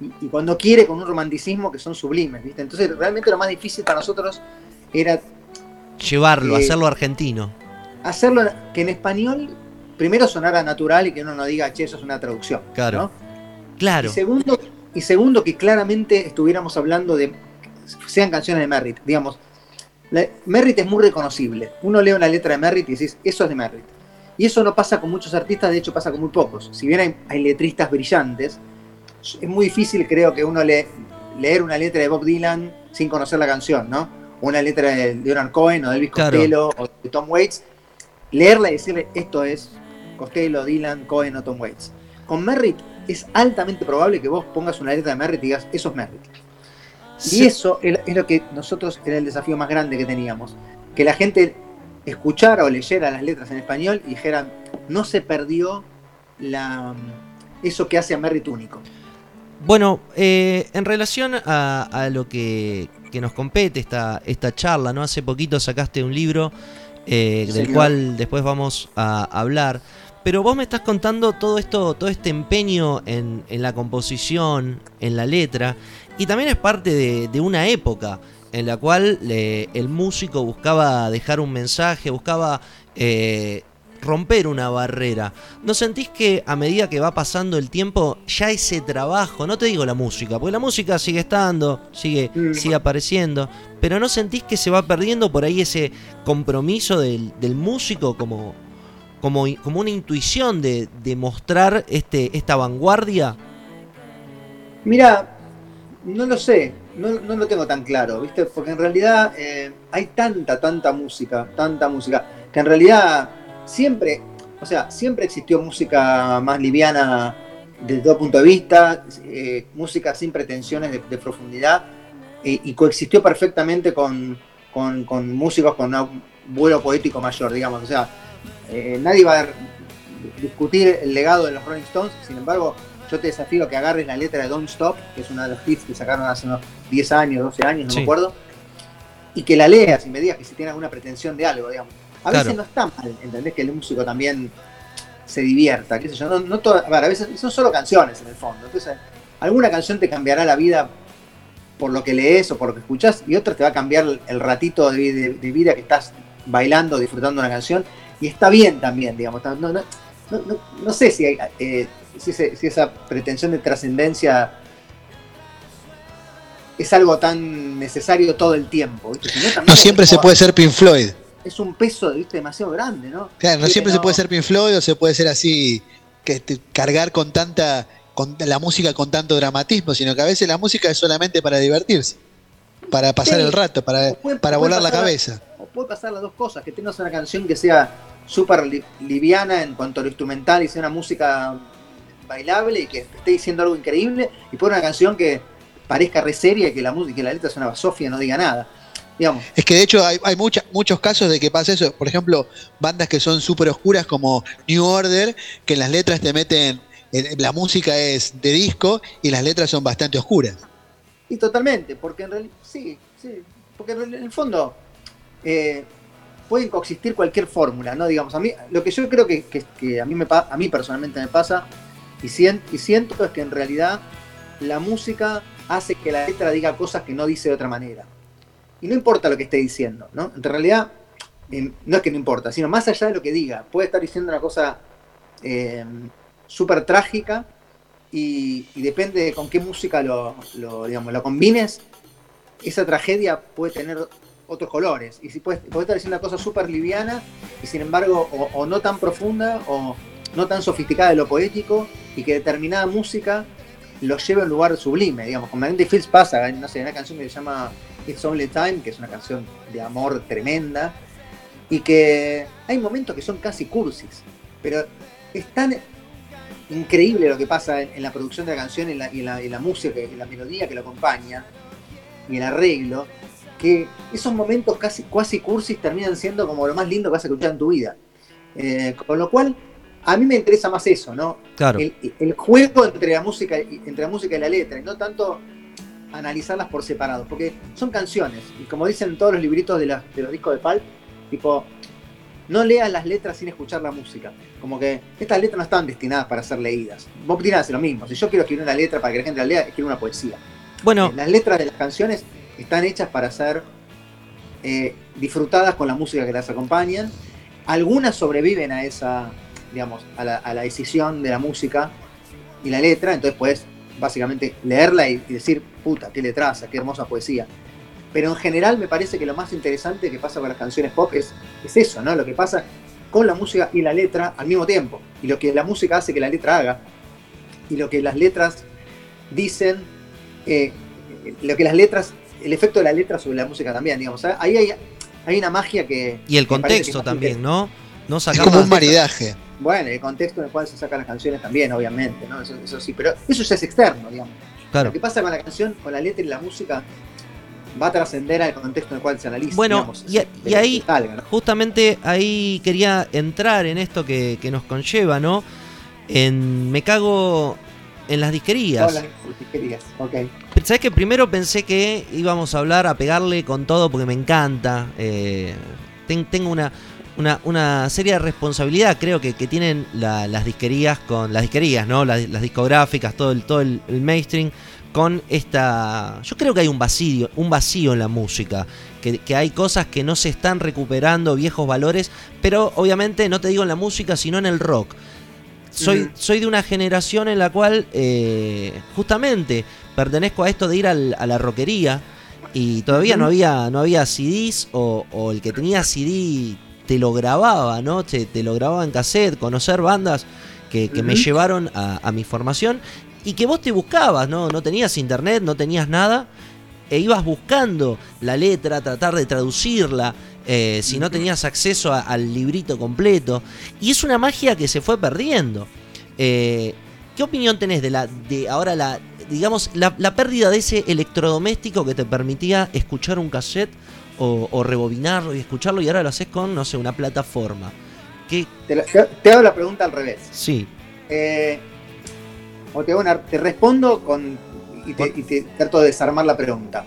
Y, y cuando quiere, con un romanticismo que son sublimes, ¿viste? Entonces, realmente lo más difícil para nosotros era Llevarlo, Eh, hacerlo argentino. hacerlo que en español primero sonara natural y que uno no diga, che, eso es una traducción. Claro. ¿no? Claro. Y segundo, y segundo, que claramente estuviéramos hablando de. sean canciones de Merritt. Digamos, la- Merritt es muy reconocible. Uno lee una letra de Merritt y decís, eso es de Merritt. Y eso no pasa con muchos artistas, de hecho pasa con muy pocos. Si bien hay, hay letristas brillantes, es muy difícil, creo, que uno le, leer una letra de Bob Dylan sin conocer la canción, ¿no? Una letra de Leonard Cohen o de Elvis Claro. Costello o de Tom Waits. Leerla y decirle, esto es Costello, Dylan, Cohen o Tom Waits. Con Merritt es altamente probable que vos pongas una letra de Merritt y digas, eso es Merritt. Y eso es es lo que nosotros era el desafío más grande que teníamos. Que la gente escuchara o leyera las letras en español y dijeran, no se perdió la, eso que hace a Merritt único. Bueno, eh, en relación a, a lo que, que nos compete esta, esta charla, ¿no? Hace poquito sacaste un libro eh, del cual después vamos a hablar. Pero vos me estás contando todo esto, todo este empeño en, en la composición, en la letra, y también es parte de, de una época en la cual eh, el músico buscaba dejar un mensaje, buscaba eh, romper una barrera. ¿No sentís que a medida que va pasando el tiempo, ya ese trabajo, no te digo la música, porque la música sigue estando, sigue, Mm. sigue apareciendo, pero no sentís que se va perdiendo por ahí ese compromiso del, del músico como, como, como una intuición de, de mostrar este, esta vanguardia? Mira, no lo sé, no, no lo tengo tan claro, ¿viste? Porque en realidad eh, hay tanta, tanta música, tanta música, que en realidad siempre, o sea, siempre existió música más liviana desde todo punto de vista, eh, música sin pretensiones de, de profundidad, eh, y coexistió perfectamente con, con- con músicos con un vuelo poético mayor, digamos. O sea, eh, nadie va a discutir el legado de los Rolling Stones, sin embargo, yo te desafío a que agarres la letra de Don't Stop, que es uno de los hits que sacaron hace unos 10 años, 12 años, no Sí. me acuerdo, y que la leas y me digas que si tiene alguna pretensión de algo, digamos. A Claro. veces no está mal, ¿entendés? Que el músico también se divierta, qué sé yo. No, no toda- a, ver, a veces son solo canciones en el fondo. Entonces, alguna canción te cambiará la vida por lo que lees o por lo que escuchas y otra te va a cambiar el, ratito de, vi- de- de vida que estás bailando, disfrutando una canción. Y está bien también, digamos. No, no, no, no- no sé si, hay, eh, si, esa pretensión de trascendencia es algo tan necesario todo el tiempo. ¿viste? Si también No siempre se puede ser Pink Floyd. Es un peso ¿viste? demasiado grande, ¿no? Claro, no Sí, siempre no. se puede ser Pink Floyd o se puede ser así, que te- cargar con tanta, con la música con tanto dramatismo, sino que a veces la música es solamente para divertirse, para pasar Sí. el rato, para, puede- para puede volar la cabeza. O puede pasar las dos cosas, que tengas una canción que sea súper li- liviana en cuanto a lo instrumental y sea una música bailable y que esté diciendo algo increíble, y por una canción que parezca re seria y que la música y la letra es una basofia y no diga nada. Digamos, Es que de hecho hay, hay mucha- muchos casos de que pasa eso. Por ejemplo, bandas que son súper oscuras como New Order, que en las letras te meten, la música es de disco y las letras son bastante oscuras. Y totalmente, porque en realidad, sí, sí, porque en el fondo eh, pueden coexistir cualquier fórmula, ¿no? Digamos, a mí, lo que yo creo que, que- que a, mí me, a mí personalmente me pasa y, sien- y siento es que en realidad la música hace que la letra diga cosas que no dice de otra manera. Y no importa lo que esté diciendo, ¿no? En realidad, eh, no es que no importa, sino más allá de lo que diga, puede estar diciendo una cosa eh, súper trágica y, depende de con qué música lo, digamos, lo combines, esa tragedia puede tener otros colores. Y si puede, puede estar diciendo una cosa súper liviana y sin embargo o, no tan profunda o no tan sofisticada de lo poético y que determinada música lo lleve a un lugar sublime. Digamos, con Magnetic Fields pasa, no sé, una canción que se llama It's Only Time, que es una canción de amor tremenda y que hay momentos que son casi cursis, pero es tan increíble lo que pasa en, en la producción de la canción y en la, y en la- en la música la melodía que lo acompaña y el arreglo, que esos momentos casi cuasi cursis terminan siendo como lo más lindo que vas a escuchar en tu vida. Eh, con lo cual, a mí me interesa más eso, ¿no? Claro. El, el juego entre la música entre la música y la letra, y no tanto analizarlas por separado, porque son canciones, y como dicen todos los libritos de, la- de los discos de Pulp, tipo, no leas las letras sin escuchar la música. Como que estas letras no están destinadas para ser leídas. Bob Dylan hace lo mismo. Si yo quiero escribir una letra para que la gente la lea, escribo una poesía. Bueno, Eh, Las letras de las canciones están hechas para ser eh, disfrutadas con la música que las acompañan. Algunas sobreviven a esa, digamos, a la, a la decisión de la música y la letra, entonces puedes básicamente leerla y, y decir, puta, qué letraza, qué hermosa poesía. Pero en general me parece que lo más interesante que pasa con las canciones pop es, es eso, ¿no? Lo que pasa con la música y la letra al mismo tiempo. Y lo que la música hace que la letra haga. Y lo que las letras dicen, eh, lo que las letras, el efecto de la letra sobre la música también, digamos. ¿sabes? Ahí hay, hay una magia que... y el contexto es también, ¿no? No Es sacar como un maridaje. Bueno, el contexto en el cual se sacan las canciones también, obviamente, ¿no? Eso, eso sí, pero eso ya es externo, digamos. Claro. Lo que pasa con la canción, con la letra y la música, va a trascender al contexto en el cual se analiza. Bueno, digamos, y, ahí, salga, ¿no? justamente ahí quería entrar en esto que, que nos conlleva, ¿no? En Me cago en las disquerías. Todas las disquerías, ok. ¿Sabes que primero pensé que íbamos a hablar, a pegarle con todo porque me encanta? eh, ten- tengo una, una, una seria responsabilidad, creo que, que tienen la- las disquerías con. Las disquerías, ¿no? Las, las discográficas, todo el, todo el, el mainstream. Con esta. Yo creo que hay un vacío, un vacío en la música. Que, que hay cosas que no se están recuperando, viejos valores. Pero obviamente no te digo en la música, sino en el rock. Soy, soy de una generación en la cual eh, justamente pertenezco a esto de ir al- a la rockería y todavía no había no había CDs o, o el que tenía CD te lo grababa, ¿no? Te, te lo grababa en cassette, conocer bandas que, que me llevaron a, a mi formación y que vos te buscabas, ¿no? No tenías internet, no tenías nada e ibas buscando la letra, tratar de traducirla, eh, si no tenías acceso a- al librito completo. Y es una magia que se fue perdiendo. Eh, ¿Qué opinión tenés de la de ahora la digamos la, la pérdida de ese electrodoméstico que te permitía escuchar un cassette o, o rebobinarlo y escucharlo y ahora lo haces con no sé una plataforma? ¿Qué? Te, la- te- te hago la pregunta al revés. Sí, Eh, o te, hago una- te respondo con, y, te, y te trato de desarmar la pregunta.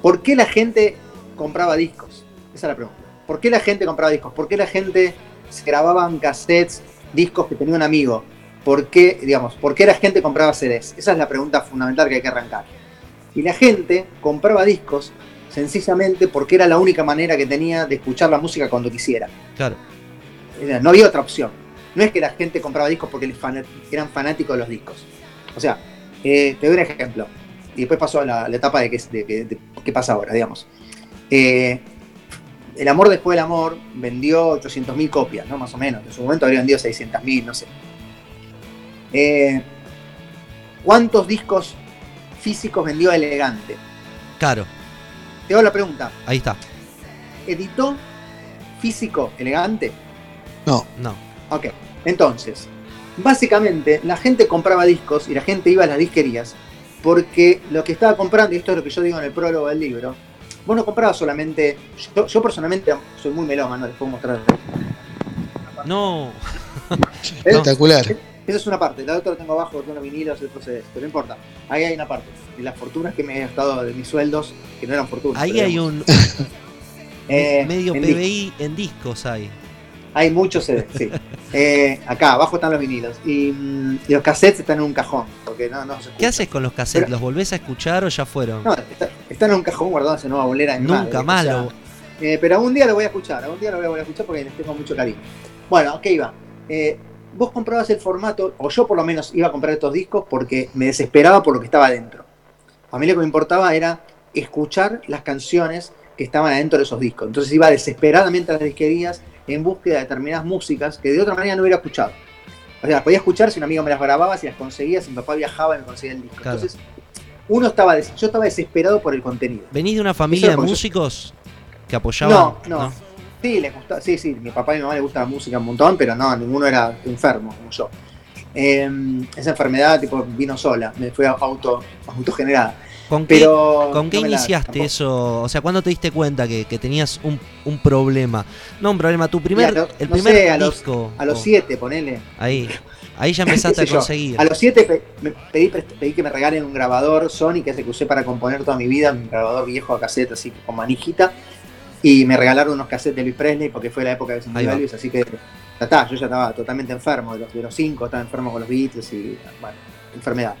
¿Por qué la gente compraba discos? Esa es la pregunta. ¿Por qué la gente compraba discos? ¿Por qué la gente se grababan cassettes discos que tenía un amigo, ¿por qué, digamos, por qué la gente compraba CDs? Esa es la pregunta fundamental que hay que arrancar. Y la gente compraba discos sencillamente porque era la única manera que tenía de escuchar la música cuando quisiera. Claro. No había otra opción. No es que la gente compraba discos porque eran fanáticos de los discos. O sea, eh, te doy un ejemplo. Y después pasó a la, la etapa de qué pasa ahora, digamos. Eh, el amor después del amor vendió 800.000 copias, ¿no? Más o menos. En su momento habría vendido 600.000, no sé. Eh, ¿Cuántos discos físicos vendió Elegante? Claro, Te hago la pregunta. ahí está. ¿Editó físico Elegante? No, No. Ok, entonces, básicamente la gente compraba discos y la gente iba a las disquerías porque lo que estaba comprando, y esto es lo que yo digo en el prólogo del libro, vos no comprabas solamente, yo, yo personalmente soy muy melómano, les puedo mostrar. No. espectacular. Esa es una parte, la otra la tengo abajo, tengo vinilos CDs, pero no importa, ahí hay una parte, de las fortunas que me he gastado de mis sueldos, que no eran fortunas. Ahí hay digamos, un eh, medio en PBI en discos hay. Hay muchos CDs, sí. Eh, acá, abajo están los vinilos. Y, mm, y los cassettes están en un cajón, porque no, no se ¿Qué haces con los cassettes? Pero- ¿Los volvés a escuchar o ya fueron? No, está- están en un cajón guardados en nueva bolera mi Nunca más lo- eh, pero algún día lo voy a escuchar, algún día lo voy a escuchar porque les tengo mucho cariño. Bueno, ok, va. Eh, vos comprabas el formato, o yo por lo menos iba a comprar estos discos porque me desesperaba por lo que estaba adentro. A mí lo que me importaba era escuchar las canciones que estaban adentro de esos discos. Entonces iba desesperadamente a las disquerías en búsqueda de determinadas músicas que de otra manera no hubiera escuchado. O sea, las podía escuchar si un amigo me las grababa, si las conseguía, si mi papá viajaba y me conseguía el disco. Claro. Entonces, uno estaba, yo estaba desesperado por el contenido. ¿Venís de una familia de músicos que apoyaban? No, no. Sí, les gusta, sí, sí, mi papá y mi mamá les gusta la música un montón, pero no, ninguno era enfermo como yo. Eh, esa enfermedad tipo vino sola, me fue auto, autogenerada. ¿Con qué, Pero ¿con qué no me la- iniciaste eso? O sea, ¿cuándo te diste cuenta que, que tenías un, un problema? No, un problema, tu primer, Mira, no- el no primer sé, a los- disco. A los siete, ponele. Ahí, ahí ya empezaste a yo, conseguir. A los siete pe- me pedí, que me regalen un grabador Sony, que es el que usé para componer toda mi vida, un grabador viejo a cassette, así con manijita. Y me regalaron unos cassettes de Elvis Presley porque fue la época de va. Elvis, así que ya está, yo ya estaba totalmente enfermo, de los, de los cinco estaba enfermo con los Beatles y bueno, enfermedad.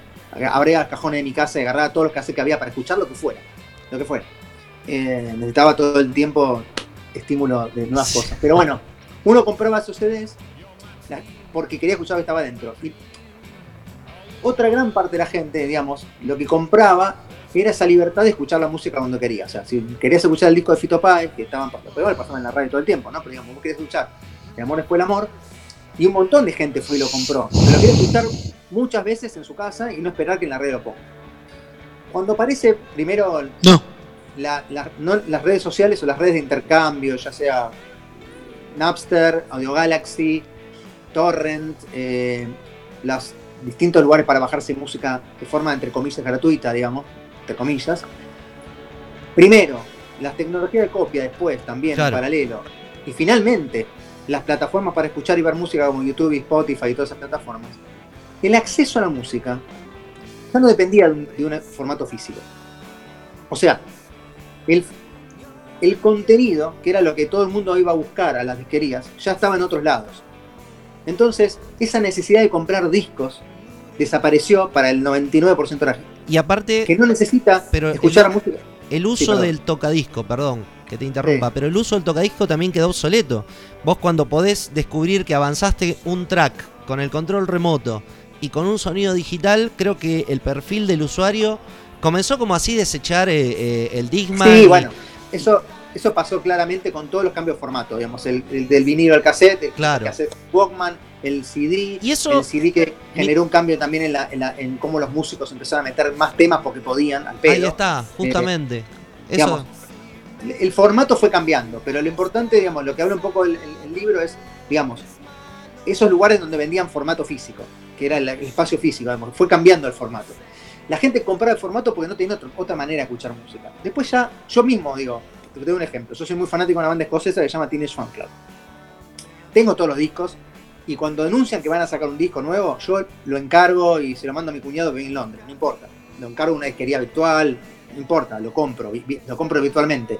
Abría cajones de mi casa y agarraba todos los cassettes que había para escuchar lo que fuera, lo que fuera. Eh, necesitaba todo el tiempo estímulo de nuevas Sí. cosas. Pero bueno, uno compraba esos CDs porque quería escuchar lo que estaba dentro. Y otra gran parte de la gente, digamos, lo que compraba era esa libertad de escuchar la música cuando quería. O sea, si querías escuchar el disco de Fito Páez, que estaban, pero igual pasaban en la radio todo el tiempo, ¿no? Pero digamos, vos querías escuchar El amor después el amor, y un montón de gente fue y lo compró. Pero lo quería escuchar muchas veces en su casa y no esperar que en la red lo ponga. Cuando aparece primero No, la- la- no las redes sociales o las redes de intercambio, ya sea Napster, Audio Galaxy, Torrent, eh, los distintos lugares para bajarse música de forma entre comillas gratuita, digamos, entre comillas. Primero, las tecnologías de copia después también Claro. en paralelo. Y finalmente, las plataformas para escuchar y ver música como YouTube y Spotify y todas esas plataformas. El acceso a la música ya no dependía de un, de un formato físico. O sea, el, el contenido, que era lo que todo el mundo iba a buscar a las disquerías, ya estaba en otros lados. Entonces, esa necesidad de comprar discos desapareció para el 99% de la gente. Y aparte, Que no necesita pero escuchar el, música. el uso del tocadisco, perdón que te interrumpa, pero el uso del tocadisco también quedó obsoleto. Vos cuando podés descubrir que avanzaste un track con el control remoto y con un sonido digital, creo que el perfil del usuario comenzó como así desechar eh, eh, el Discman. Sí, y- bueno, eso, eso pasó claramente con todos los cambios de formato, digamos, el, el del vinilo al cassette, el Claro. cassette Walkman, el CD, Y eso- el CD que generó un cambio también en, la, en, la- en cómo los músicos empezaron a meter más temas porque podían al pedo. Ahí está, justamente. Eso, Eh, digamos, el formato fue cambiando, pero lo importante, digamos, lo que habla un poco el, el- el libro es, digamos, esos lugares donde vendían formato físico, que era el, el espacio físico, digamos, fue cambiando el formato. La gente compraba el formato porque no tenía otro- otra manera de escuchar música. Después ya, yo mismo digo, te doy un ejemplo, yo soy muy fanático de una banda escocesa que se llama Teenage Fan Club. Tengo todos los discos y cuando anuncian que van a sacar un disco nuevo, yo lo encargo y se lo mando a mi cuñado que vive en Londres, no importa. Lo encargo en una disquería virtual, no importa, lo compro, lo compro virtualmente.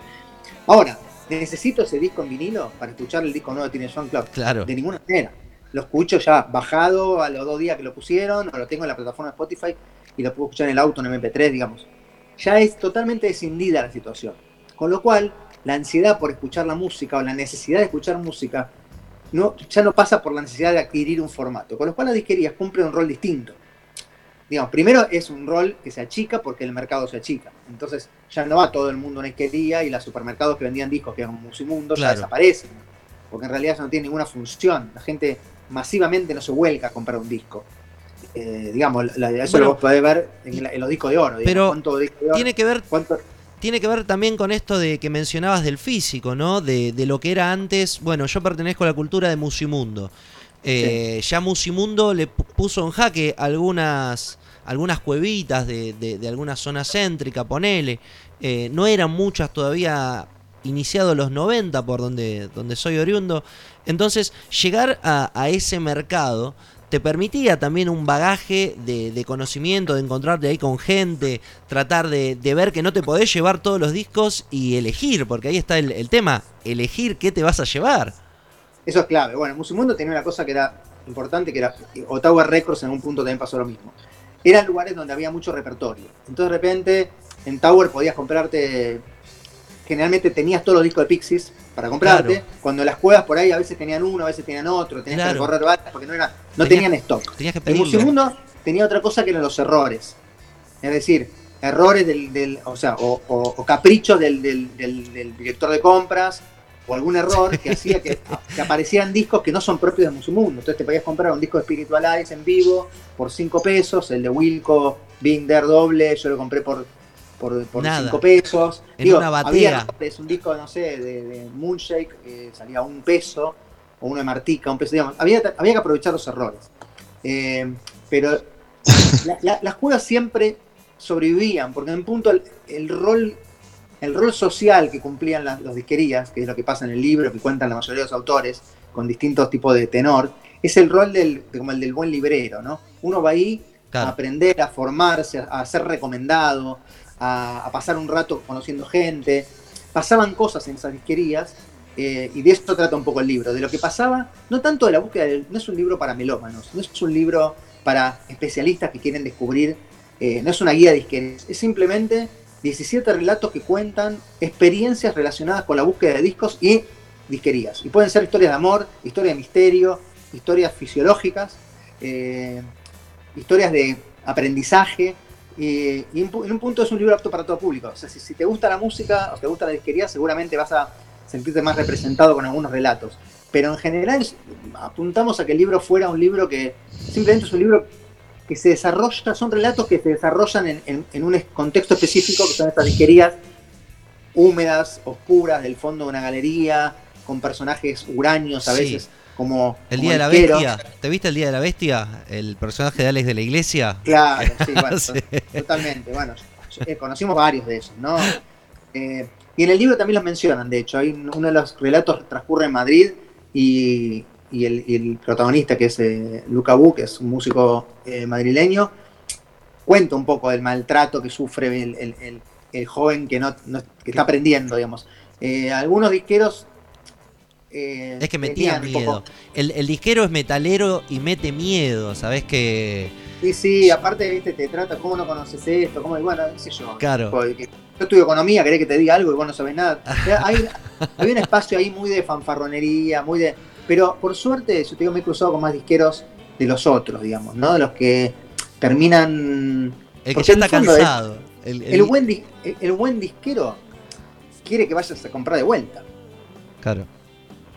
Ahora, ¿necesito ese disco en vinilo para escuchar el disco nuevo de Teenage Fan Club? claro. De ninguna manera. lo escucho ya bajado a los dos días que lo pusieron, o lo tengo en la plataforma de Spotify y lo puedo escuchar en el auto en MP3, digamos. Ya es totalmente descendida la situación. Con lo cual, la ansiedad por escuchar la música o la necesidad de escuchar música no, ya no pasa por la necesidad de adquirir un formato. Con lo cual, las disquerías cumplen un rol distinto. Digamos, primero es un rol que se achica porque el mercado se achica. Entonces, ya no va todo el mundo a una disquería y los supermercados que vendían discos, que eran Musimundo, Claro. ya desaparecen. Porque en realidad eso no tiene ninguna función. La gente masivamente no se vuelca a comprar un disco. Eh, digamos, la- eso Bueno, lo podés ver en, la- en los discos de oro. digamos, pero de oro- Tiene que ver cuánto- tiene que ver también con esto de que mencionabas del físico, ¿no? De, de lo que era antes. Bueno, yo pertenezco a la cultura de Musimundo. Eh, Ya Musimundo le pu- puso en jaque algunas, algunas cuevitas de, de- de alguna zona céntrica, ponele. Eh, no eran muchas todavía iniciados los 90 por donde, donde soy oriundo. Entonces, llegar a, a ese mercado te permitía también un bagaje de, de conocimiento, de encontrarte ahí con gente, tratar de, ver que no te podés llevar todos los discos y elegir, porque ahí está el, el tema, elegir qué te vas a llevar. Eso es clave. Bueno, Musimundo tenía una cosa que era importante, que era Ottawa Records en un punto también pasó lo mismo. Eran lugares donde había mucho repertorio. Entonces de repente en Tower podías comprarte, generalmente tenías todos los discos de Pixies para comprarte. Claro. Cuando en las cuevas por ahí a veces tenían uno, a veces tenían otro, tenías Claro. que recorrer varias porque no, era, no Tenías- tenían stock. Tenías que tenía otra cosa que eran los errores. Es decir, errores del, del- o sea, o, o- o caprichos del, del- del- del director de compras, o algún error que hacía que, que aparecieran discos que no son propios de Musimundo. Entonces te podías comprar un disco de Spiritualize en vivo por 5 pesos, el de Wilco, Binder doble, yo lo compré por por, por Nada. 5 pesos. En una batea. había errores, un disco, no sé, de, de Moonshake, eh, salía un peso, o uno de Martica, un peso, digamos. Había, había que aprovechar los errores. Eh, pero la- la- las juegas siempre sobrevivían, porque en punto el, el rol el rol social que cumplían las, las disquerías, que es lo que pasa en el libro, que cuentan la mayoría de los autores, con distintos tipos de tenor, es el rol del, de- como el del buen librero, ¿no? Uno va ahí a aprender, a formarse, a ser recomendado, a, pasar un rato conociendo gente. Pasaban cosas en esas disquerías eh, y de esto trata un poco el libro, de lo que pasaba, no tanto de la búsqueda, del- no es un libro para melómanos, no es un libro para especialistas que quieren descubrir, eh, no es una guía de disquerías, es simplemente 17 relatos que cuentan experiencias relacionadas con la búsqueda de discos y disquerías. Y pueden ser historias de amor, historias de misterio, historias fisiológicas, eh, historias de aprendizaje. Eh, y en, pu- en un punto es un libro apto para todo público. O sea, si, si te gusta la música o te gusta la disquería, seguramente vas a sentirte más representado con algunos relatos. Pero en general apuntamos a que el libro fuera un libro que simplemente es un libro que se desarrolla, son relatos que se desarrollan en, en- en un contexto específico, que son estas disquerías húmedas, oscuras, del fondo de una galería, con personajes huraños a Sí. veces, como El como Día de la. Bestia. ¿Te viste el Día de la Bestia? El personaje de Alex de la Iglesia. Claro, sí, bueno, Sí. totalmente. Bueno, eh, conocimos varios de esos, ¿no? Eh, y en el libro también los mencionan, de hecho, hay un- uno de los relatos transcurre en Madrid y, y el, y el protagonista, que es eh, Luca Bu, que es un músico eh, madrileño, cuenta un poco del maltrato que sufre el, el- el- el joven que, no, no- que está aprendiendo, digamos. Algunos disqueros... eh, Es que metía miedo. El, el disquero es metalero y mete miedo, ¿sabes que Sí, sí, aparte, viste, te trata, ¿cómo no conoces esto? ¿Cómo, bueno, qué sé yo. Claro. Porque yo estudio economía, querés que te diga algo y vos no sabés nada. Hay, hay un espacio ahí muy de fanfarronería, muy de. Pero por suerte, yo te digo, me he cruzado con más disqueros de los otros, digamos, ¿no? De los que terminan. El que ya está es- cansado. El, el- El buen, el buen disquero quiere que vayas a comprar de vuelta. Claro.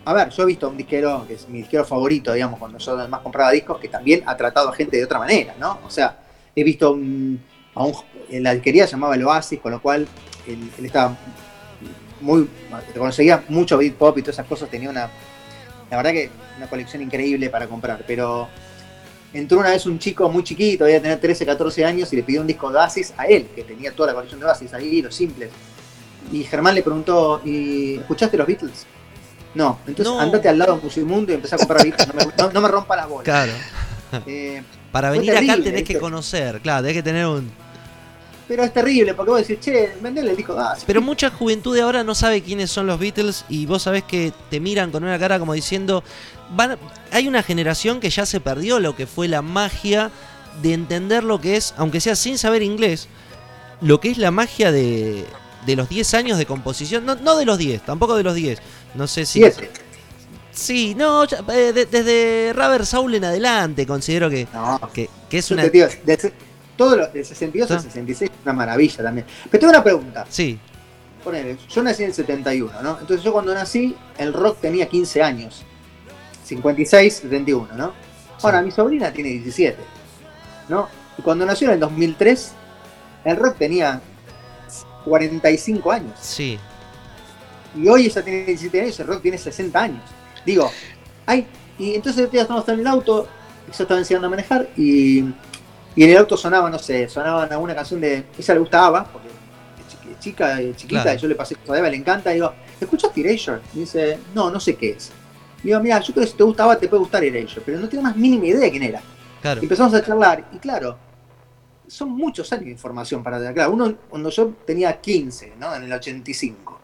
A ver, yo he visto un disquero, que es mi disquero favorito, digamos, cuando yo además compraba discos, que también ha tratado a gente de otra manera, ¿no? O sea, he visto un- a un, en la disquería se llamaba el Oasis, con lo cual él, él estaba muy, conseguía mucho beat pop y todas esas cosas, tenía una, la verdad que una colección increíble para comprar, pero entró una vez un chico muy chiquito, debía tener 13, 14 años, y le pidió un disco de Oasis a él, que tenía toda la colección de Oasis ahí, los simples. Y Germán le preguntó, ¿y escuchaste los Beatles? No, entonces No. andate al lado de Musimundo y empecé a comprar Beatles, no me, no- me rompa las bolas. Claro. Eh, Para venir acá tenés que conocer, claro, tenés que tener un. Pero es terrible, porque vos decís, che, vendele el disco. Ah, sí. Pero mucha juventud de ahora no sabe quiénes son los Beatles y vos sabés que te miran con una cara como diciendo, van, hay una generación que ya se perdió lo que fue la magia de entender lo que es, aunque sea sin saber inglés, lo que es la magia de, de los 10 años de composición, no, no de los 10, tampoco de los 10, no sé si... Siete. Sí, no, ya, eh, de- desde Rubber Soul en adelante considero que, No, que, que es una... digo, de todo lo del 62 al Ah. 66 es una maravilla también. Pero tengo una pregunta. Sí, Ponele, yo nací en el 71, ¿no? Entonces yo cuando nací, el rock tenía 15 años. 56, 71, ¿no? Ahora, mi sobrina tiene 17, ¿no? Y cuando nació en el 2003, el rock tenía 45 años. sí, Y hoy ella tiene 17 años, el rock tiene 60 años. Digo, hay. Y entonces el día estamos en el auto, yo estaba enseñando a manejar y, y en el auto sonaba, no sé, sonaba alguna canción de. Ella le gustaba, porque es chica, eh, chiquita, Claro. y yo le pasé a Eva, le encanta, y digo, ¿escuchaste Erasure? Y dice, no, no sé qué es. Y digo, mira, yo creo que si te gustaba te puede gustar Erasure, pero no tengo más mínima idea de quién era. claro. Y empezamos a charlar, y claro, son muchos años de información para. Claro, uno, cuando yo tenía 15, ¿no? En el 85,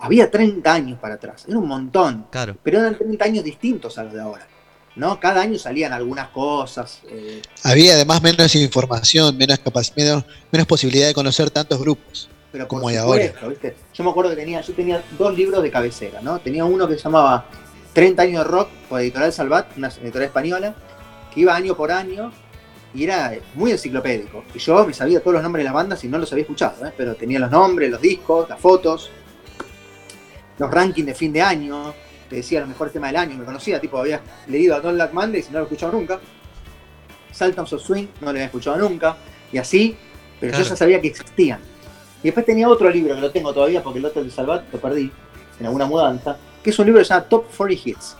había 30 años para atrás, era un montón, Claro. pero eran 30 años distintos a los de ahora. ¿no? Cada año salían algunas cosas. eh, Había además menos información, menos, capac- menos, menos posibilidad de conocer tantos grupos. pero por Como hay supuesto, ¿viste? Yo me acuerdo que tenía, yo tenía dos libros de cabecera, ¿no? Tenía uno que se llamaba 30 años de rock por Editorial Salvat, una editorial española, que iba año por año y era muy enciclopédico. Y yo me sabía todos los nombres de las bandas y no los había escuchado, ¿eh? pero tenía los nombres, los discos, las fotos, los rankings de fin de año, te decía los mejores temas del año, me conocía, tipo, había leído a Don Black Monday y no lo había escuchado nunca. Sultans of Swing no lo había escuchado nunca, y así, pero Claro. yo ya sabía que existían. Y después tenía otro libro que lo tengo todavía porque el otro de Salvat lo perdí en alguna mudanza, que es un libro que se llama Top 40 Hits.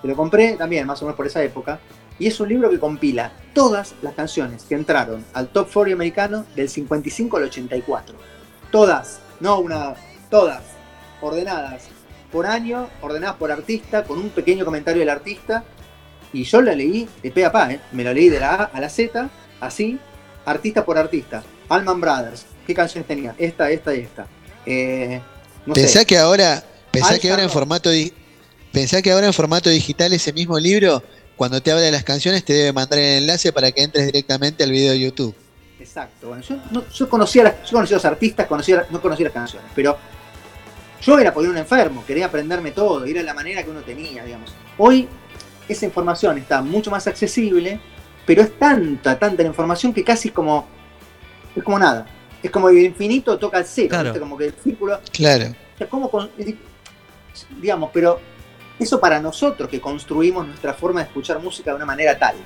Que lo compré también más o menos por esa época. Y es un libro que compila todas las canciones que entraron al Top 40 americano del 55 al 84. Todas, no una, todas, ordenadas por año, ordenadas por artista, con un pequeño comentario del artista. Y yo la leí de pe a pa, ¿eh? me lo leí de la A a la Z, así, artista por artista. Allman Brothers, ¿qué canciones tenía? Esta, esta y esta. Eh, no sé. Pensá que ahora, pensá Al que ahora en formato pensá que ahora en formato digital ese mismo libro, cuando te habla de las canciones, te debe mandar el enlace para que entres directamente al video de YouTube. Exacto. Bueno, yo, no- yo conocía las, yo conocía a los artistas, conocía, no conocía las canciones, pero yo era por un enfermo, quería aprenderme todo, y era la manera que uno tenía, digamos. Hoy esa información está mucho más accesible, pero es tanta, tanta la información que casi es como, es como nada. Es como el infinito toca el cero, Claro. ¿viste? como que el círculo Claro. o sea, ¿cómo con- digamos, pero eso para nosotros que construimos nuestra forma de escuchar música de una manera tal.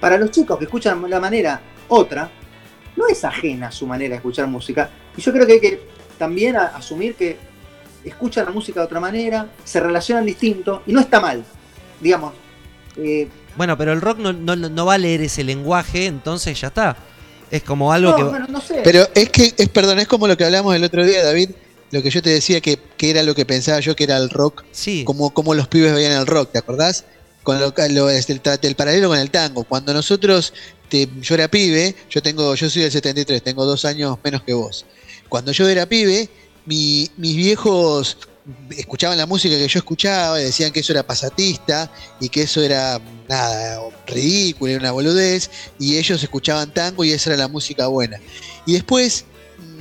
Para los chicos que escuchan de la manera otra, no es ajena su manera de escuchar música. Y yo creo que hay que también a- asumir que escuchan la música de otra manera, se relacionan distinto y no está mal. Digamos, eh, Bueno, pero el rock no, no, no va a leer ese lenguaje, entonces ya está. Es como algo no, que... bueno, no sé. Pero es que, es perdón, es como lo que hablamos el otro día, David, lo que yo te decía que, que era lo que pensaba yo que era el rock, Sí, como, como los pibes veían el rock, ¿te acordás? Con lo, lo- este, el, el paralelo con el tango. Cuando nosotros, te- yo era pibe, yo tengo, yo soy del 73, tengo dos años menos que vos. Cuando yo era pibe, mi- mis viejos escuchaban la música que yo escuchaba y decían que eso era pasatista y que eso era nada, ridículo, era una boludez, y ellos escuchaban tango y esa era la música buena. Y después,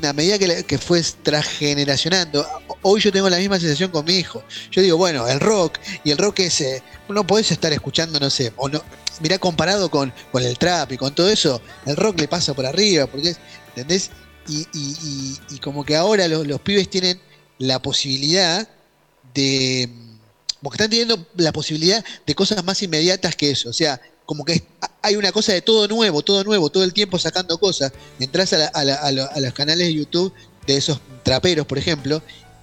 a medida que, fue transgeneracionando, hoy yo tengo la misma sensación con mi hijo. Yo digo, bueno, el rock, y el rock es, eh, no podés estar escuchando, no sé, o no, mirá comparado con, con el trap y con todo eso, el rock le pasa por arriba, porque ¿entendés? Y, y- y- y como que ahora los, los pibes tienen la posibilidad de, porque están teniendo la posibilidad de cosas más inmediatas que eso, o sea, como que hay una cosa de todo nuevo, todo nuevo, todo el tiempo sacando cosas. Entras a, la- a la- a lo- a los canales de YouTube de esos traperos, por ejemplo,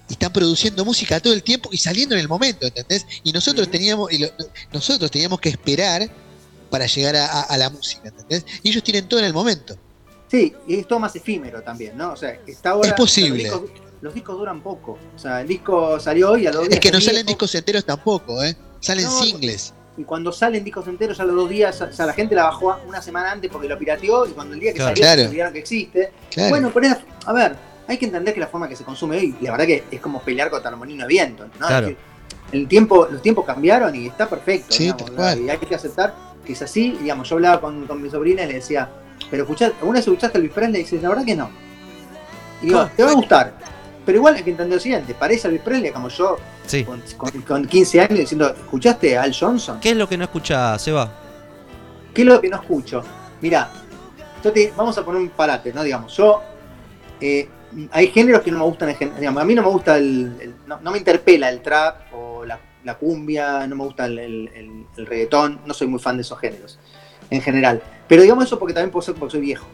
y están produciendo música todo el tiempo y saliendo en el momento, ¿entendés? Y nosotros teníamos, y lo- nosotros teníamos que esperar para llegar a, a- a la música, ¿entendés? Y ellos tienen todo en el momento. Sí, y es todo más efímero también, ¿no? O sea, está ahora. Es posible. Los discos, los discos duran poco. O sea, el disco salió hoy a los Es días que no es salen discos enteros tampoco, ¿eh? Salen No, singles. y cuando salen discos enteros, ya los dos días, o sea, la gente la bajó una semana antes porque lo pirateó y cuando el día que Claro. salió Claro. se que existe. Claro. Bueno, pero es- a ver, hay que entender que la forma que se consume hoy, la verdad que es como pelear contra el molino de viento, ¿no? Claro. Es que el tiempo, los tiempos cambiaron y está perfecto, Sí, digamos, ¿no? y hay que aceptar que es así, digamos, yo hablaba con, con mi sobrina y le decía, pero escuchá, ¿alguna vez escuchaste a Elvis Presley? Y dice, la verdad que no. Y digo, No. te va a gustar. Pero igual hay que entender lo siguiente, parece a Elvis Presley como yo Sí. con, con- con 15 años diciendo, ¿escuchaste a Al Johnson? ¿Qué es lo que no escuchás, Seba? ¿Qué es lo que no escucho? Yo te- vamos a poner un parate, ¿no? Digamos, yo. eh, hay géneros que no me gustan digamos, A mí no me gusta el. el- no, no me interpela el trap o la, la cumbia, no me gusta el, el- el- el reggaetón, no soy muy fan de esos géneros, en general. Pero digamos eso porque también puedo ser porque soy viejo.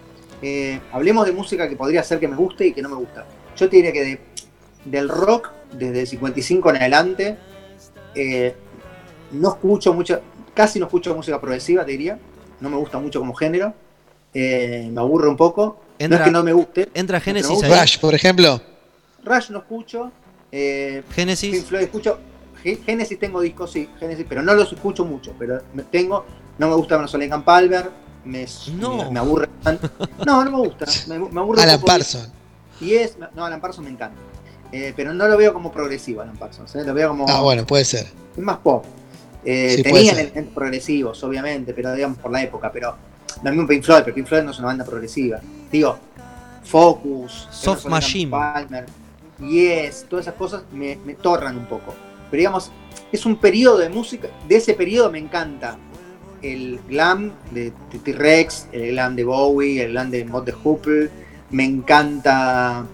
Eh, hablemos de música que podría ser que me guste y que no me gusta. Yo te diría que de- del rock, desde el 55 en adelante, eh, no escucho mucha, casi no escucho música progresiva, te diría. No me gusta mucho como género. Eh, me aburre un poco. no es que no me guste. Entra gusta. ahí. Rush, por ejemplo. Rush no escucho. Eh, Pink. Floyd escucho. Ge- Genesis tengo discos, sí, Genesis, pero no los escucho mucho. Pero tengo. No me gusta Solengan Palmer. Me, No. me, me aburre. No, no me gusta. Me, me aburre Alan. Parsons. Y es. No, Alan Parsons me encanta. Eh, pero no lo veo como progresivo, Alan Parsons. ¿eh? Lo veo como. Ah, bueno, puede ser. es más pop. Eh, Sí, tenían elementos progresivos, obviamente, pero digamos por la época, pero lo mismo Pink Floyd, pero Pink Floyd no es una banda progresiva. Digo, Focus, Soft Lake and Machine. Palmer, Yes, todas esas cosas me, me torran un poco. Pero digamos, es un periodo de música, de ese periodo me encanta el glam de T-Rex, el glam de Bowie, el glam de Mod de Hoople, me encanta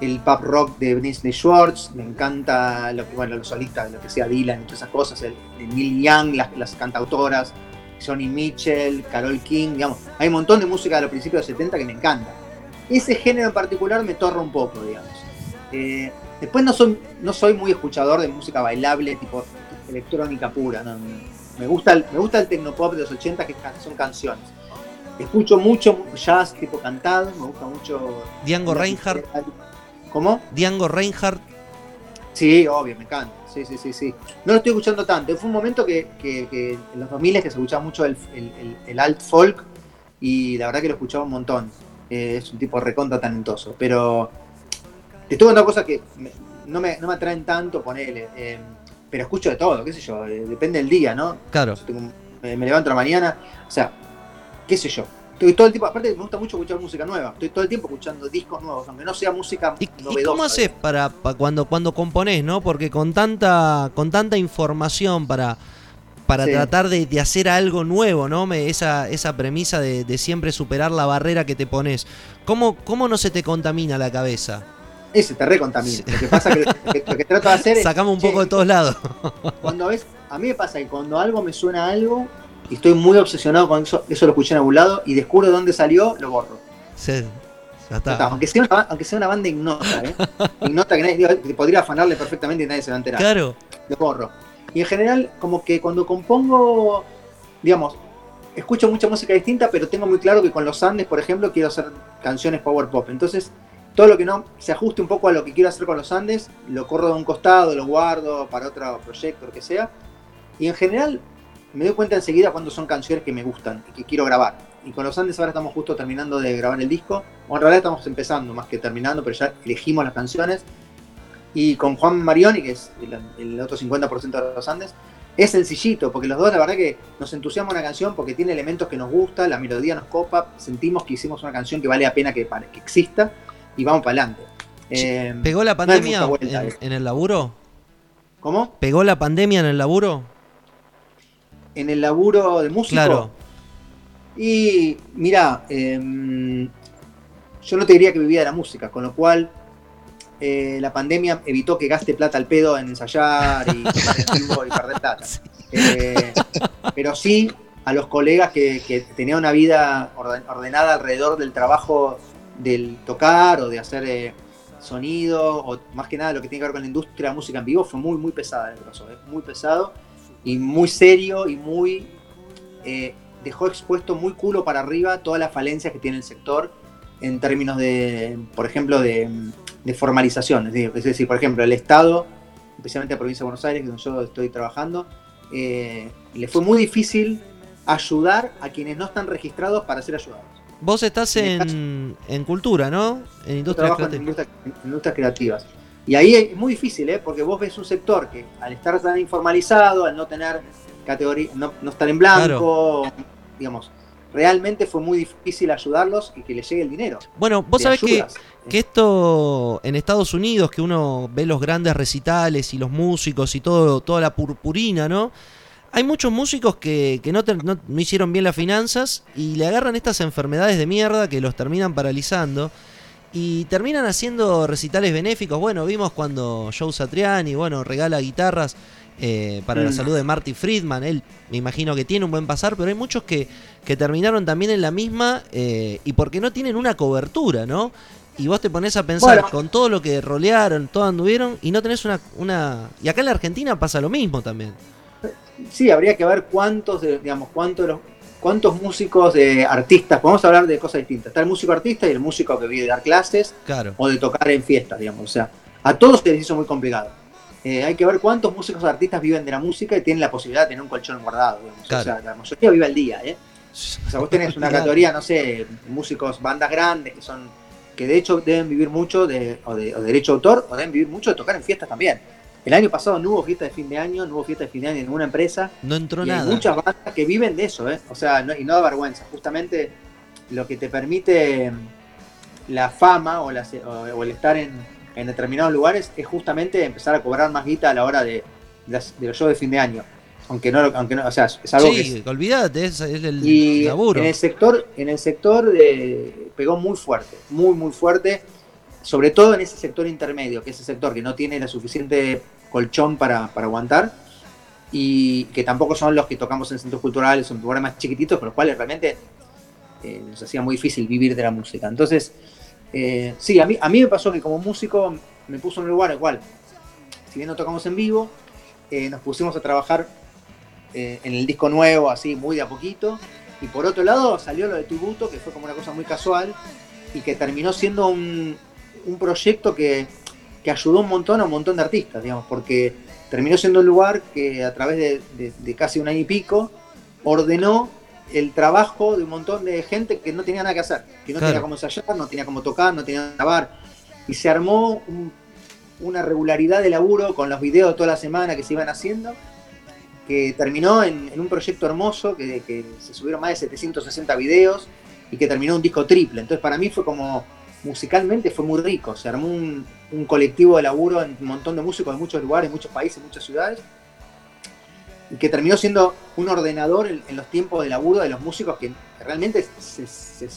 el pop rock de Disney Schwartz, me encanta bueno, los solistas, lo que sea Dylan y todas esas cosas, el, de Neil Young, las, cantautoras, Johnny Mitchell, Carol King, digamos, hay un montón de música de los principios de los 70 que me encanta. Ese género en particular me torra un poco, digamos. Eh, después no soy, no soy muy escuchador de música bailable, tipo electrónica pura, no, me gusta el, me gusta el tecnopop de los 80 que son canciones. Escucho mucho jazz tipo cantado, me gusta mucho Django Reinhardt. ¿Cómo? Django Reinhardt. Sí, obvio, me encanta. Sí, sí, sí, sí. No lo estoy escuchando tanto. Fue un momento que, que- que en los 2000 que se escuchaba mucho el, el- el- el alt folk y la verdad que lo escuchaba un montón. Eh, es un tipo recontra talentoso. Pero te estoy contando cosas que me- no, me, no me atraen tanto, ponele. eh, pero escucho de todo, qué sé yo. eh, depende del día, ¿no? Claro. Tengo- me, me levanto a la mañana, o sea, qué sé yo. Estoy todo el tiempo, aparte me gusta mucho escuchar música nueva. Estoy todo el tiempo escuchando discos nuevos, aunque no sea música ¿Y, cómo haces para, pa- cuando, cuando componés, no? Porque con tanta, con tanta información para, para Sí. tratar de, de hacer algo nuevo, ¿no? Me- esa, esa premisa de, de siempre superar la barrera que te pones. ¿Cómo, ¿Cómo no se te contamina la cabeza? Ese te recontamina. Lo que pasa que, que lo que trato de hacer es. Sacamos un che, poco de todos lados. Cuando ves, a mí me pasa que cuando algo me suena a algo y estoy muy obsesionado con eso, eso lo escuché en algún lado y descubro dónde salió, lo borro. Sí, ya Ya está. está, Aunque, sea una, aunque sea una banda ignota, ¿eh? ignota que nadie digo, que podría afanarle perfectamente y nadie se va a enterar. Claro. Lo borro. Y en general, como que cuando compongo, digamos, escucho mucha música distinta, pero tengo muy claro que con los Andes, por ejemplo, quiero hacer canciones power pop. Entonces, todo lo que no se ajuste un poco a lo que quiero hacer con los Andes, lo corro de un costado, lo guardo para otro proyecto, lo que sea. Y en general, me doy cuenta enseguida cuando son canciones que me gustan y que quiero grabar. Y con los Andes ahora estamos justo terminando de grabar el disco. O en realidad estamos empezando más que terminando, pero ya elegimos las canciones. Y con Juan Marioni, que es el, el otro 50% de los Andes, es sencillito, porque los dos la verdad que nos entusiasma una canción porque tiene elementos que nos gusta, la melodía nos copa, sentimos que hicimos una canción que vale la pena que, que exista y vamos para adelante. Eh, ¿Pegó la pandemia vuelta, en, eh. en el laburo? ¿Cómo? ¿Pegó la pandemia en el laburo? En el laburo de músico. Claro. Y mira, em, yo no te diría que vivía de la música, con lo cual eh, la pandemia evitó que gaste plata al pedo en ensayar y, y perder plata. Eh, pero sí a los colegas que, que tenían una vida orden- ordenada alrededor del trabajo del tocar o de hacer eh, sonido, o más que nada lo que tiene que ver con la industria de música en vivo, fue muy, muy pesada el proceso, eh, muy pesado y muy serio y muy eh, dejó expuesto muy culo para arriba todas las falencias que tiene el sector en términos de, por ejemplo, de, de formalización. Es decir, es decir, por ejemplo, el Estado, especialmente la provincia de Buenos Aires, donde yo estoy trabajando, eh, le fue muy difícil ayudar a quienes no están registrados para ser ayudados. Vos estás En en, cultura, ¿no? En industrias trabajo en creativas. industria- en industrias creativas. Y ahí es muy difícil, ¿eh? porque vos ves un sector que al estar tan informalizado, al no tener categoría, no, no estar en blanco, digamos, realmente fue muy difícil ayudarlos y que les llegue el dinero. Bueno, vos sabés que, que esto en Estados Unidos, que uno ve los grandes recitales y los músicos y todo, toda la purpurina, ¿no? Hay muchos músicos que, que no, te- no- no hicieron bien las finanzas y le agarran estas enfermedades de mierda que los terminan paralizando y terminan haciendo recitales benéficos. Bueno, vimos cuando Joe Satriani, bueno, regala guitarras eh, para la Mm. salud de Marty Friedman. Él me imagino que tiene un buen pasar, pero hay muchos que, que terminaron también en la misma eh, y porque no tienen una cobertura, ¿no? Y vos te pones a pensar Bueno. con todo lo que rolearon, todo anduvieron y no tenés una, una... Y acá en la Argentina pasa lo mismo también. Sí, habría que ver cuántos, de- digamos, cuántos, de los- cuántos músicos de artistas, podemos hablar de cosas distintas. Está el músico artista y el músico que vive de dar clases Claro. o de tocar en fiestas, digamos. O sea, a todos se les hizo muy complicado. Eh, hay que ver cuántos músicos artistas viven de la música y tienen la posibilidad de tener un colchón guardado, digamos. Claro. O sea, la mayoría vive al día, ¿eh? O sea, vos tenés una categoría, no sé, músicos, bandas grandes que son, que de hecho deben vivir mucho de, o de, o de derecho de autor, o deben vivir mucho de tocar en fiestas también. El año pasado no hubo fiesta de fin de año, no hubo fiesta de fin de año en ninguna empresa. No entró Y hay nada. muchas bandas que viven de eso, ¿eh? O sea, no- y no da vergüenza. Justamente lo que te permite mm, la fama o, la se- o- o el estar en, en determinados lugares es justamente empezar a cobrar más guita a la hora de, de las- de los shows de fin de año. Aunque no, aunque no, o sea, es algo que Sí, olvídate, es, es el y laburo. en el sector, en el sector de- pegó muy fuerte, muy muy fuerte, sobre todo en ese sector intermedio, que es el sector que no tiene la suficiente colchón para, para aguantar y que tampoco son los que tocamos en centros culturales en lugares más chiquititos, con los cuales realmente eh, nos hacía muy difícil vivir de la música. Entonces, eh, sí, a mí, a mí me pasó que como músico me puso en un lugar al cual, si bien no tocamos en vivo, eh, nos pusimos a trabajar en el disco nuevo, así muy de a poquito. Y por otro lado salió lo de Tributo, que fue como una cosa muy casual y que terminó siendo un, un proyecto que, que ayudó un montón a un montón de artistas, digamos, porque terminó siendo un lugar que a través de, de- de casi un año y pico ordenó el trabajo de un montón de gente que no tenía nada que hacer, que no Claro. tenía cómo ensayar, no tenía cómo tocar, no tenía cómo grabar. Y se armó un- una regularidad de laburo con los videos toda la semana que se iban haciendo que terminó en, en un proyecto hermoso, que, que se subieron más de 760 videos y que terminó un disco triple. Entonces para mí fue como, musicalmente fue muy rico, se armó un, un colectivo de laburo en un montón de músicos de muchos lugares, muchos países, muchas ciudades, y que terminó siendo un ordenador en, en los tiempos de laburo de los músicos que, realmente se, se-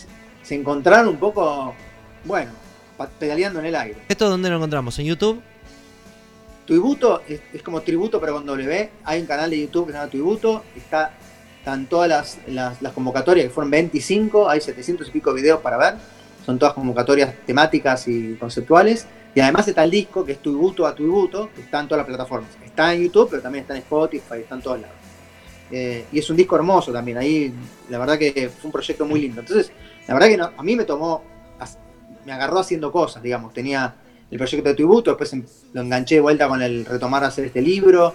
se encontraron un poco, bueno, pedaleando en el aire. ¿Esto dónde lo encontramos? ¿En YouTube? Tributo es, es como tributo pero con W. Hay un canal de YouTube que se llama Tributo. Está, están todas las, las- las convocatorias, que fueron 25. Hay 700 y pico videos para ver. Son todas convocatorias temáticas y conceptuales. Y además está el disco, que es Tributo a Tributo, que está en todas las plataformas. Está en YouTube, pero también está en Spotify, está en todos lados. Eh, y es un disco hermoso también. Ahí, la verdad que fue un proyecto muy lindo. Entonces, la verdad que no- a mí me tomó, me agarró haciendo cosas, digamos. Tenía el proyecto de tributo, después em- lo enganché de vuelta con el retomar a hacer este libro.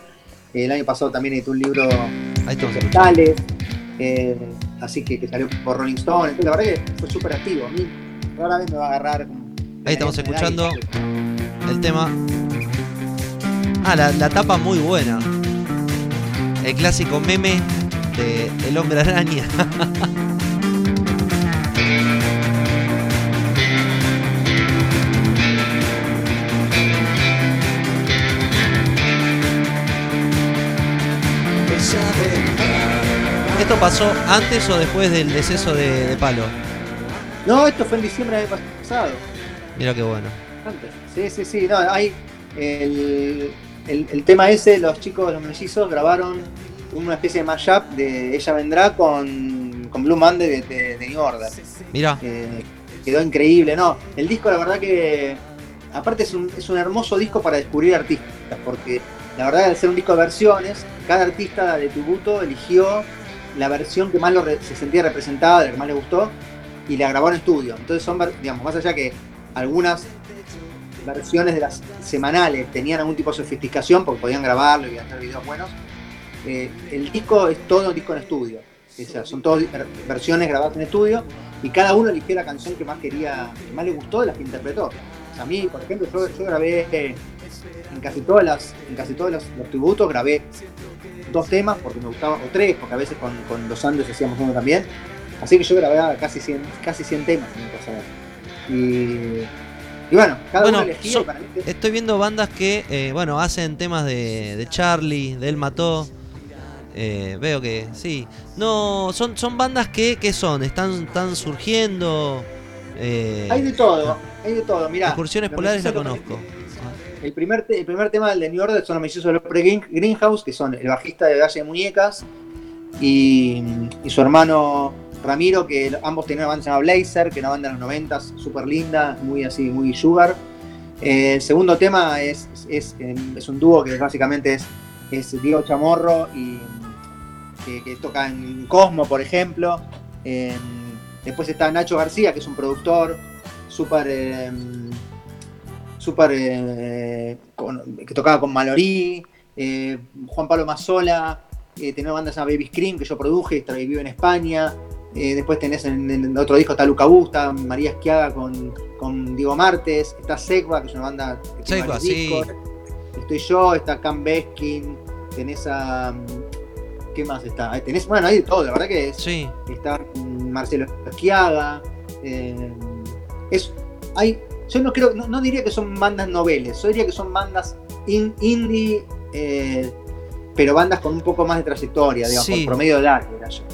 El año pasado también edité un libro. Tales, eh, así que, que salió por Rolling Stone. Entonces, la verdad que fue súper activo. A mí rara vez me va a agarrar. Ahí estamos escuchando el tema. Ah, la, la tapa muy buena. El clásico meme de El Hombre Araña. ¿Esto pasó antes o después del deceso de, de Palo? No, esto fue en diciembre del año pasado. Mira qué bueno. Antes. Sí, sí, sí. No, hay el, el- el tema ese, los chicos, los mellizos, grabaron una especie de mashup de Ella Vendrá con, con Blue Monday de, de- de New Order. Mira, Eh, quedó increíble, ¿no? El disco, la verdad que, aparte es un, es un hermoso disco para descubrir artistas, porque la verdad al ser un disco de versiones, cada artista de tributo eligió la versión que más lo re- se sentía representada, la que más le gustó, y la grabó en estudio. Entonces son, digamos, más allá que algunas versiones de las semanales tenían algún tipo de sofisticación, porque podían grabarlo y hacer videos buenos, eh, el disco es todo disco en estudio. O sea, son todas ver- versiones grabadas en estudio y cada uno eligió la canción que más quería, que más le gustó de las que interpretó. A mí, por ejemplo, yo, grabé eh, en casi todas las, en casi todos los, los tributos grabé dos temas porque me gustaba, o tres, porque a veces con, con los Andes hacíamos uno también. Así que yo grababa casi 100, casi 100 temas en mi casa. Y, y bueno, cada Bueno, uno elegía so- para mí que- Estoy viendo bandas que, eh, bueno, hacen temas de, de Charlie, de Él Mató. Eh, veo que sí. No, son, son bandas que, que son, están, están surgiendo. eh, Hay de todo, hay de todo. Mirá, Excursiones Polares la conozco. El primer, te- el primer tema del de New Order son los mellizos de Lopre Green- Greenhouse, que son el bajista de Valle de Muñecas y, y su hermano Ramiro, que ambos tenían una banda llamada Blazer, que es una banda de los 90 súper linda, muy así, muy sugar. Eh, el segundo tema es, es, es un dúo que básicamente es, es Diego Chamorro y que, toca en Cosmo, por ejemplo. Eh, después está Nacho García, que es un productor súper eh, súper eh, que tocaba con Malorí, eh, Juan Pablo Mazzola, eh, tenía una banda llamada Baby Scream que yo produje vive en España. Eh, después tenés en, en otro disco está Luca Busta, María Esquiaga con, con Diego Martes, está Segua, que es una banda que Segua, sí. discos. Estoy yo, está Cam Beskin, tenés a. ¿Qué más está? Ahí Tenés, bueno, hay de todo, la verdad que es, Sí, está Marcelo Esquiaga. eh, es, hay, yo no creo, no, no diría que son bandas noveles, yo diría que son bandas in- indie, eh, pero bandas con un poco más de trayectoria, digamos, Sí. por promedio de edad, diría yo.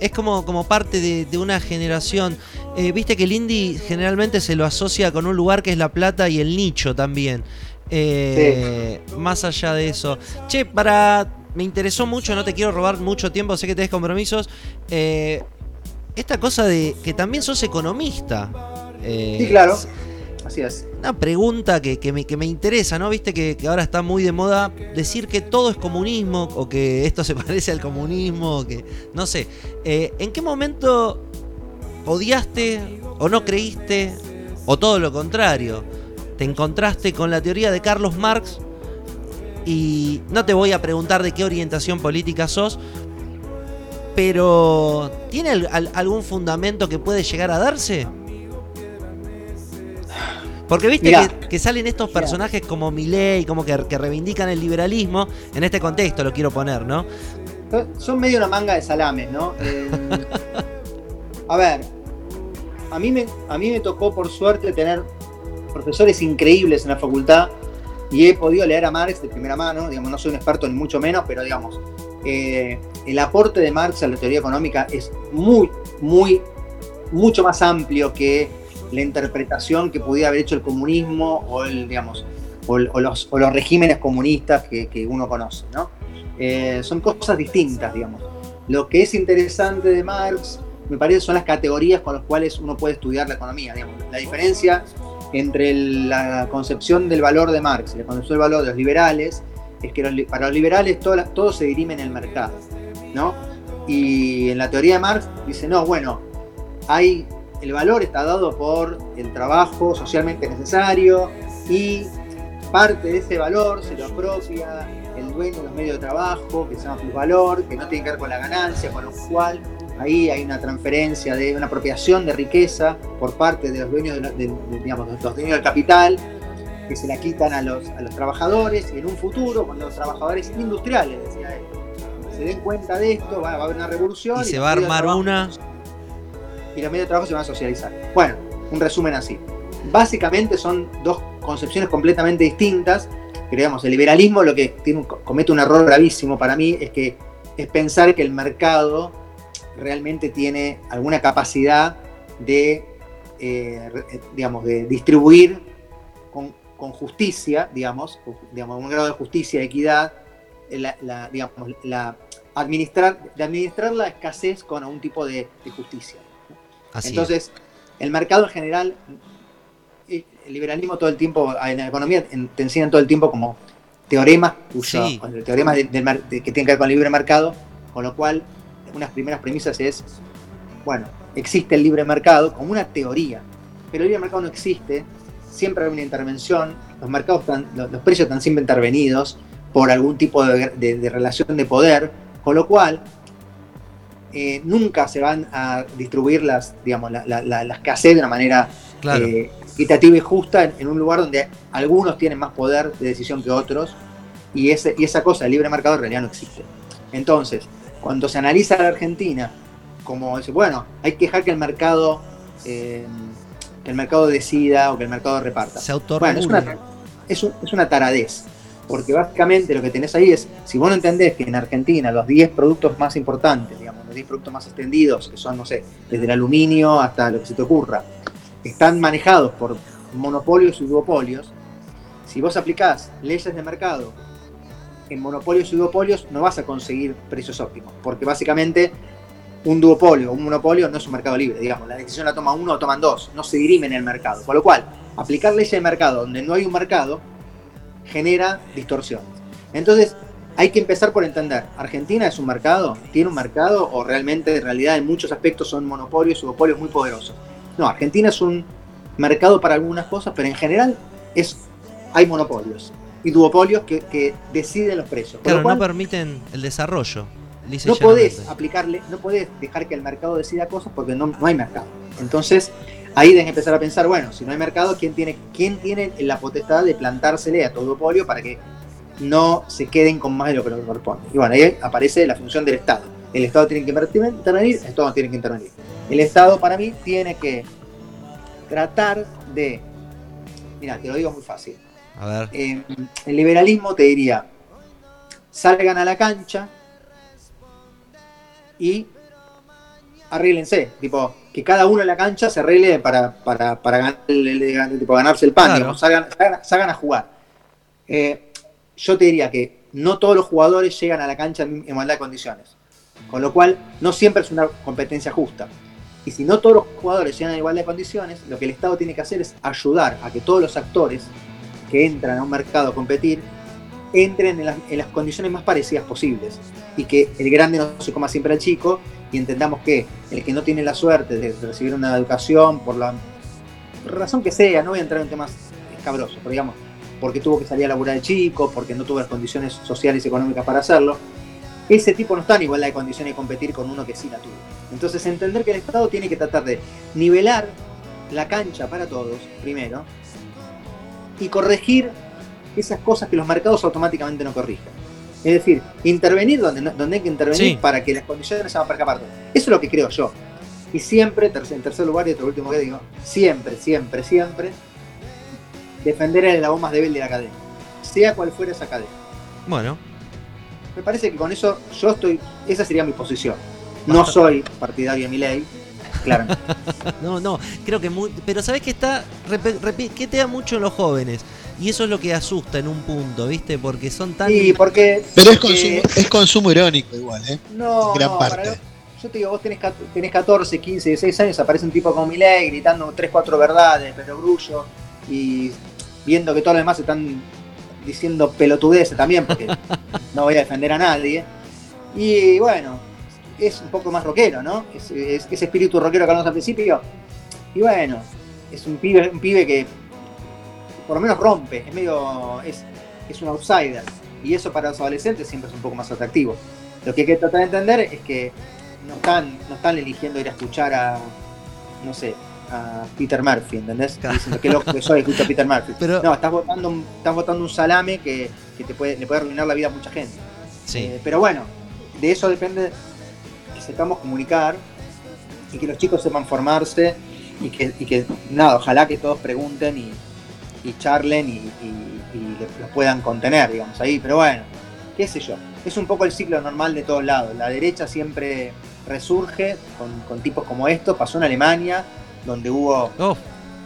Es como, como parte de, de una generación. Eh, Viste que el indie generalmente se lo asocia con un lugar que es La Plata y el nicho también. Eh, Más allá de eso. Che, para. Me interesó mucho, no te quiero robar mucho tiempo, sé que tenés compromisos. Eh, esta cosa de que también sos economista. Eh, Sí, claro. Así es. Una pregunta que, que me, que me interesa, ¿no? Viste que, que ahora está muy de moda decir que todo es comunismo o que esto se parece al comunismo, o que no sé. Eh, ¿En qué momento odiaste o no creíste o todo lo contrario? Te encontraste con la teoría de Carlos Marx y no te voy a preguntar de qué orientación política sos, pero ¿tiene al- al- algún fundamento que puede llegar a darse? Porque viste que, que salen estos personajes como Milei, como que, que reivindican el liberalismo, en este contexto lo quiero poner, ¿no? Son- Son medio una manga de salames, ¿no? Eh, a ver, a mí, me, a mí me tocó por suerte tener profesores increíbles en la facultad y he podido leer a Marx de primera mano, digamos, no soy un experto ni mucho menos, pero digamos, eh, el aporte de Marx a la teoría económica es muy, muy, mucho más amplio que la interpretación que pudiera haber hecho el comunismo o, el, digamos, o, o los, o los regímenes comunistas que, que uno conoce, ¿no? Eh, son cosas distintas, digamos. Lo que es interesante de Marx, me parece, son las categorías con las cuales uno puede estudiar la economía. digamos. La diferencia entre la concepción del valor de Marx y la concepción del valor de los liberales es que los para los liberales todo, todo se dirime en el mercado, ¿no? Y en la teoría de Marx dice, no, bueno, hay, el valor está dado por el trabajo socialmente necesario y parte de ese valor se lo apropia el dueño de los medios de trabajo, que se llama plusvalor, que no tiene que ver con la ganancia, con lo cual ahí hay una transferencia de una apropiación de riqueza por parte de los dueños, de, la- de- de, digamos, los dueños del capital, que se la quitan a los, a los trabajadores, y en un futuro, cuando los trabajadores industriales, decía él, se den cuenta de esto, va, va a haber una revolución. Y se va a armar una. Y los medios de trabajo se van a socializar. Bueno, un resumen así. Básicamente son dos concepciones completamente distintas. Digamos, el liberalismo lo que comete un error gravísimo para mí es que es pensar que el mercado realmente tiene alguna capacidad de, eh, digamos, de distribuir con, con justicia, digamos, digamos, un grado de justicia, equidad, digamos, la administrar, de administrar la escasez con algún tipo de justicia. Así es. Entonces, el mercado en general, el liberalismo todo el tiempo, en la economía te enseñan todo el tiempo como teoremas, cuyo- Sí. teoremas de- que tienen que ver con el libre mercado, con lo cual unas primeras premisas es, bueno, existe el libre mercado como una teoría, pero el libre mercado no existe, siempre hay una intervención, los mercados están, los, los precios están siempre intervenidos por algún tipo de relación de poder, con lo cual eh, nunca se van a distribuir las, digamos, la, la, la- la escasez de una manera Claro. eh, equitativa y justa en, en un lugar donde algunos tienen más poder de decisión que otros y, ese, y esa cosa, el libre mercado, en realidad no existe. Entonces, cuando se analiza la Argentina, como dice, bueno, hay que dejar que el mercado, eh, que el mercado decida o que el mercado reparta. Se Bueno, es una, es, un- es una taradez. Porque básicamente lo que tenés ahí es, si vos no entendés que en Argentina los 10 productos más importantes, digamos, 10 productos más extendidos, que son, no sé, desde el aluminio hasta lo que se te ocurra, están manejados por monopolios y duopolios, si vos aplicás leyes de mercado en monopolios y duopolios, no vas a conseguir precios óptimos. Porque básicamente un duopolio o un monopolio no es un mercado libre, digamos, la decisión la toma uno o toman dos, no se dirimen en el mercado. Con lo cual, aplicar leyes de mercado donde no hay un mercado genera distorsiones. Entonces, hay que empezar por entender, ¿Argentina es un mercado? ¿Tiene un mercado? ¿O realmente en realidad en muchos aspectos son monopolios y duopolios muy poderosos? No, Argentina es un mercado para algunas cosas, pero en general es, hay monopolios y duopolios que, que deciden los precios. Claro, cual, no permiten el desarrollo. no podés aplicarle, no podés dejar que el mercado decida cosas porque no, no hay mercado. Entonces, ahí deben empezar a pensar, bueno, si no hay mercado, ¿quién tiene, quién tiene la potestad de plantársele a todo duopolio para que no se queden con más de lo que les corresponde? Y bueno, ahí aparece la función del Estado. El Estado tiene que intervenir, el Estado no tiene que intervenir. El Estado, para mí, tiene que tratar de. Mira, te lo digo muy fácil. A ver. Eh, el liberalismo te diría, salgan a la cancha y arréglense, tipo, que cada uno en la cancha se arregle para, para, para ganar tipo, ganarse el pan, Claro. digamos, salgan, salgan- salgan a jugar. Eh, yo te diría que no todos los jugadores llegan a la cancha en igualdad de condiciones, con lo cual no siempre es una competencia justa. Y si no todos los jugadores llegan a igualdad de condiciones, lo que el Estado tiene que hacer es ayudar a que todos los actores que entran a un mercado a competir entren en las, en las condiciones más parecidas posibles y que el grande no se coma siempre al chico y entendamos que el que no tiene la suerte de recibir una educación por la razón que sea, no voy a entrar en temas escabrosos, pero digamos, porque tuvo que salir a laburar de chico, porque no tuvo las condiciones sociales y económicas para hacerlo, ese tipo no está en igualdad de condiciones de competir con uno que sí la tuvo. Entonces entender que el Estado tiene que tratar de nivelar la cancha para todos, primero, y corregir esas cosas que los mercados automáticamente no corrigen. Es decir, intervenir donde, donde hay que intervenir Sí. para que las condiciones se van para escapar. Eso es lo que creo yo. Y siempre, en tercer lugar, y otro último que digo, siempre, siempre, siempre, defender el eslabón más débil de la cadena. Sea cual fuera esa cadena. Bueno, Me parece que con eso yo estoy, esa sería mi posición. No soy partidario de mi ley, claro. no, no, creo que muy, pero sabes que está repiquetea mucho en los jóvenes y eso es lo que asusta en un punto, ¿viste? Porque son tan Sí, porque. Pero es eh, consumo, es consumo irónico igual, ¿eh? No, en gran no, parte. lo- yo te digo, vos tenés, tenés 14, 15, 16 años, aparece un tipo como Milei gritando 3, 4 verdades, pero grullo, y viendo que todos los demás están diciendo pelotudeces también, porque no voy a defender a nadie. Y bueno, es un poco más rockero, ¿no? Es, es- ese espíritu rockero que hablamos al principio. Y bueno, es un pibe, un pibe que por lo menos rompe, es medio. es, es un outsider. Y eso para los adolescentes siempre es un poco más atractivo. Lo que hay que tratar de entender es que no están, no están eligiendo ir a escuchar a, no sé, a Peter Murphy, ¿entendés? Claro. Diciendo que loco que soy, escucho a Peter Murphy. Pero- no, estás votando, un- estás votando un salame que, que te puede, le puede arruinar la vida a mucha gente. Sí. Eh, pero bueno, de eso depende que sepamos comunicar y que los chicos sepan formarse y que, y que nada, ojalá que todos pregunten y, y charlen y, y- los puedan contener, digamos, ahí. Pero bueno, qué sé yo. Es un poco el ciclo normal de todos lados. La derecha siempre resurge con, con tipos como estos. Pasó en Alemania, donde hubo Oh,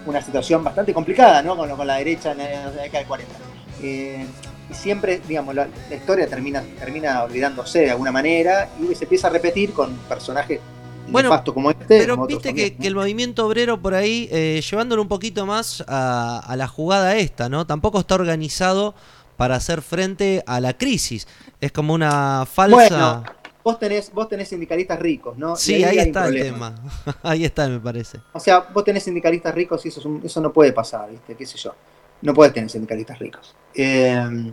una situación bastante complicada, ¿no? Con, con la derecha en la, en la década del 40. Eh, y siempre, digamos, la, la historia termina, termina olvidándose de alguna manera y se empieza a repetir con personajes Bueno, como este. Pero como viste que, el movimiento obrero por ahí, eh, llevándolo un poquito más a, a la jugada esta, ¿no? Tampoco está organizado para hacer frente a la crisis. Es como una falsa... Bueno, vos tenés, vos tenés sindicalistas ricos, ¿no? Sí, ahí está el tema. ahí está, me parece. O sea, vos tenés sindicalistas ricos y eso, es un- eso no puede pasar, ¿viste? ¿Qué sé yo? No puedes tener sindicalistas ricos. Eh,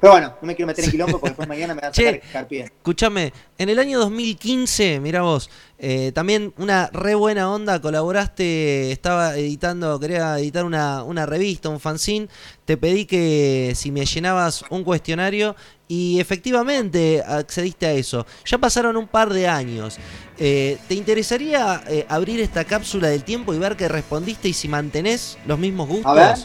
Pero bueno, no me quiero meter en quilombo porque después mañana me van a sacar carpien. Escúchame, en el año 2015, mira vos, eh, también una re buena onda, colaboraste, estaba editando, quería editar una, una revista, un fanzine, te pedí que si me llenabas un cuestionario y efectivamente accediste a eso. Ya pasaron un par de años. Eh, ¿Te interesaría eh, abrir esta cápsula del tiempo y ver que respondiste y si mantenés los mismos gustos? A ver.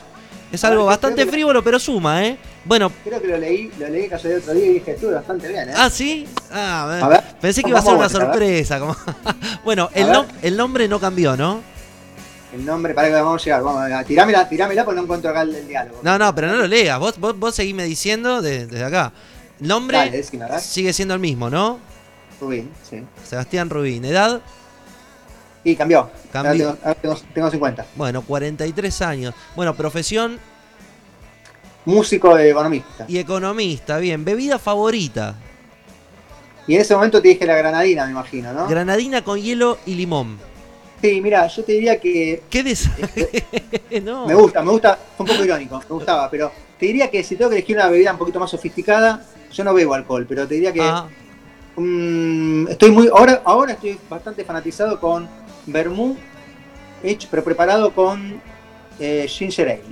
Es ver, algo bastante que- frívolo, pero suma, ¿eh? Bueno, Creo que lo leí, lo leí casi el otro día y dije, estuve bastante bien, ¿eh? Ah, ¿sí? Ah, a ver. A ver, Pensé que iba a ser una sorpresa. como- bueno, el, nom- el nombre no cambió, ¿no? El nombre, para que vamos a llegar. Vamos a tirámela, tirámela porque no encuentro acá el, el diálogo. No, no, pero no lo leas. Vos, vos, vos seguime diciendo de- desde acá. Nombre Dale, sigue siendo el mismo, ¿no? Rubín, sí. Sebastián Rubín. ¿Edad? Y cambió. Cambió. Ahora tengo, ahora tengo- tengo 50. Bueno, 43 años. Bueno, profesión Músico de economista. y economista. Bien, bebida favorita. Y en ese momento te dije la granadina, me imagino, ¿no? Granadina con hielo y limón. Sí, mira, yo te diría que ¿Qué des... no. me gusta, me gusta, fue un poco irónico, me gustaba, pero te diría que si tengo que elegir una bebida un poquito más sofisticada, yo no bebo alcohol, pero te diría que Ah, mm, estoy muy, ahora, ahora estoy bastante fanatizado con vermú hecho, pero preparado con eh, ginger ale.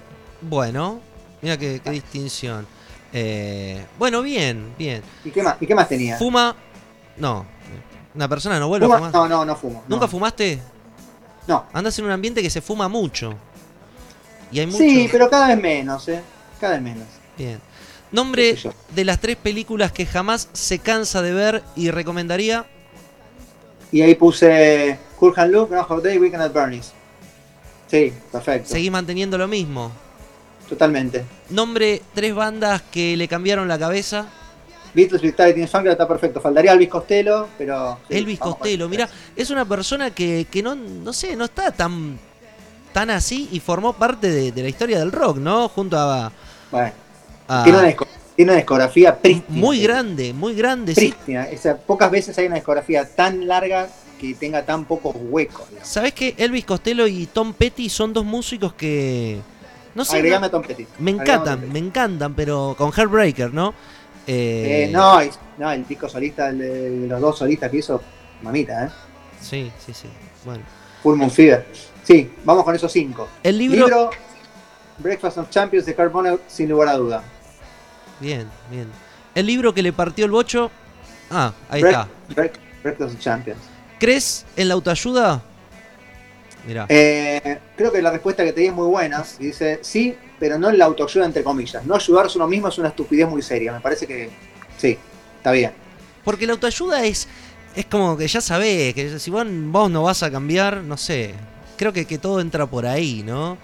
bueno, mira qué, qué distinción. Eh, bueno, bien, bien. ¿Y qué más? ¿Y qué más tenía? ¿Fuma? No. Una persona no vuelve ¿Fuma? a fumar. No, no, no fumo. ¿Nunca no. fumaste? No. Andas en un ambiente que se fuma mucho. Y hay mucho. Sí, pero cada vez menos, ¿eh? Cada vez menos. Bien. Nombre de las tres películas que jamás se cansa de ver y recomendaría. Y ahí puse Hand Luke, Groundhog Day, Weekend at Bernie's. Sí, perfecto. Seguís manteniendo lo mismo. Totalmente. Nombre tres bandas que le cambiaron la cabeza. Beatles, Vitality in Funk está perfecto. Faltaría Elvis Costello, pero. sí, Elvis Costello. Mira, es una persona que, que no, no sé, no está tan, tan así y formó parte de, de la historia del rock, ¿no? Junto a. Bueno, a- tiene, una disco- tiene una discografía prístina. muy grande, muy grande. sí. Prístina. O sea, pocas veces hay una discografía tan larga que tenga tan pocos huecos. digamos. ¿Sabes que Elvis Costello y Tom Petty son dos músicos que. No sé. Agregame a Tom Petty. me encantan, Petty. me encantan, pero con Heartbreaker, ¿no? Eh, Eh, no, no, el disco solista, el de los dos solistas que hizo, mamita, ¿eh? Sí, sí, sí. Bueno. Full Moon Fever. Sí, vamos con esos cinco. El libro. Libro Breakfast of Champions de Carbone, sin lugar a duda. Bien, bien. El libro que le partió el bocho. Ah, ahí Break- está. Break- Breakfast of Champions. ¿Crees en la autoayuda? Mirá. Eh, creo que la respuesta que te di es muy buena. Y dice, sí, pero no en la autoayuda, entre comillas. No ayudarse uno mismo es una estupidez muy seria. Me parece que sí, está bien. Porque la autoayuda es. Es como que ya sabés, que si vos, vos no vas a cambiar, no sé. Creo que, que todo entra por ahí, ¿no?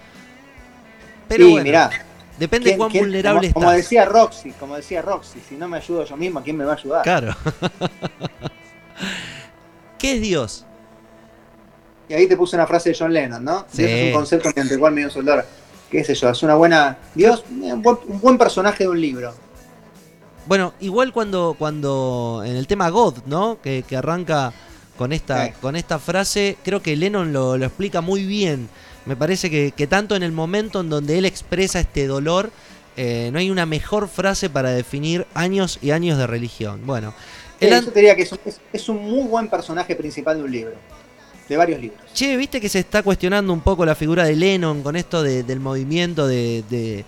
Pero sí, bueno, mirá. Depende ¿quién- cuán vulnerable como, como estás. decía Roxy, como decía Roxy, si no me ayudo yo mismo, ¿quién me va a ayudar? Claro. ¿Qué es Dios? Y ahí te puse una frase de John Lennon, ¿no? Sí. Dios es un concepto mediante el cual medio soldar. ¿Qué sé yo? Es una buena. Dios, un buen, un buen personaje de un libro. Bueno, igual cuando, cuando en el tema God, ¿no? Que, que arranca con esta, Sí. con esta frase, creo que Lennon lo, lo explica muy bien. Me parece que, que tanto en el momento en donde él expresa este dolor, eh, no hay una mejor frase para definir años y años de religión. Bueno, el Eh, an- yo te diría que es, un- es- es un muy buen personaje principal de un libro. De varios libros. Che, viste que se está cuestionando un poco la figura de Lennon con esto de- del movimiento de, de,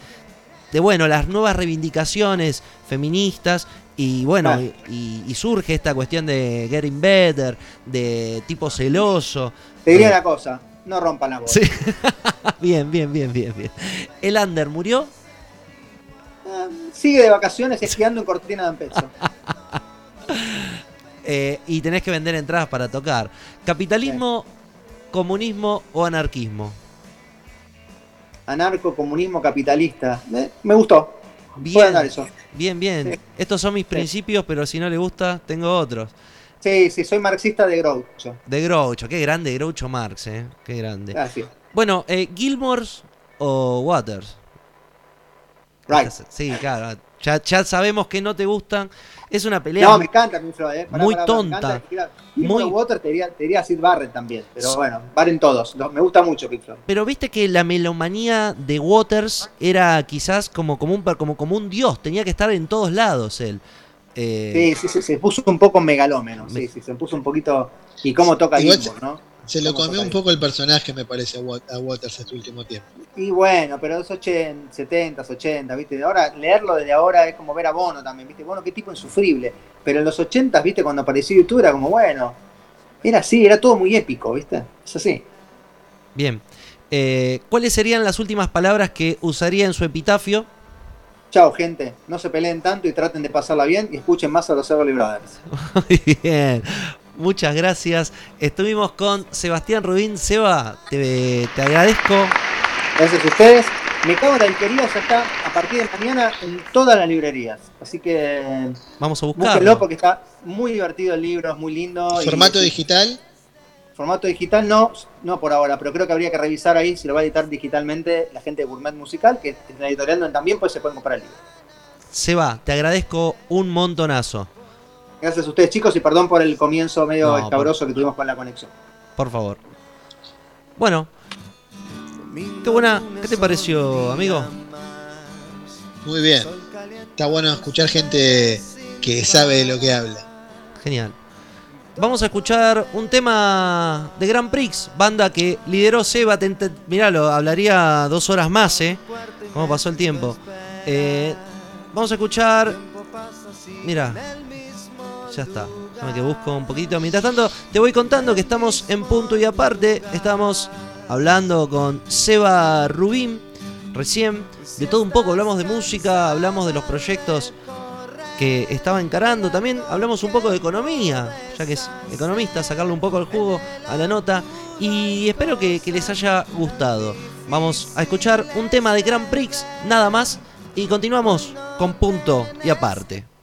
de, bueno, las nuevas reivindicaciones feministas y bueno, Ah. y, y surge esta cuestión de getting better, de tipo celoso. Te diría Eh, una cosa, no rompan la voz. Sí. bien, bien, bien, bien, bien. El Under murió. Ah, sigue de vacaciones esquiando en Cortina de Ampezzo. eh, y tenés que vender entradas para tocar. ¿Capitalismo, comunismo o anarquismo? Anarco, comunismo, capitalista. Eh, me gustó. Bien, eso. bien, bien. Sí. Estos son mis principios, pero si no le gusta, tengo otros. Sí, sí, soy marxista de Groucho. De Groucho, qué grande Groucho Marx, eh. Qué grande. Gracias. Bueno, eh, Gilmores o Waters. Right. Sí, claro. Ya, ya sabemos que no te gustan. Es una pelea. No, me encanta Floyd, eh. Pará, Muy pará, me tonta. encanta. Pink Muy- Floyd Water te diría, te diría Sid Barrett también. Pero bueno, valen todos. Me gusta mucho Pink Floyd. Pero viste que la melomanía de Waters era quizás como, como, un, como, como un dios, tenía que estar en todos lados él. Eh, Sí, sí, sí, se puso un poco megalómeno. Sí, sí, se puso un poquito. Y cómo toca Igual Gilmour, ¿no? Se lo comió un poco el personaje, me parece, a Wat- a Waters este último tiempo. Y bueno, pero es 80, 70, 80, ¿viste? Ahora, leerlo desde ahora es como ver a Bono también, ¿viste? Bono, qué tipo insufrible. Pero en los 80, ¿viste? Cuando apareció YouTube era como, bueno, era así, era todo muy épico, ¿viste? Es así. Bien. Eh, ¿Cuáles serían las últimas palabras que usaría en su epitafio? Chao, gente. No se peleen tanto y traten de pasarla bien y escuchen más a los Everly Brothers. Muy bien. Muchas gracias. Estuvimos con Sebastián Rubín. Seba, te, te agradezco. Gracias a ustedes. En la alquería ya está a partir de mañana en todas las librerías. Así que Vamos a búsquenlo buscarlo. porque está muy divertido el libro, es muy lindo. Formato digital, Formato digital no, no por ahora, pero creo que habría que revisar ahí si lo va a editar digitalmente la gente de Gourmet Musical, que es la editorial donde también pues se pueden comprar el libro. Seba, te agradezco un montonazo. Gracias a ustedes chicos y perdón por el comienzo medio No, escabroso que tuvimos con la conexión. Por favor. Bueno. Qué buena. ¿Qué te pareció, amigo? muy bien. Está bueno escuchar gente que sabe de lo que habla. Genial. Vamos a escuchar un tema de Grand Prix, banda que lideró Seba. Mirá, lo hablaría dos horas más, ¿eh? ¿Cómo pasó el tiempo? Eh, vamos a escuchar. Mira, ya está. Déjame que busco un poquito. Mientras tanto, te voy contando que estamos en punto y aparte. Estamos hablando con Seba Rubín recién. De todo un poco, hablamos de música, hablamos de los proyectos que estaba encarando. También hablamos un poco de economía, ya que es economista, sacarle un poco el jugo a la nota. Y espero que, que les haya gustado. Vamos a escuchar un tema de Grand Prix, nada más. Y continuamos con punto y aparte.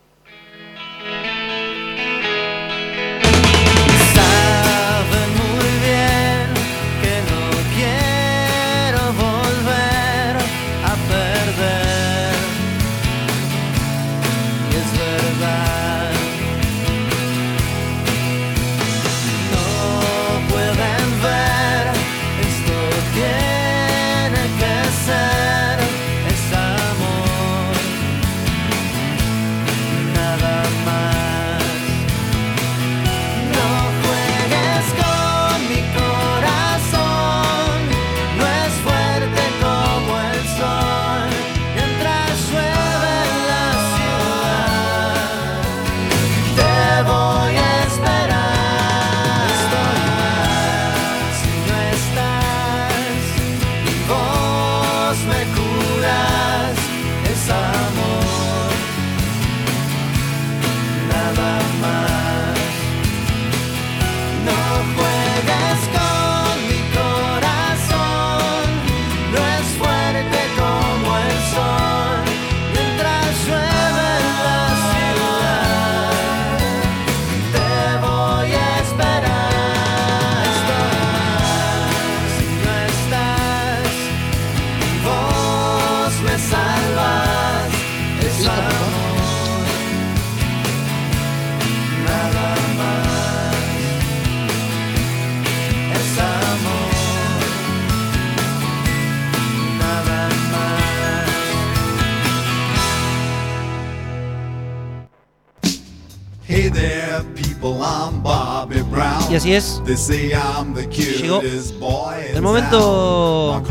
Y así es, They say I'm the Llegó el momento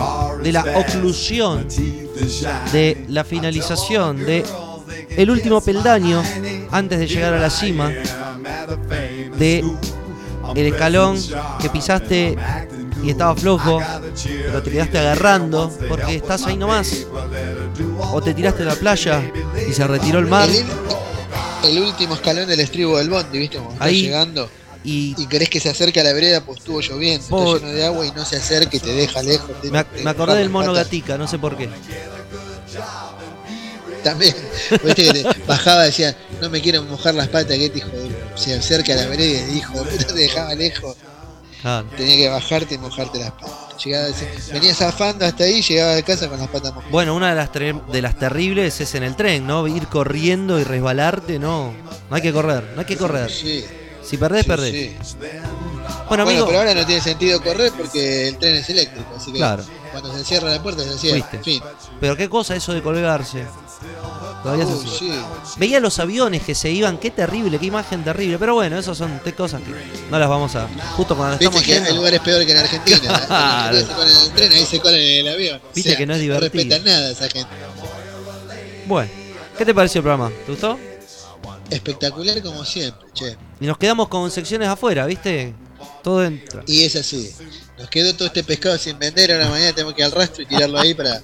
de la oclusión, de la finalización de el último peldaño antes de llegar a la cima de el escalón que pisaste y estaba flojo, pero te quedaste agarrando porque estás ahí nomás. O te tiraste a la playa y se retiró el mar. El, el último escalón del estribo del bondi, ¿viste? Como Ahí. llegando y y querés que se acerque a la vereda, pues estuvo lloviendo, Por- está lleno de agua y no se acerca y te deja lejos. te- me, ac- te- me acordé del mono gatica, no sé por qué. También, viste que te bajaba, decía, no me quiero mojar las patas, que este hijo de- se acerca a la vereda y de puta te dejaba lejos. Tenía que bajarte y mojarte las patas. Llegaba, venía zafando hasta ahí, llegaba a casa con las patas mojadas. Bueno, una de las, de las terribles es en el tren, ¿no? Ir corriendo y resbalarte, no. No hay que correr, no hay que correr. Sí, Si perdés, sí, perdés. sí. Bueno, Bueno, amigo, pero ahora no tiene sentido correr porque el tren es eléctrico, así que Claro. cuando se cierra la puerta se cierra. Fin. pero qué cosa eso de colgarse. Todavía se Uy, sigue. sí. Veía los aviones que se iban, qué terrible, qué imagen terrible. Pero bueno, esas son cosas que no las vamos a. Justo cuando Viste estamos que yendo. lugares peores que en Argentina. Claro. En Argentina se colan el tren, ahí se colan en el avión. O Viste sea, que no es divertido. respetan nada esa gente. Bueno, ¿qué te pareció el programa? ¿Te gustó? Espectacular como siempre, che. Y nos quedamos con secciones afuera, ¿viste? Todo entra. Y es así. Nos quedó todo este pescado sin vender, ahora mañana tenemos que ir al rastro y tirarlo ahí para,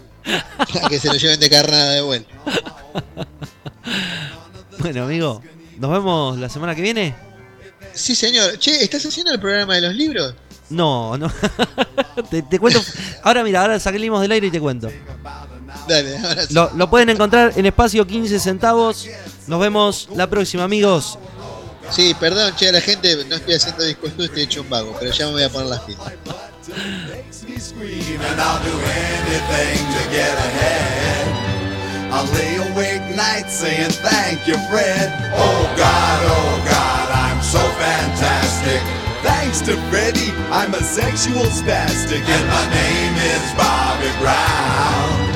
para que se lo lleven de carnada de vuelta. Bueno, amigo, nos vemos la semana que viene. Sí, señor. Che, ¿estás haciendo el programa de los libros? No, no. te, te cuento. Ahora mira, ahora salimos del aire y te cuento. Dale, ahora sí. Lo, lo pueden encontrar en espacio 15 centavos. Nos vemos la próxima, amigos. Sí, perdón, che, a la gente no estoy haciendo discurso, estoy hecho un vago, pero ya me voy a poner las pilas. scream and I'll do anything to get ahead. I'll lay awake nights saying thank you, Fred. Oh God, oh God, I'm so fantastic. Thanks to Freddy, I'm a sexual spastic, and my name is Bobby Brown.